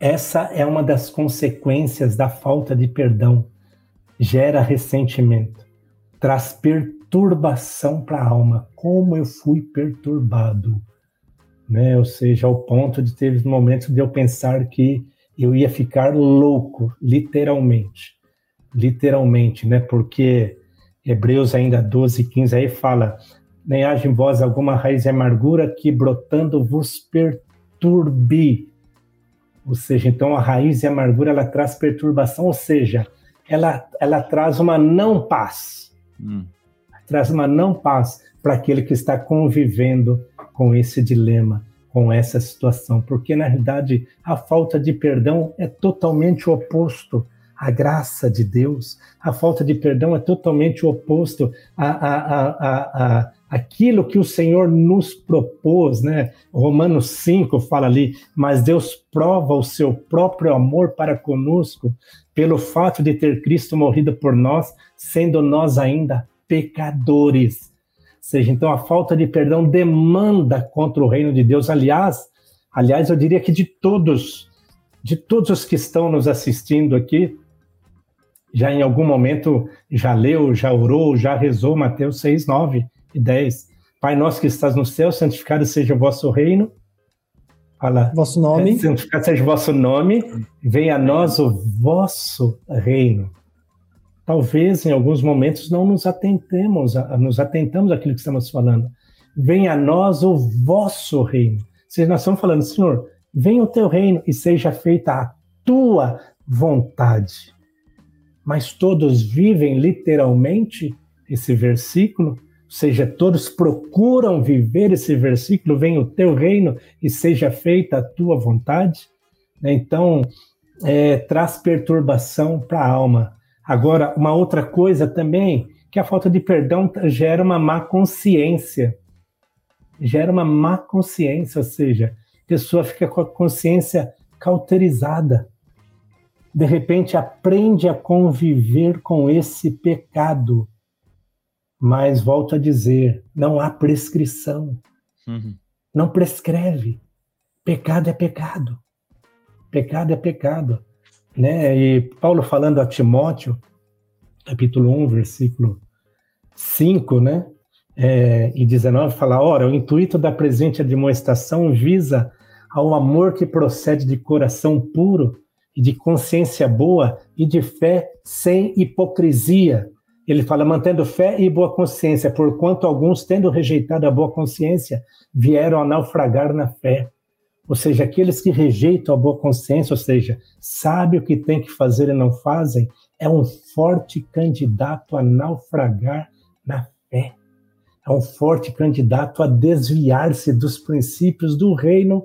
essa é uma das consequências da falta de perdão. Gera ressentimento, traz perturbação para a alma. Como eu fui perturbado, né? Ou seja, ao ponto de ter momentos de eu pensar que eu ia ficar louco, literalmente, literalmente, né? Porque Hebreus ainda 12, 15 aí fala: nem haja em vós alguma raiz de amargura que brotando vos perturbe. Ou seja, então a raiz de amargura ela traz perturbação, ou seja, ela, ela traz uma não paz. Hum. Traz uma não paz para aquele que está convivendo com esse dilema, com essa situação, porque na realidade a falta de perdão é totalmente o oposto à graça de Deus. A falta de perdão é totalmente o oposto a, a, a, a, aquilo que o Senhor nos propôs, né? Romanos 5 fala ali, mas Deus prova o seu próprio amor para conosco pelo fato de ter Cristo morrido por nós, sendo nós ainda pecadores. Ou seja, então a falta de perdão demanda contra o reino de Deus. Aliás, aliás, eu diria que de todos, de todos os que estão nos assistindo aqui, já em algum momento já leu, já orou, já rezou Mateus 6, 9 e 10. Pai nosso que estás no céu, santificado seja o vosso reino. Fala. Vosso nome. Santificado seja o vosso nome. Venha a nós o vosso reino. Talvez em alguns momentos não nos atentemos, nos atentamos àquilo que estamos falando. Venha a nós o vosso reino. Se nós estamos falando, Senhor, venha o teu reino e seja feita a tua vontade. Mas todos vivem literalmente esse versículo seja, todos procuram viver esse versículo, venha o teu reino e seja feita a tua vontade. Né? Então, é, traz perturbação para a alma. Agora, uma outra coisa também, que a falta de perdão gera uma má consciência. Gera uma má consciência, ou seja, a pessoa fica com a consciência cauterizada. De repente, aprende a conviver com esse pecado mas volto a dizer, não há prescrição. Uhum. Não prescreve. Pecado é pecado. Pecado é pecado. Né? E Paulo falando a Timóteo, capítulo 1, versículo 5, né? É, e 19, fala: Ora, o intuito da presente demonstração visa ao amor que procede de coração puro e de consciência boa e de fé sem hipocrisia ele fala, mantendo fé e boa consciência, porquanto alguns, tendo rejeitado a boa consciência, vieram a naufragar na fé. Ou seja, aqueles que rejeitam a boa consciência, ou seja, sabem o que tem que fazer e não fazem, é um forte candidato a naufragar na fé. É um forte candidato a desviar-se dos princípios do reino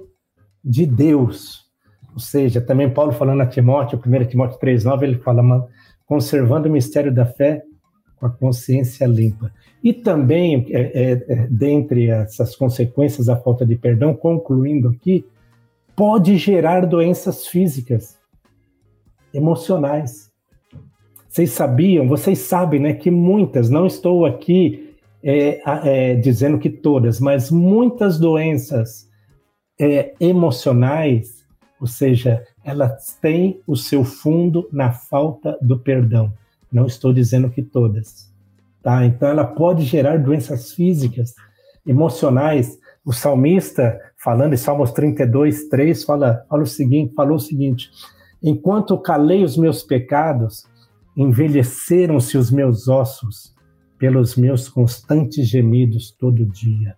de Deus. Ou seja, também Paulo falando a Timóteo, 1 Timóteo 3,9, ele fala, conservando o mistério da fé, com a consciência limpa. E também, é, é, é, dentre essas consequências da falta de perdão, concluindo aqui, pode gerar doenças físicas, emocionais. Vocês sabiam, vocês sabem, né, que muitas, não estou aqui é, é, dizendo que todas, mas muitas doenças é, emocionais, ou seja, elas têm o seu fundo na falta do perdão. Não estou dizendo que todas. Tá? Então, ela pode gerar doenças físicas, emocionais. O salmista, falando em Salmos 32, 3, fala, fala o seguinte, falou o seguinte: Enquanto calei os meus pecados, envelheceram-se os meus ossos pelos meus constantes gemidos todo dia.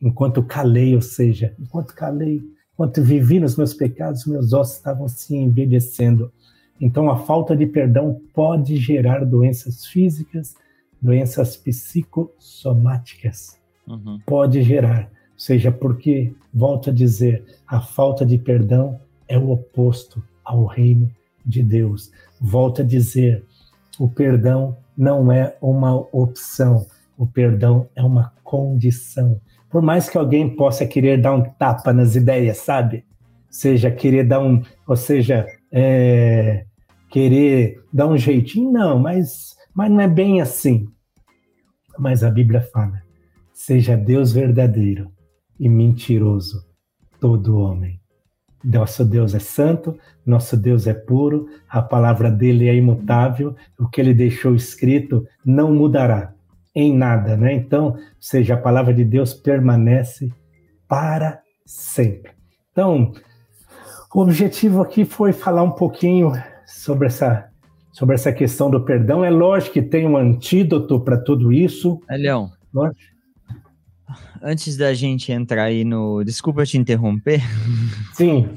Enquanto calei, ou seja, enquanto calei, enquanto vivi nos meus pecados, meus ossos estavam se envelhecendo. Então, a falta de perdão pode gerar doenças físicas, doenças psicossomáticas. Uhum. Pode gerar. Seja porque, volto a dizer, a falta de perdão é o oposto ao reino de Deus. Volto a dizer, o perdão não é uma opção, o perdão é uma condição por mais que alguém possa querer dar um tapa nas ideias, sabe? Seja querer dar um, ou seja, é, querer dar um jeitinho, não, mas, mas não é bem assim. Mas a Bíblia fala: seja Deus verdadeiro e mentiroso todo homem. Nosso Deus é santo, nosso Deus é puro, a palavra dele é imutável, o que ele deixou escrito não mudará em nada, né? Então, seja, a palavra de Deus permanece para sempre. Então, o objetivo aqui foi falar um pouquinho sobre essa sobre essa questão do perdão. É lógico que tem um antídoto para tudo isso. É, Leão. Lógico. Antes da gente entrar aí no. Desculpa te interromper. Sim.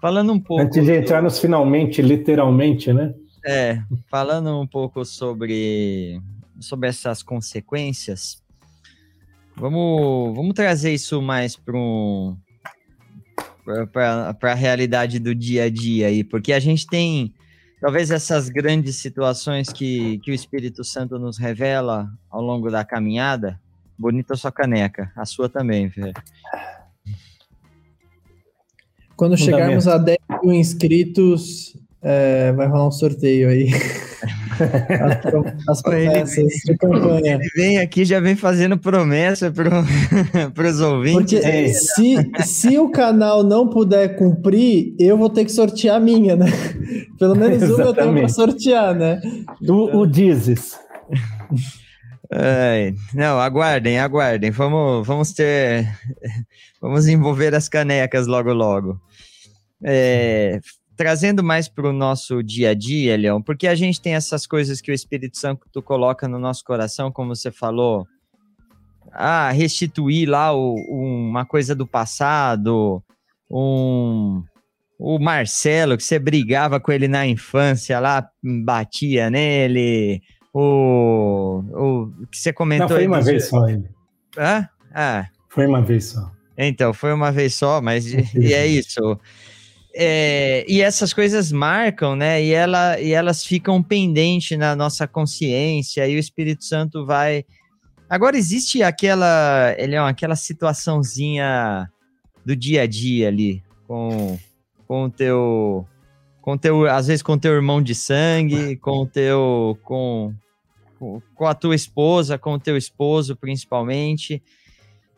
Falando um pouco. Antes de entrar nos finalmente, literalmente, né? É, falando um pouco sobre, sobre essas consequências, vamos, vamos trazer isso mais para um, a realidade do dia a dia aí, porque a gente tem talvez essas grandes situações que, que o Espírito Santo nos revela ao longo da caminhada. Bonita a sua caneca, a sua também, velho. Quando chegarmos a 10 mil inscritos, é, vai rolar um sorteio aí. As, promessas ele, de campanha. Ele vem aqui já vem fazendo promessa para os ouvintes. Porque é. se, se o canal não puder cumprir, eu vou ter que sortear a minha, né? Pelo menos uma eu tenho para sortear, né? Do, o Dizes. É, não, aguardem, aguardem. Vamos, vamos ter. Vamos envolver as canecas logo, logo. É, trazendo mais para o nosso dia a dia, Leão, porque a gente tem essas coisas que o Espírito Santo coloca no nosso coração, como você falou, ah, restituir lá o, uma coisa do passado, um, o Marcelo, que você brigava com ele na infância lá, batia nele, o, o que você comentou... Não, foi uma vez só ele. Hã? Ah. Foi uma vez só. Então, foi uma vez só, mas e é isso. É, e essas coisas marcam, né? E, ela, e elas ficam pendentes na nossa consciência, e o Espírito Santo vai. Agora existe aquela, ele é aquela situaçãozinha do dia a dia ali, com, com o teu. Com teu, às vezes com teu irmão de sangue, com teu. Com, com a tua esposa, com o teu esposo, principalmente,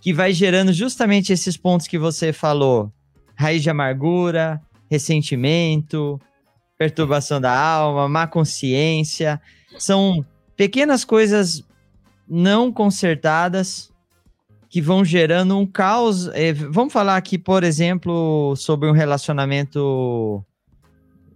que vai gerando justamente esses pontos que você falou raiz de amargura, ressentimento, perturbação da alma, má consciência. São pequenas coisas não consertadas que vão gerando um caos. É, vamos falar aqui, por exemplo, sobre um relacionamento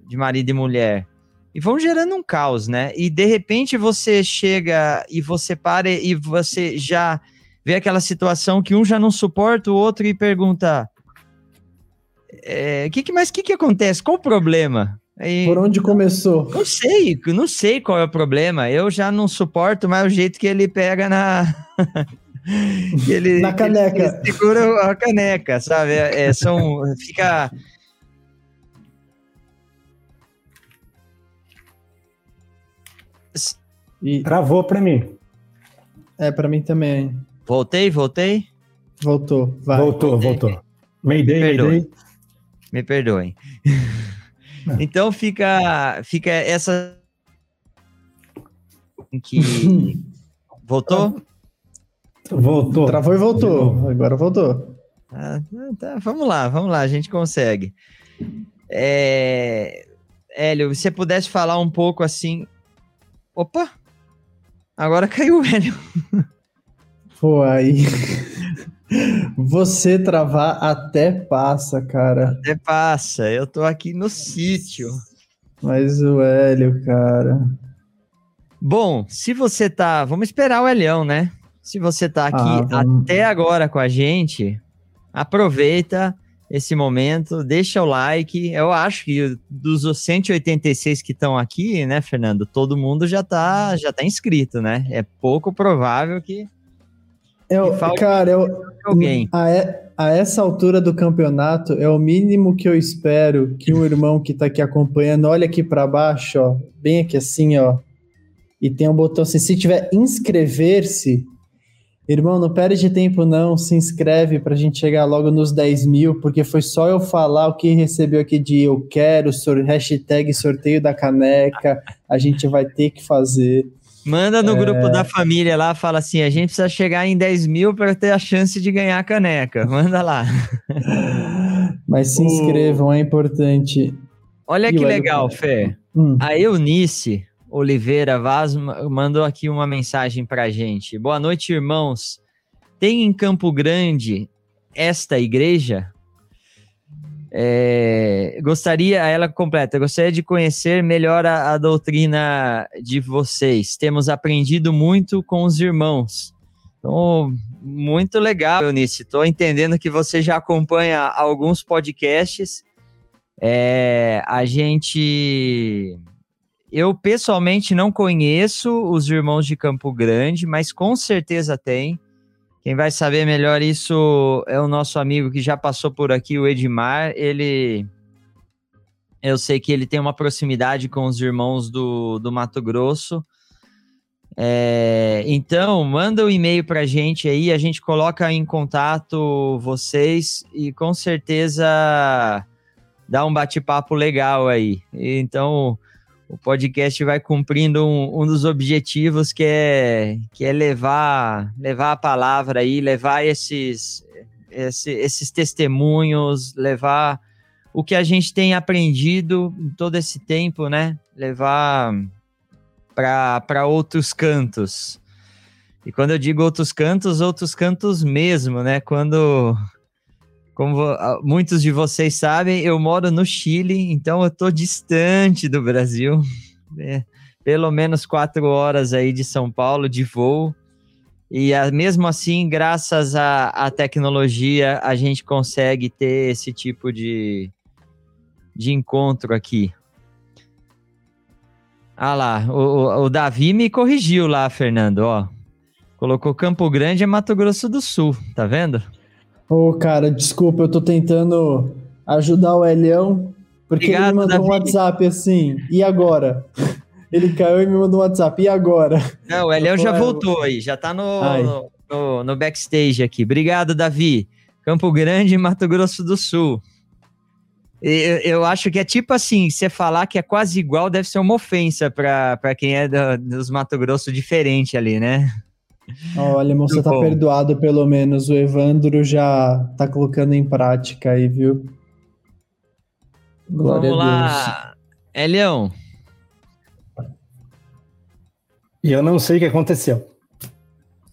de marido e mulher. E vão gerando um caos, né? E de repente você chega e você para e você já vê aquela situação que um já não suporta o outro e pergunta: é, que, que, mas o que, que acontece? Qual o problema? Aí, Por onde começou? Não sei, não sei qual é o problema. Eu já não suporto mais o jeito que ele pega na. ele, na caneca. Ele segura a caneca, sabe? É, é, são, fica. E... Travou para mim. É, para mim também. Voltei, voltei? Voltou, vai. Voltou, voltou. Mayday, Mayday. Me perdoem. então fica, fica essa que voltou. Voltou. Travou e voltou. Agora voltou. Ah, tá, vamos lá, vamos lá, a gente consegue. É... Hélio, se você pudesse falar um pouco assim. Opa! Agora caiu o Hélio. Pô, aí. Você travar até passa, cara. Até passa. Eu tô aqui no sítio. Mas o Hélio, cara. Bom, se você tá. Vamos esperar o Elião, né? Se você tá aqui ah, até agora com a gente, aproveita esse momento, deixa o like. Eu acho que dos 186 que estão aqui, né, Fernando? Todo mundo já tá, já tá inscrito, né? É pouco provável que eu, cara, eu, alguém. A, a, essa altura do campeonato, é o mínimo que eu espero que um irmão que tá aqui acompanhando olhe aqui para baixo, ó, bem aqui assim, ó, e tem um botão assim, se tiver inscrever-se, Irmão, não perde tempo não, se inscreve para a gente chegar logo nos 10 mil, porque foi só eu falar o que recebeu aqui de eu quero, sor hashtag sorteio da caneca, a gente vai ter que fazer. Manda no é... grupo da família lá, fala assim, a gente precisa chegar em 10 mil para ter a chance de ganhar a caneca, manda lá. Mas se inscrevam, é importante. Olha e que legal, Fê. Hum. A Eunice Oliveira Vaz mandou aqui uma mensagem para a gente. Boa noite, irmãos. Tem em Campo Grande esta igreja? É, gostaria, ela completa, gostaria de conhecer melhor a, a, doutrina de vocês. Temos aprendido muito com os irmãos. Então, muito legal, Eunice. Estou entendendo que você já acompanha alguns podcasts. É, a gente eu pessoalmente não conheço os irmãos de Campo Grande, mas com certeza tem. Quem vai saber melhor isso é o nosso amigo que já passou por aqui, o Edmar. Ele. Eu sei que ele tem uma proximidade com os irmãos do, do Mato Grosso. É, então, manda um e-mail para a gente aí, a gente coloca em contato vocês e com certeza dá um bate-papo legal aí. Então, o podcast vai cumprindo um, um, dos objetivos que é, que é levar, levar a palavra aí, levar esses, esse, esses testemunhos, levar o que a gente tem aprendido em todo esse tempo, né? Levar para outros cantos. E quando eu digo outros cantos, outros cantos mesmo, né? Quando como muitos de vocês sabem, eu moro no Chile, então eu estou distante do Brasil. Né? Pelo menos quatro horas aí de São Paulo de voo. E mesmo assim, graças à tecnologia, a gente consegue ter esse tipo de, de encontro aqui. Ah lá, o, o Davi me corrigiu lá, Fernando, ó. Colocou Campo Grande é Mato Grosso do Sul, tá vendo? Ô, oh, cara, desculpa, eu tô tentando ajudar o Elião, porque Obrigado, ele me mandou Davi. um WhatsApp assim, e agora? Ele caiu e me mandou um WhatsApp, e agora? Não, o Elião já voltou aí, já tá no, no, no, backstage aqui. Obrigado, Davi. Campo Grande, Mato Grosso do Sul. Eu, eu acho que é tipo assim, você falar que é quase igual deve ser uma ofensa para quem é do, dos Mato Grosso diferente ali, né? Olha, você tá perdoado pelo menos. O Evandro já tá colocando em prática aí, viu? Glória Vamos lá. É, Leão. E eu não sei o que aconteceu.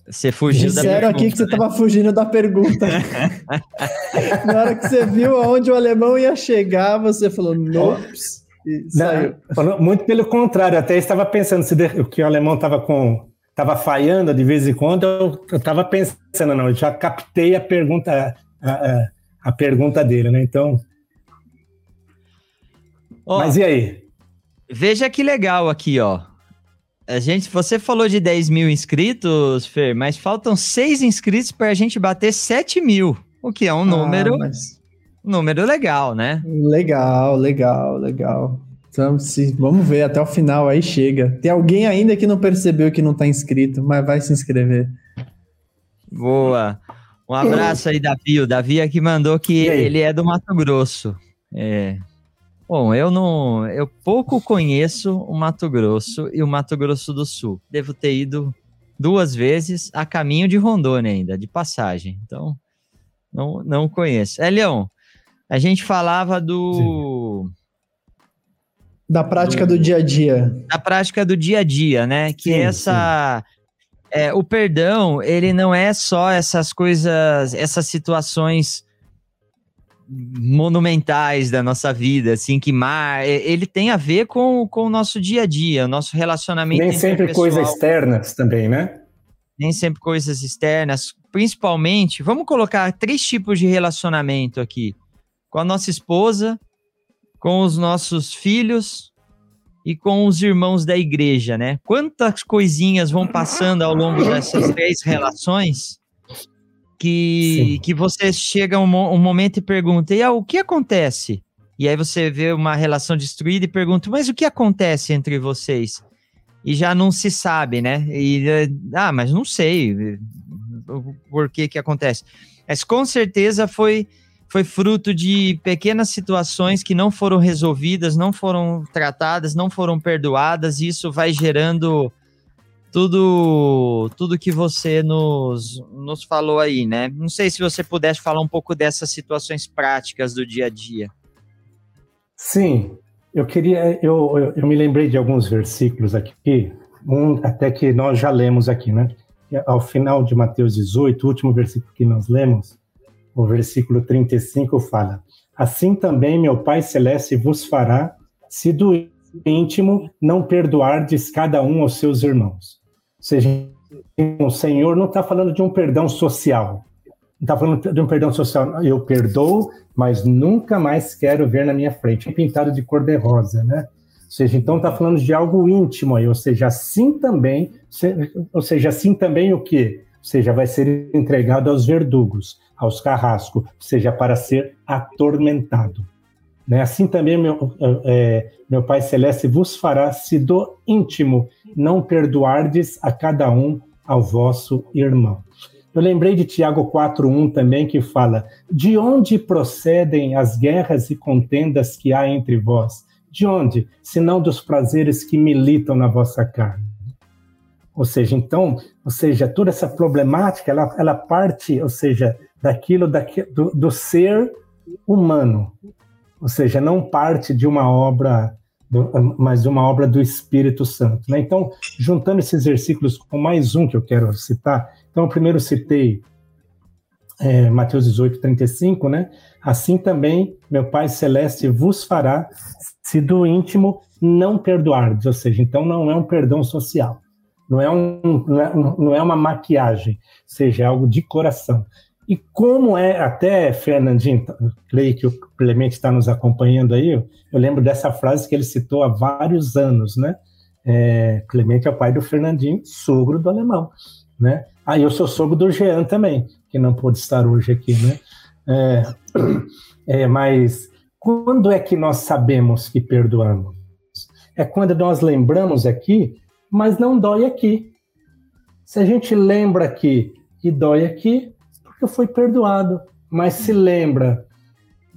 Você fugiu Disseram da pergunta. aqui que você estava fugindo da pergunta. Na hora que você viu aonde o alemão ia chegar, você falou, nops. Não, muito pelo contrário, até estava pensando se o que o alemão estava com estava falhando de vez em quando, eu estava pensando, não, eu já captei a pergunta, a, a, a pergunta dele, né? Então. Ó, Mas e aí? Veja que legal aqui, ó. A gente, você falou de 10 mil inscritos, Fer, mas faltam seis inscritos para a gente bater 7 mil, o que é um ah, número, mas... número legal, né? Legal, legal, legal. Então, se, vamos ver, até o final aí chega. Tem alguém ainda que não percebeu que não está inscrito, mas vai se inscrever. Boa. Um abraço aí, Davi. O Davi aqui mandou que ele é do Mato Grosso. É. Bom, eu não. Eu pouco conheço o Mato Grosso e o Mato Grosso do Sul. Devo ter ido duas vezes a caminho de Rondônia ainda, de passagem. Então, não, não conheço. É, Leão, a gente falava do. Sim da prática do, do, dia a dia. Da prática do dia a dia, né? Que sim, essa. Sim. É, o perdão, ele não é só essas coisas, essas situações monumentais da nossa vida, assim, que mar, ele tem a ver com, com o nosso dia a dia, o nosso relacionamento. Nem sempre coisas externas também, né? Nem sempre coisas externas, principalmente, vamos colocar três tipos de relacionamento aqui: com a nossa esposa, com os nossos filhos e com os irmãos da igreja, né? Quantas coisinhas vão passando ao longo dessas três relações que, que você chega um, um momento e pergunta, e ah, o que acontece? E aí você vê uma relação destruída e pergunta, mas o que acontece entre vocês? E já não se sabe, né? E, ah, mas não sei. por que que acontece. Mas com certeza foi foi fruto de pequenas situações que não foram resolvidas, não foram tratadas, não foram perdoadas, e isso vai gerando tudo tudo que você nos, nos falou aí, né? Não sei se você pudesse falar um pouco dessas situações práticas do dia a dia. Sim, eu queria, eu, eu, eu me lembrei de alguns versículos aqui, um até que nós já lemos aqui, né? Ao final de Mateus 18, o último versículo que nós lemos, o versículo 35 fala: Assim também meu Pai Celeste vos fará, se do íntimo não perdoardes cada um aos seus irmãos. Ou seja, o Senhor não está falando de um perdão social. Não está falando de um perdão social. Eu perdoo, mas nunca mais quero ver na minha frente. Pintado de cor de rosa, né? Ou seja, então está falando de algo íntimo aí. Ou seja, assim também. Ou seja, assim também o quê? Seja, vai ser entregado aos verdugos aos carrascos, seja para ser atormentado. Né? Assim também meu, é, meu Pai Celeste vos fará, se do íntimo não perdoardes a cada um ao vosso irmão. Eu lembrei de Tiago 4.1 também, que fala, de onde procedem as guerras e contendas que há entre vós? De onde? Senão dos prazeres que militam na vossa carne. Ou seja, então, ou seja, toda essa problemática, ela, ela parte, ou seja, daquilo, daquilo do, do, ser humano, ou seja, não parte de uma obra, do, mas uma obra do Espírito Santo. Né? Então, juntando esses versículos com mais um que eu quero citar, então, primeiro citei é, Mateus 18, 35, né? Assim também meu Pai Celeste vos fará, se do íntimo não perdoardes, ou seja, então não é um perdão social, não é, um, não é, é uma maquiagem, seja é algo de coração. E como é, até Fernandinho, creio que o Clemente está nos acompanhando aí, eu lembro dessa frase que ele citou há vários anos, né? É, Clemente é o pai do Fernandinho, sogro do alemão, né? Ah, eu sou sogro do Jean também, que não pôde estar hoje aqui, né? É, é, mas quando é que nós sabemos que perdoamos? É quando nós lembramos aqui, mas não dói aqui. Se a gente lembra aqui e dói aqui, porque foi perdoado. Mas se lembra,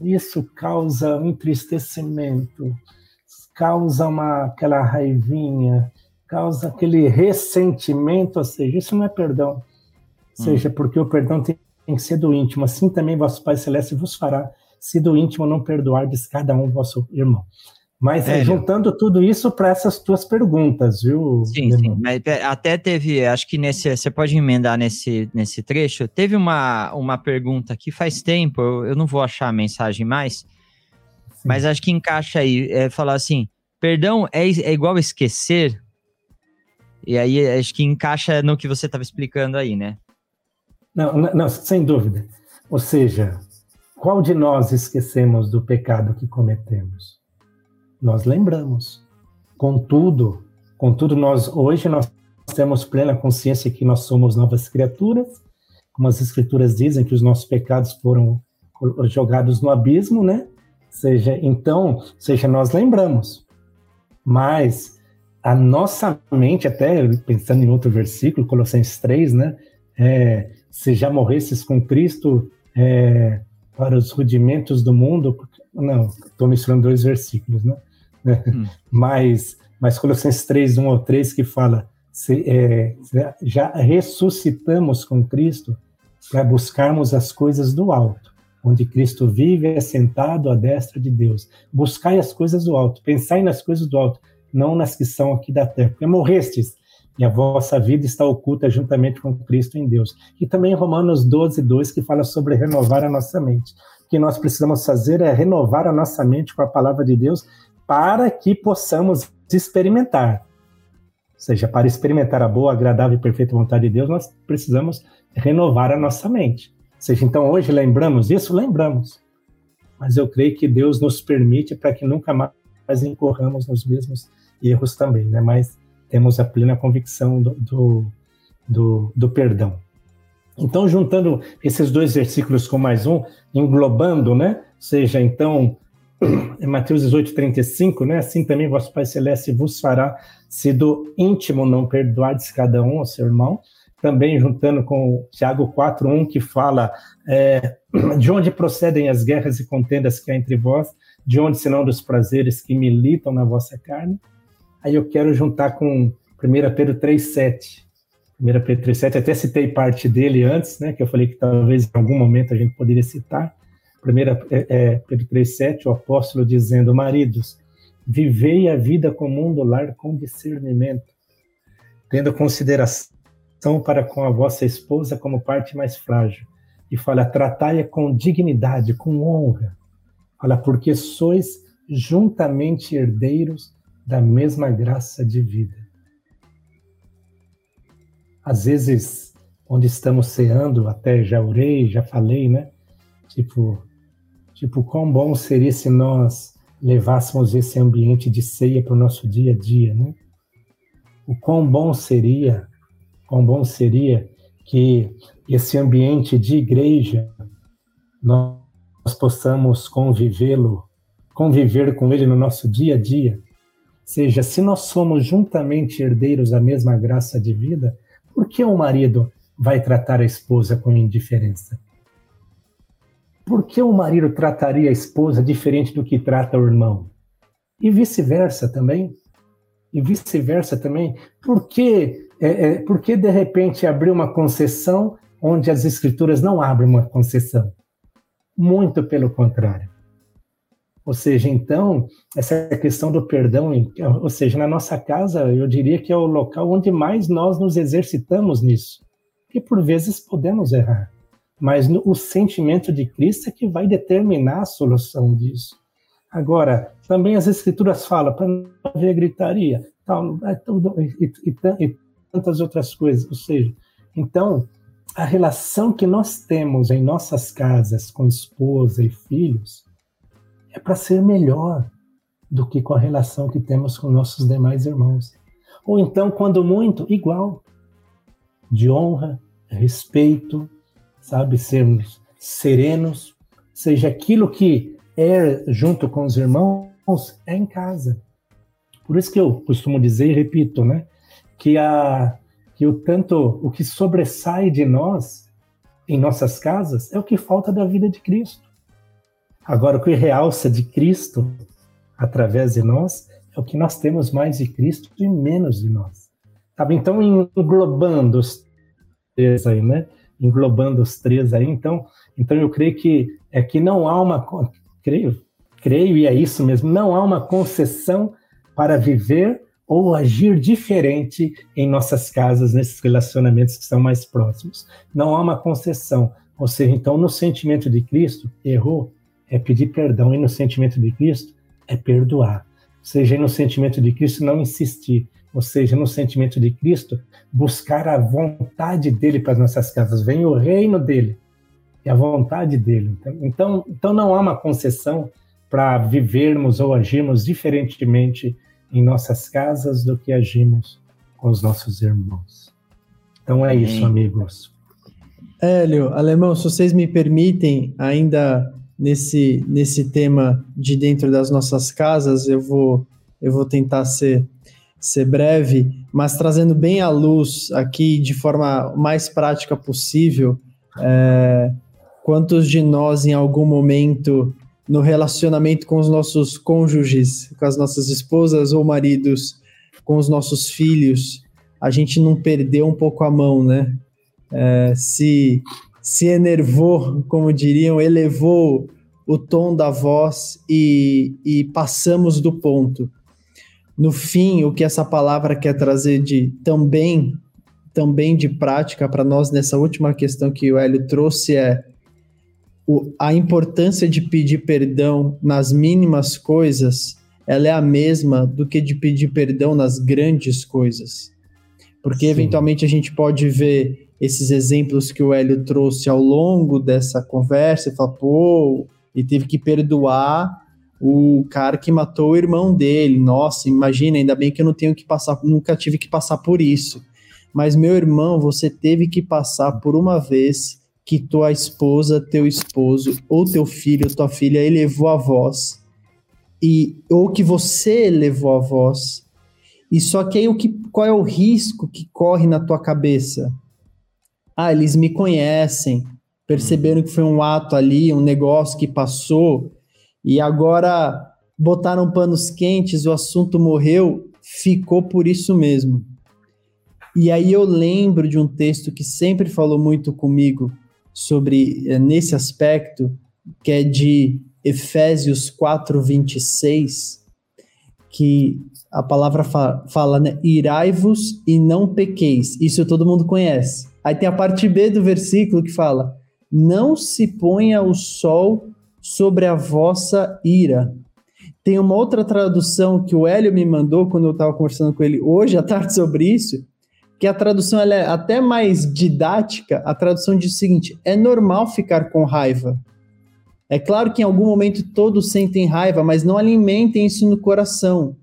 isso causa um entristecimento, causa uma, aquela raivinha, causa aquele ressentimento, ou seja, isso não é perdão. Ou hum. seja, porque o perdão tem, tem que ser do íntimo. Assim também vosso Pai Celeste vos fará, se do íntimo não perdoardes cada um vosso irmão. Mas é, juntando tudo isso para essas tuas perguntas, viu? Sim, sim. Mas até teve, acho que nesse, você pode emendar nesse, nesse trecho. Teve uma, uma pergunta que faz tempo, eu, eu não vou achar a mensagem mais, sim. mas acho que encaixa aí. É falar assim: perdão é, é igual esquecer? E aí acho que encaixa no que você estava explicando aí, né? Não, não, sem dúvida. Ou seja, qual de nós esquecemos do pecado que cometemos? Nós lembramos. Contudo, contudo nós hoje nós temos plena consciência que nós somos novas criaturas, como as escrituras dizem que os nossos pecados foram jogados no abismo, né? Seja, então, seja nós lembramos. Mas a nossa mente, até pensando em outro versículo, Colossenses 3, né? É, se já morresses com Cristo é, para os rudimentos do mundo, não, estou misturando dois versículos, né? Hum. mas, mas Colossenses 3, 1 ou 3, que fala, se, é, já ressuscitamos com Cristo para buscarmos as coisas do alto, onde Cristo vive assentado à destra de Deus. Buscai as coisas do alto, pensai nas coisas do alto, não nas que são aqui da terra. Porque morrestes, e a vossa vida está oculta juntamente com Cristo em Deus. E também Romanos 12, 2, que fala sobre renovar a nossa mente. O que nós precisamos fazer é renovar a nossa mente com a palavra de Deus para que possamos experimentar. Ou seja, para experimentar a boa, agradável e perfeita vontade de Deus, nós precisamos renovar a nossa mente. Ou seja, então hoje lembramos isso? Lembramos. Mas eu creio que Deus nos permite para que nunca mais incorramos nos mesmos erros também, né? Mas temos a plena convicção do, do, do, do perdão. Então, juntando esses dois versículos com mais um, englobando, né? Seja então em Mateus 18, 35, né? Assim também vosso Pai Celeste vos fará, se do íntimo não perdoardes cada um ao seu irmão. também juntando com Tiago 4.1, que fala é, de onde procedem as guerras e contendas que há entre vós, de onde senão dos prazeres que militam na vossa carne. Aí eu quero juntar com 1 Pedro 3.7. 1 Pedro 3.7, até citei parte dele antes, né, que eu falei que talvez em algum momento a gente poderia citar. 1 é, é, Pedro 3.7, o apóstolo dizendo, maridos, vivei a vida comum do lar com discernimento, tendo consideração para com a vossa esposa como parte mais frágil. E fala, tratai-a com dignidade, com honra. Fala, porque sois juntamente herdeiros da mesma graça de vida. Às vezes, onde estamos ceando, até já orei, já falei, né? Tipo, tipo, quão bom seria se nós levássemos esse ambiente de ceia para o nosso dia a dia, né? O quão bom seria quão bom seria que esse ambiente de igreja nós possamos convivê-lo, conviver com ele no nosso dia a dia. Seja, se nós somos juntamente herdeiros da mesma graça de vida, por que o marido vai tratar a esposa com indiferença? Por que o marido trataria a esposa diferente do que trata o irmão? E vice-versa também. E vice-versa também. Por que é, é, por que de repente abrir uma concessão onde as escrituras não abrem uma concessão? Muito pelo contrário. Ou seja, então, essa questão do perdão, ou seja, na nossa casa, eu diria que é o local onde mais nós nos exercitamos nisso. E por vezes podemos errar, mas o sentimento de Cristo é que vai determinar a solução disso. Agora, também as escrituras falam para não haver gritaria, tal, e, e, e, tantas outras coisas. Ou seja, então, a relação que nós temos em nossas casas com esposa e filhos é para ser melhor do que com a relação que temos com nossos demais irmãos. Ou então, quando muito, igual. De honra, respeito, sabe, sermos serenos, seja aquilo que é junto com os irmãos, é em casa. Por isso que eu costumo dizer e repito, né? que a que o tanto o que sobressai de nós em nossas casas é o que falta da vida de Cristo. Agora o que realça de Cristo através de nós é o que nós temos mais de Cristo e menos de nós. Sabe? Então englobando os aí, né? Englobando os três aí, então, então eu creio que é que não há uma creio, creio e é isso mesmo, não há uma concessão para viver ou agir diferente em nossas casas, nesses relacionamentos que são mais próximos. Não há uma concessão. Ou seja, então, no sentimento de Cristo, errou, é pedir perdão, e no sentimento de Cristo, é perdoar. Ou seja, no sentimento de Cristo, não insistir. Ou seja, no sentimento de Cristo, buscar a vontade dele para as nossas casas. Vem o reino dele e a vontade dele. Então, então, então não há uma concessão para vivermos ou agirmos diferentemente em nossas casas do que agimos com os nossos irmãos. Então é isso, amigos. Hélio, Alemão, se vocês me permitem, ainda nesse, nesse tema de dentro das nossas casas, eu vou, eu vou tentar ser, ser breve, mas trazendo bem à luz aqui de forma mais prática possível. É, quantos de nós, em algum momento, no relacionamento com os nossos cônjuges, com as nossas esposas ou maridos, com os nossos filhos, a gente não perdeu um pouco a mão, né? É, se se enervou, como diriam, elevou o tom da voz e, e passamos do ponto. No fim, o que essa palavra quer trazer de também também de prática para nós nessa última questão que o Hélio trouxe é o, a importância de pedir perdão nas mínimas coisas, ela é a mesma do que de pedir perdão nas grandes coisas. Porque Sim. eventualmente a gente pode ver esses exemplos que o Hélio trouxe ao longo dessa conversa e falar, pô, ele teve que perdoar o cara que matou o irmão dele. Nossa, imagina, ainda bem que eu não tenho que passar, nunca tive que passar por isso. Mas meu irmão, você teve que passar por uma vez que tua esposa, teu esposo, ou teu filho, ou tua filha elevou a voz, e, ou que você elevou a voz. E só que aí o que, qual é o risco que corre na tua cabeça? Ah, eles me conhecem, perceberam que foi um ato ali, um negócio que passou, e agora botaram panos quentes, o assunto morreu, ficou por isso mesmo. E aí eu lembro de um texto que sempre falou muito comigo sobre é, nesse aspecto, que é de Efésios 4, 26, que a palavra fala né? Irai-vos e não pequeis. Isso todo mundo conhece. Aí tem a parte B do versículo que fala: Não se ponha o sol sobre a vossa ira. Tem uma outra tradução que o Hélio me mandou quando eu estava conversando com ele hoje à tarde sobre isso, que a tradução é até mais didática. A tradução diz o seguinte: é normal ficar com raiva. É claro que em algum momento todos sentem raiva, mas não alimentem isso no coração.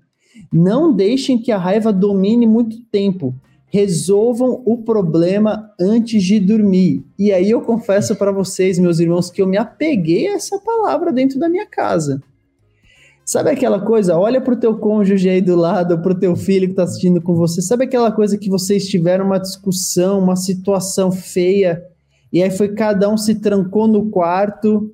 Não deixem que a raiva domine muito tempo. Resolvam o problema antes de dormir. E aí eu confesso para vocês, meus irmãos, que eu me apeguei a essa palavra dentro da minha casa. Sabe aquela coisa? Olha para o teu cônjuge aí do lado, para o teu filho que está assistindo com você. Sabe aquela coisa que vocês tiveram uma discussão, uma situação feia, e aí foi cada um se trancou no quarto,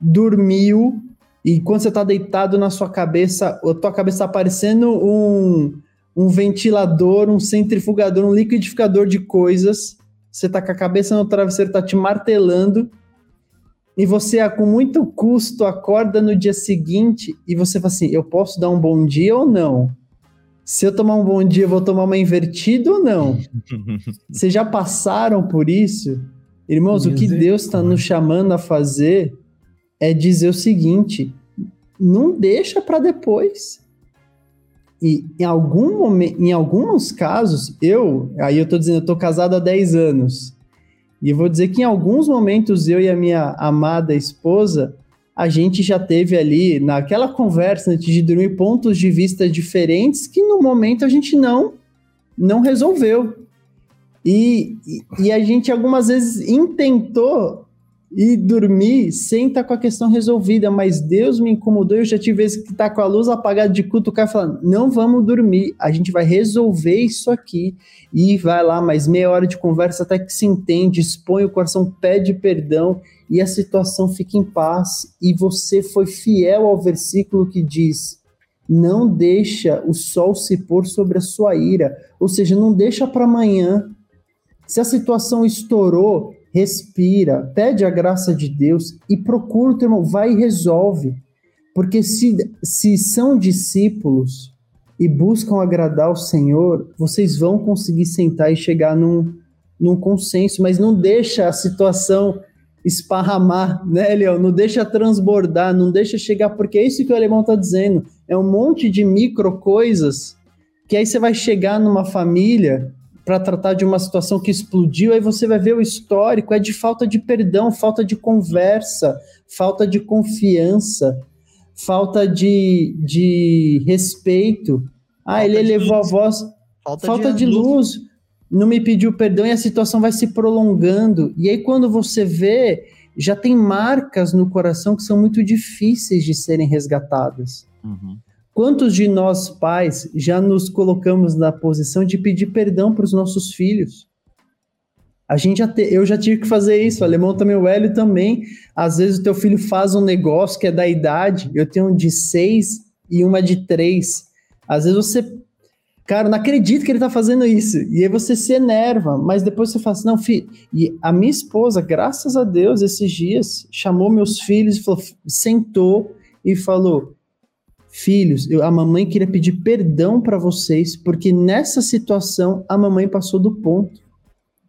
dormiu, e quando você está deitado na sua cabeça, a tua cabeça está parecendo um, um ventilador, um centrifugador, um liquidificador de coisas. Você está com a cabeça no travesseiro, está te martelando e você, com muito custo, acorda no dia seguinte e você fala assim: eu posso dar um bom dia ou não? Se eu tomar um bom dia, eu vou tomar uma invertida ou não? Vocês já passaram por isso? Irmãos, o que Deus está nos chamando a fazer é dizer o seguinte: não deixa para depois. E em algum em alguns casos, eu, aí eu tô dizendo, eu tô casado há 10 anos. E vou dizer que em alguns momentos eu e a minha amada esposa, a gente já teve ali, naquela conversa antes de dormir, pontos de vista diferentes que no momento a gente não, não resolveu. E, e a gente algumas vezes intentou e dormir sem estar tá com a questão resolvida, mas Deus me incomodou. Eu já tive vezes que tá com a luz apagada de culto, o cara falando: não vamos dormir, a gente vai resolver isso aqui. E vai lá, mais meia hora de conversa até que se entende, expõe o coração, pede perdão e a situação fica em paz. E você foi fiel ao versículo que diz: não deixa o sol se pôr sobre a sua ira, ou seja, não deixa para amanhã. Se a situação estourou, respira, pede a graça de Deus e procura o teu irmão, vai e resolve. Porque se, se são discípulos e buscam agradar o Senhor, vocês vão conseguir sentar e chegar num, num consenso, mas não deixa a situação esparramar, né, Leão? Não deixa transbordar, não deixa chegar, porque é isso que o alemão está dizendo. É um monte de micro coisas que aí você vai chegar numa família para tratar de uma situação que explodiu, aí você vai ver o histórico, é de falta de perdão, falta de conversa, falta de confiança, falta de, de respeito. Ah, falta ele elevou luz. a voz. Falta, falta de, de luz. luz. Não me pediu perdão e a situação vai se prolongando. E aí, quando você vê, já tem marcas no coração que são muito difíceis de serem resgatadas. Uhum. Quantos de nós pais já nos colocamos na posição de pedir perdão para os nossos filhos? A gente já te, eu já tive que fazer isso, o alemão também, o Hélio também. Às vezes o teu filho faz um negócio que é da idade, eu tenho um de seis e uma de três. Às vezes você, cara, não acredito que ele tá fazendo isso. E aí você se enerva, mas depois você fala assim, não, filho. E a minha esposa, graças a Deus, esses dias, chamou meus filhos falou, sentou e falou: Filhos, eu, a mamãe queria pedir perdão para vocês, porque nessa situação a mamãe passou do ponto.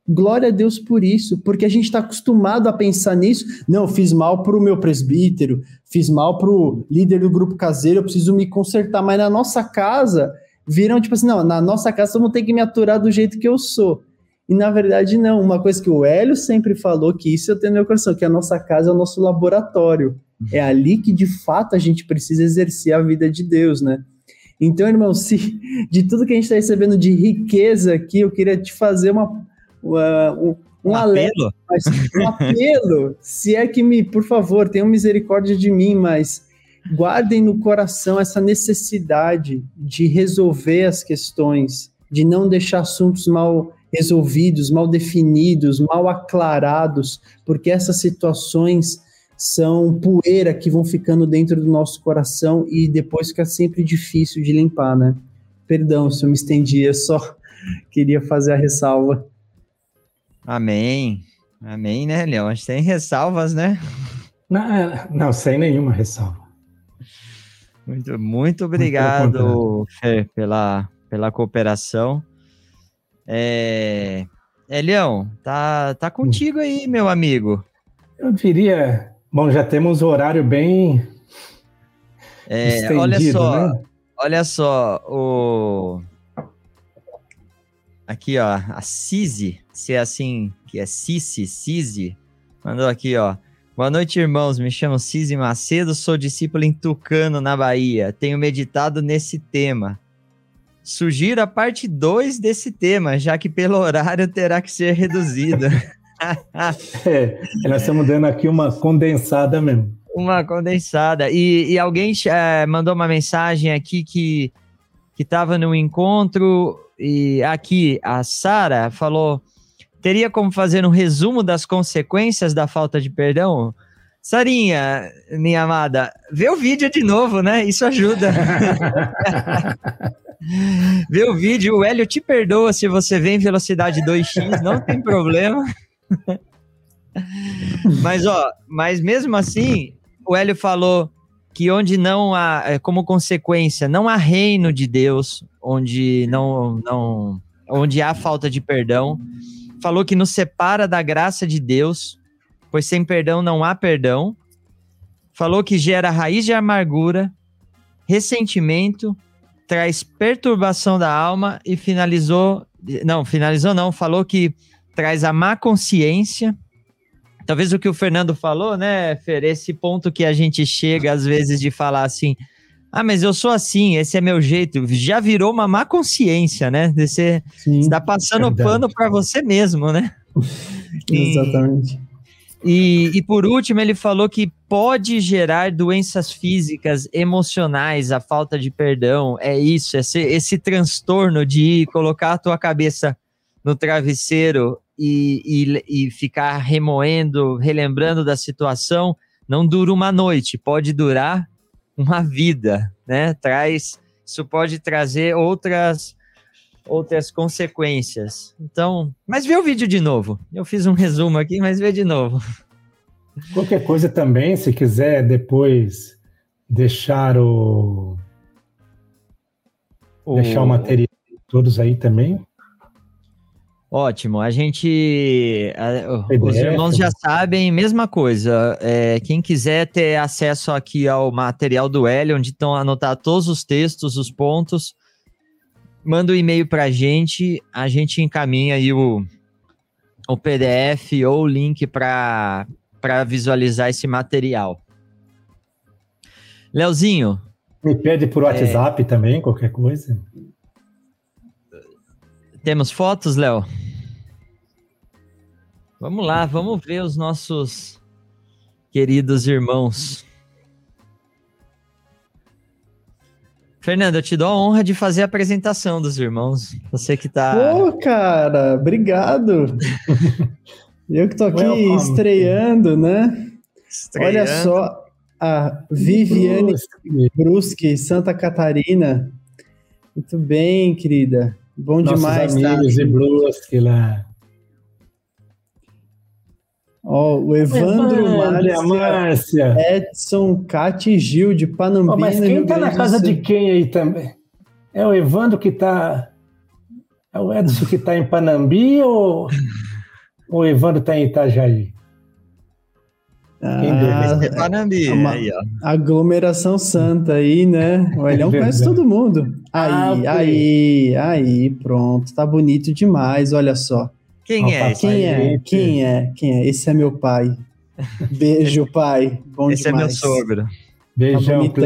Glória a Deus por isso, porque a gente está acostumado a pensar nisso. Não, fiz mal para o meu presbítero, fiz mal para o líder do grupo caseiro, eu preciso me consertar. Mas na nossa casa, viram tipo assim: não, na nossa casa eu não tenho que me aturar do jeito que eu sou. E na verdade, não. Uma coisa que o Hélio sempre falou, que isso eu tenho no meu coração, que a nossa casa é o nosso laboratório. É ali que de fato a gente precisa exercer a vida de Deus, né? Então, irmão, se de tudo que a gente está recebendo de riqueza aqui, eu queria te fazer uma, uma um, um, um apelo, um apelo. se é que me, por favor, tenham misericórdia de mim, mas guardem no coração essa necessidade de resolver as questões, de não deixar assuntos mal resolvidos, mal definidos, mal aclarados, porque essas situações são poeira que vão ficando dentro do nosso coração e depois fica sempre difícil de limpar, né? Perdão se eu me estendi, eu só queria fazer a ressalva. Amém. Amém, né, Leão? A gente tem ressalvas, né? Não, é, não, sem nenhuma ressalva. Muito, muito obrigado, Fer, pela, pela cooperação. É, é, Leão, tá, tá contigo aí, meu amigo. Eu diria, bom, já temos o horário bem é, olha só, né? olha só, o aqui ó, a Cise, se é assim que é Cici, Cise, mandou aqui ó. Boa noite, irmãos. Me chamo Cise Macedo, sou discípulo em Tucano, na Bahia. Tenho meditado nesse tema. Sugiro a parte 2 desse tema, já que pelo horário terá que ser reduzida. É, nós estamos dando aqui uma condensada mesmo. Uma condensada. E, e alguém é, mandou uma mensagem aqui que que estava no encontro e aqui a Sara falou teria como fazer um resumo das consequências da falta de perdão? Sarinha, minha amada, vê o vídeo de novo, né? Isso ajuda. Vê o vídeo, o Hélio te perdoa se você vem em velocidade 2x, não tem problema. mas, ó, mas mesmo assim, o Hélio falou que onde não há, é, como consequência, não há reino de Deus, onde não, não, onde há falta de perdão. Falou que nos separa da graça de Deus, pois sem perdão não há perdão. Falou que gera raiz de amargura, ressentimento, traz perturbação da alma e finalizou, não, finalizou não, falou que traz a má consciência. Talvez o que o Fernando falou, né, Fer, esse ponto que a gente chega às vezes de falar assim, ah, mas eu sou assim, esse é meu jeito, já virou uma má consciência, né? Você está passando verdade. pano para você mesmo, né? Exatamente. E, e por último, ele falou que pode gerar doenças físicas, emocionais, a falta de perdão. É isso, esse, esse transtorno de colocar a tua cabeça no travesseiro e, e, e ficar remoendo, relembrando da situação, não dura uma noite, pode durar uma vida, né? Traz, isso pode trazer outras outras consequências. Então, mas vê o vídeo de novo. Eu fiz um resumo aqui, mas vê de novo. Qualquer coisa também, se quiser depois deixar o, o... deixar o material todos aí também. Ótimo, a gente. A, os irmãos já sabem, mesma coisa. É, quem quiser ter acesso aqui ao material do Hélio, onde estão anotar todos os textos, os pontos, manda um e-mail para a gente, a gente encaminha aí o, o PDF ou o link para visualizar esse material. Leozinho. Me pede por WhatsApp é... também, qualquer coisa. Temos fotos, Léo? Vamos lá, vamos ver os nossos queridos irmãos. Fernando, eu te dou a honra de fazer a apresentação dos irmãos. Você que tá. Pô, cara, obrigado. eu que tô aqui Welcome. estreando, né? Estreando. Olha só, a Viviane Brusque. Brusque, Santa Catarina. Muito bem, querida. Bom Nossos demais. Amigos tá? de Brusque lá. Ó, o Evandro Márcia, Márcia, Edson, Cati Gil de Panambina. Oh, mas quem tá na casa de quem aí também? É o Evandro que tá. É o Edson que tá em Panambi ou o Evandro tá em Itajaí? Ah, é Panambi, uma, aí, ó. Aglomeração Santa aí, né? O Elhão é conhece todo mundo. Aí, ah, aí, aí, pronto. Tá bonito demais, olha só. Quem é? Quem é? Quem é? Quem é? Esse é meu pai. Beijo, pai. Bom Esse demais. é meu sogro. Beijão, tá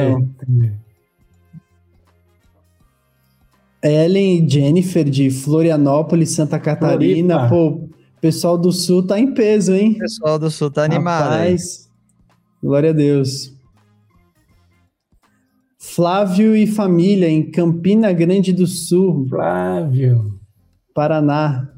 Ellen e Jennifer de Florianópolis, Santa Catarina. Floripa. Pô, pessoal do Sul tá em peso, hein? O pessoal do Sul tá animado. Rapaz, glória a Deus. Flávio e família em Campina Grande do Sul. Flávio. Paraná.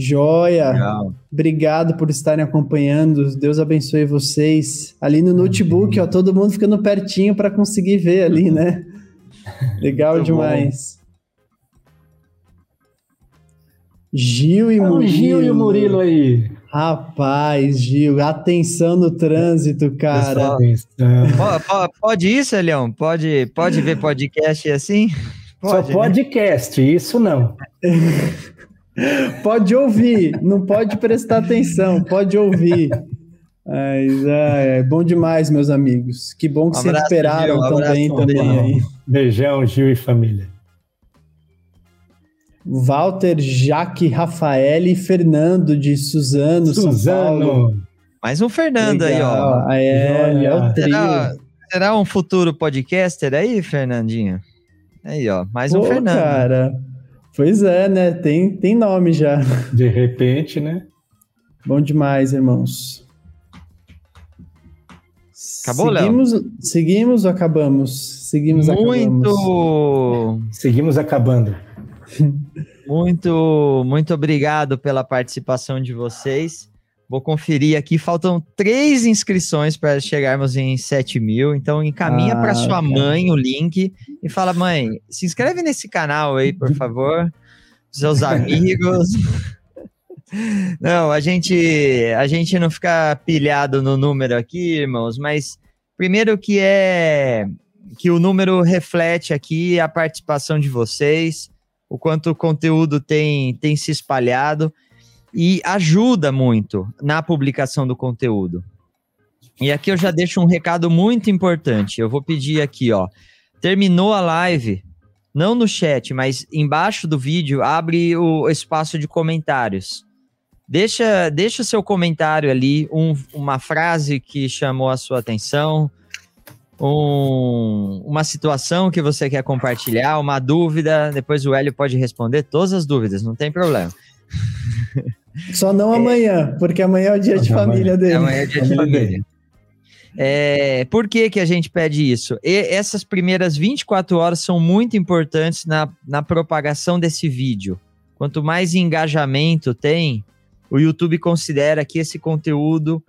Joia! Legal. Obrigado por estarem acompanhando. Deus abençoe vocês. Ali no notebook, ó, todo mundo ficando pertinho para conseguir ver ali, né? Legal Muito demais. Bom. Gil e Murilo. Gil e o Murilo aí. Rapaz, Gil, atenção no trânsito, cara. Pode, pode isso, Leão? Pode, pode ver podcast assim? Pode, Só né? podcast, né? isso não. pode ouvir, não pode prestar atenção, pode ouvir. Mas é, é bom demais, meus amigos. Que bom que um se recuperaram um também, também aí. Beijão, Gil e família. Walter, Jaque, Rafael e Fernando de Suzano, Suzano. São Paulo. Mais um Fernando Legal. aí, ó. É, é o será, será, um futuro podcaster aí, Fernandinho? Aí, ó. Mais Pô, um Fernando. cara. Pois é, né? Tem, tem nome já. De repente, né? Bom demais, irmãos. Acabou, seguimos, Léo? Seguimos ou acabamos? Seguimos Muito... Acabamos. Seguimos acabando. Muito, muito obrigado pela participação de vocês. Vou conferir aqui, faltam três inscrições para chegarmos em 7 mil. Então, encaminha ah, para sua tá. mãe o link e fala: mãe, se inscreve nesse canal aí, por favor. Seus amigos. não, a gente, a gente não fica pilhado no número aqui, irmãos, mas primeiro que é que o número reflete aqui a participação de vocês, o quanto o conteúdo tem, tem se espalhado e ajuda muito na publicação do conteúdo. E aqui eu já deixo um recado muito importante. Eu vou pedir aqui, ó. Terminou a live, não no chat, mas embaixo do vídeo, abre o espaço de comentários. Deixa, deixa o seu comentário ali, um, uma frase que chamou a sua atenção, um, uma situação que você quer compartilhar, uma dúvida. Depois o Hélio pode responder todas as dúvidas, não tem problema. Só não amanhã, porque amanhã é o dia de família dele. Amanhã é o dia de família. É, por que, que a gente pede isso? E essas primeiras 24 horas são muito importantes na, na propagação desse vídeo. Quanto mais engajamento tem, o YouTube considera que esse conteúdo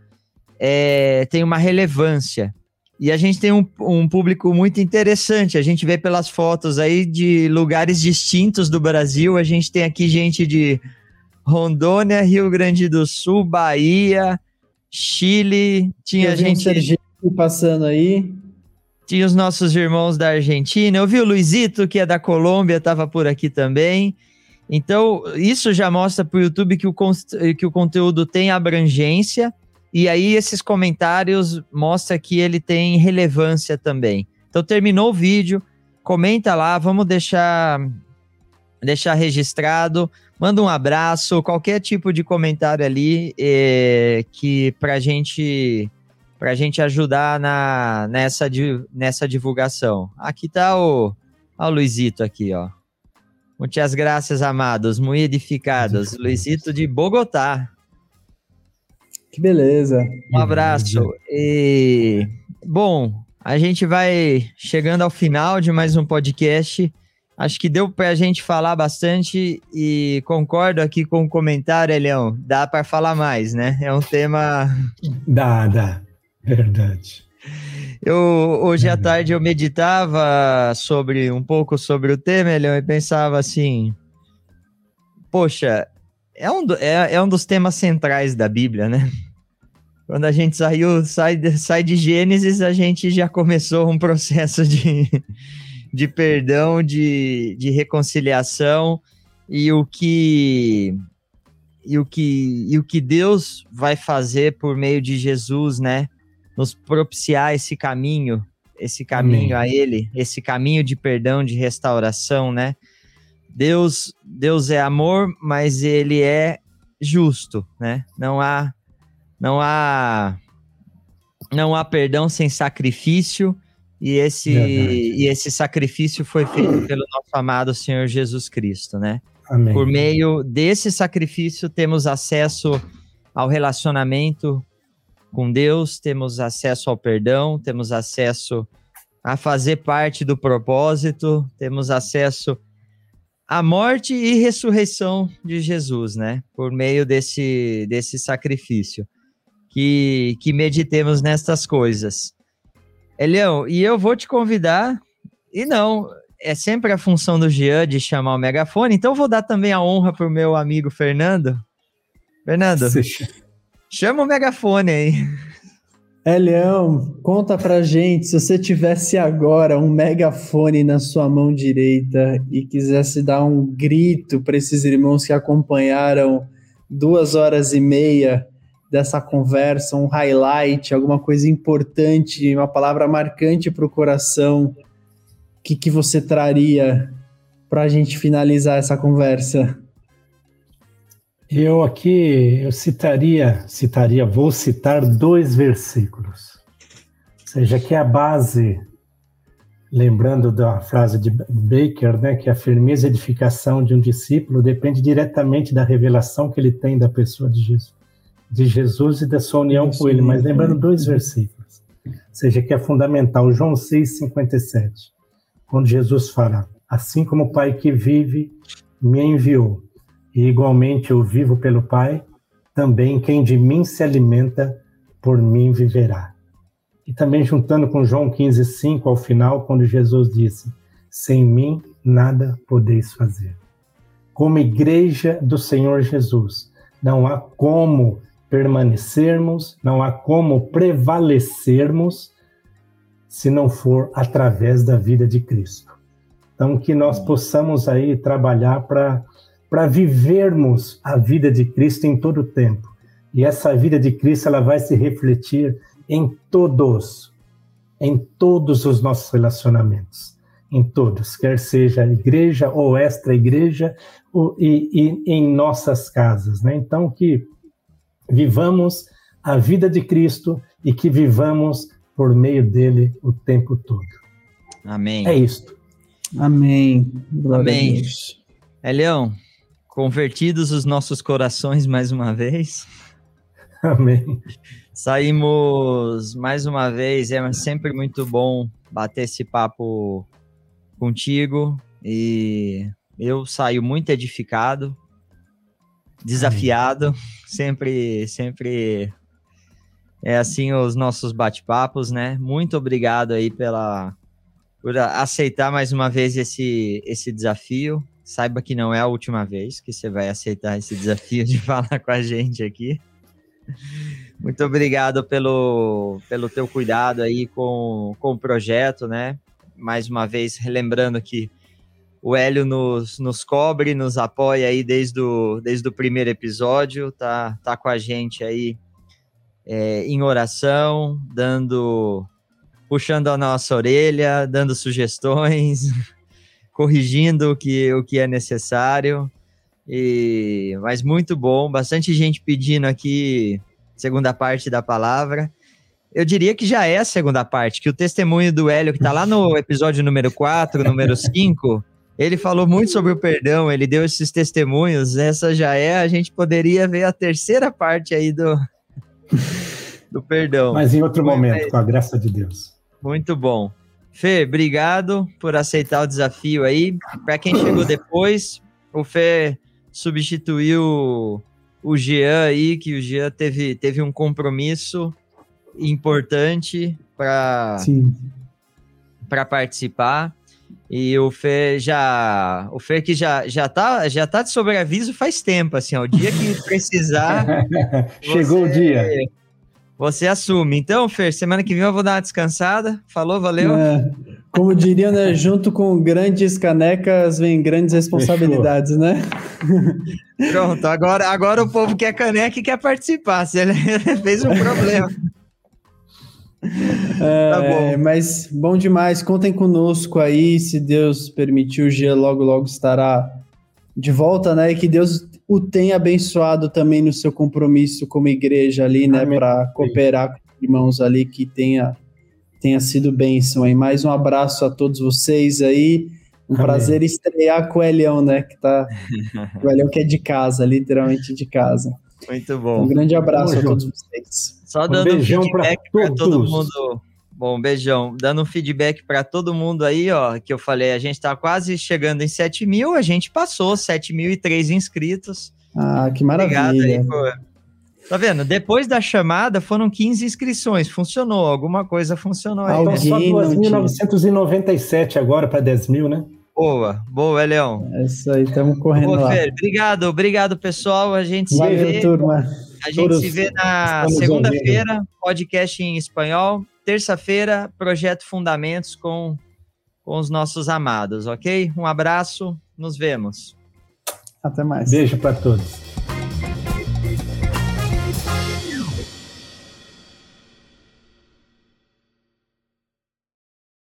é, tem uma relevância. E a gente tem um, um, público muito interessante. A gente vê pelas fotos aí de lugares distintos do Brasil. A gente tem aqui gente de Rondônia, Rio Grande do Sul, Bahia, Chile, tinha gente passando aí. Tinha os nossos irmãos da Argentina. Eu vi o Luizito, que é da Colômbia, estava por aqui também. Então, isso já mostra para o YouTube que o, que o conteúdo tem abrangência. E aí, esses comentários mostram que ele tem relevância também. Então, terminou o vídeo, comenta lá, vamos deixar, deixar registrado manda um abraço, qualquer tipo de comentário ali é, que pra gente pra gente ajudar na, nessa, nessa divulgação. Aqui tá o, ó, o Luizito aqui, ó. Muitas graças, amados, muito edificados. Luizito de Bogotá. Que beleza. Um abraço. E, bom, a gente vai chegando ao final de mais um podcast. Acho que deu para a gente falar bastante e concordo aqui com o comentário, Leão. Dá para falar mais, né? É um tema. Dá, dá. Verdade. Eu, hoje à tarde eu meditava sobre um pouco sobre o tema, Leão, e pensava assim: poxa, é um, do, é, é um dos temas centrais da Bíblia, né? Quando a gente saiu, sai, sai de Gênesis, a gente já começou um processo de de perdão, de, de reconciliação e o que e o que e o que Deus vai fazer por meio de Jesus, né? Nos propiciar esse caminho, esse caminho Amém. a ele, esse caminho de perdão, de restauração, né? Deus, Deus é amor, mas ele é justo, né? Não há não há não há perdão sem sacrifício e esse, e esse sacrifício foi feito pelo nosso amado Senhor Jesus Cristo, né? Amém. Por meio desse sacrifício, temos acesso ao relacionamento com Deus, temos acesso ao perdão, temos acesso a fazer parte do propósito, temos acesso a morte e ressurreição de Jesus, né? Por meio desse, desse sacrifício. Que, que meditemos nestas coisas. Elião, e eu vou te convidar, e não, é sempre a função do Jean de chamar o megafone, então vou dar também a honra para o meu amigo Fernando. Fernando, chama o megafone aí. É, Leão, conta pra gente, se você tivesse agora um megafone na sua mão direita e quisesse dar um grito para esses irmãos que acompanharam duas horas e meia dessa conversa, um highlight, alguma coisa importante, uma palavra marcante para o coração, o que, que você traria para a gente finalizar essa conversa? Eu aqui eu citaria, citaria, vou citar dois versículos. Ou seja, que é a base, lembrando da frase de Baker, né, que a firmeza e edificação de um discípulo depende diretamente da revelação que ele tem da pessoa de Jesus, de Jesus e da sua união com ele. Mas lembrando dois versículos. Ou seja, que é fundamental, João 6:57, quando Jesus fala: "Assim como o Pai que vive me enviou, e igualmente eu vivo pelo Pai, também quem de mim se alimenta, por mim viverá. E também juntando com João 15, 5 ao final, quando Jesus disse: Sem mim nada podeis fazer. Como igreja do Senhor Jesus, não há como permanecermos, não há como prevalecermos se não for através da vida de Cristo. Então, que nós possamos aí trabalhar para para vivermos a vida de Cristo em todo o tempo. E essa vida de Cristo ela vai se refletir em todos, em todos os nossos relacionamentos, em todos, quer seja igreja ou extra igreja, ou, e, e em nossas casas, né? Então que vivamos a vida de Cristo e que vivamos por meio dele o tempo todo. Amém. É isto. Amém. Glória Amém. É, Leão, convertidos os nossos corações mais uma vez. Amém. Saímos mais uma vez, é sempre muito bom bater esse papo contigo e eu saio muito edificado, desafiado, sempre sempre é assim os nossos bate-papos, né? Muito obrigado aí pela por aceitar mais uma vez esse esse desafio saiba que não é a última vez que você vai aceitar esse desafio de falar com a gente aqui. Muito obrigado pelo, pelo teu cuidado aí com, com o projeto, né? Mais uma vez, relembrando que o Hélio nos, nos cobre, nos apoia aí desde o, desde o primeiro episódio, tá, tá com a gente aí é, em oração, dando, puxando a nossa orelha, dando sugestões, corrigindo o que, o que é necessário. E, mas muito bom, bastante gente pedindo aqui segunda parte da palavra. Eu diria que já é a segunda parte, que o testemunho do Hélio, que está lá no episódio número 4, número 5, ele falou muito sobre o perdão, ele deu esses testemunhos. Essa já é, a gente poderia ver a terceira parte aí do, do perdão. Mas em outro momento, com a graça de Deus. Muito bom. Fê, obrigado por aceitar o desafio aí. Para quem chegou depois, o Fê substituiu o Jean aí, que o Jean teve, teve um compromisso importante para para participar. E o Fê já. O Fê que já, já, tá, já tá de sobreaviso faz tempo, assim, ó, o dia que precisar. Chegou você, o dia. Você assume. Então, Fer, semana que vem eu vou dar uma descansada. Falou, valeu? É, como diriam, né? Junto com grandes canecas vem grandes responsabilidades, Fechou. né? Pronto, agora, agora o povo quer caneca e quer participar. Ele fez um problema. É, tá bom. Mas bom demais. Contem conosco aí. Se Deus permitir, o Gia logo, logo estará de volta, né? E que Deus o tenha abençoado também no seu compromisso como igreja ali, né? Para cooperar com os irmãos ali, que tenha, tenha sido bênção aí. Mais um abraço a todos vocês aí. Um Amém. prazer estrear com o Elião, né? Que tá. o Elião que é de casa, literalmente de casa. Muito bom. Um grande abraço Vamos a todos vocês. Só dando um feedback para todo mundo Bom, beijão. Dando um feedback para todo mundo aí, ó, que eu falei, a gente está quase chegando em 7 mil, a gente passou 7.003 inscritos. Ah, que maravilha. Obrigado aí por... Tá vendo? Depois da chamada foram 15 inscrições, funcionou, alguma coisa funcionou aí. Então só 2.997 agora para 10 mil, né? Boa, boa, Leão. É isso aí, estamos correndo boa, lá. Fer, obrigado, obrigado, pessoal. A gente Valeu, se vê. turma. A gente Todos se vê na segunda-feira, podcast em espanhol. Terça-feira, projeto Fundamentos com, com os nossos amados, ok? Um abraço, nos vemos. Até mais. Beijo para todos.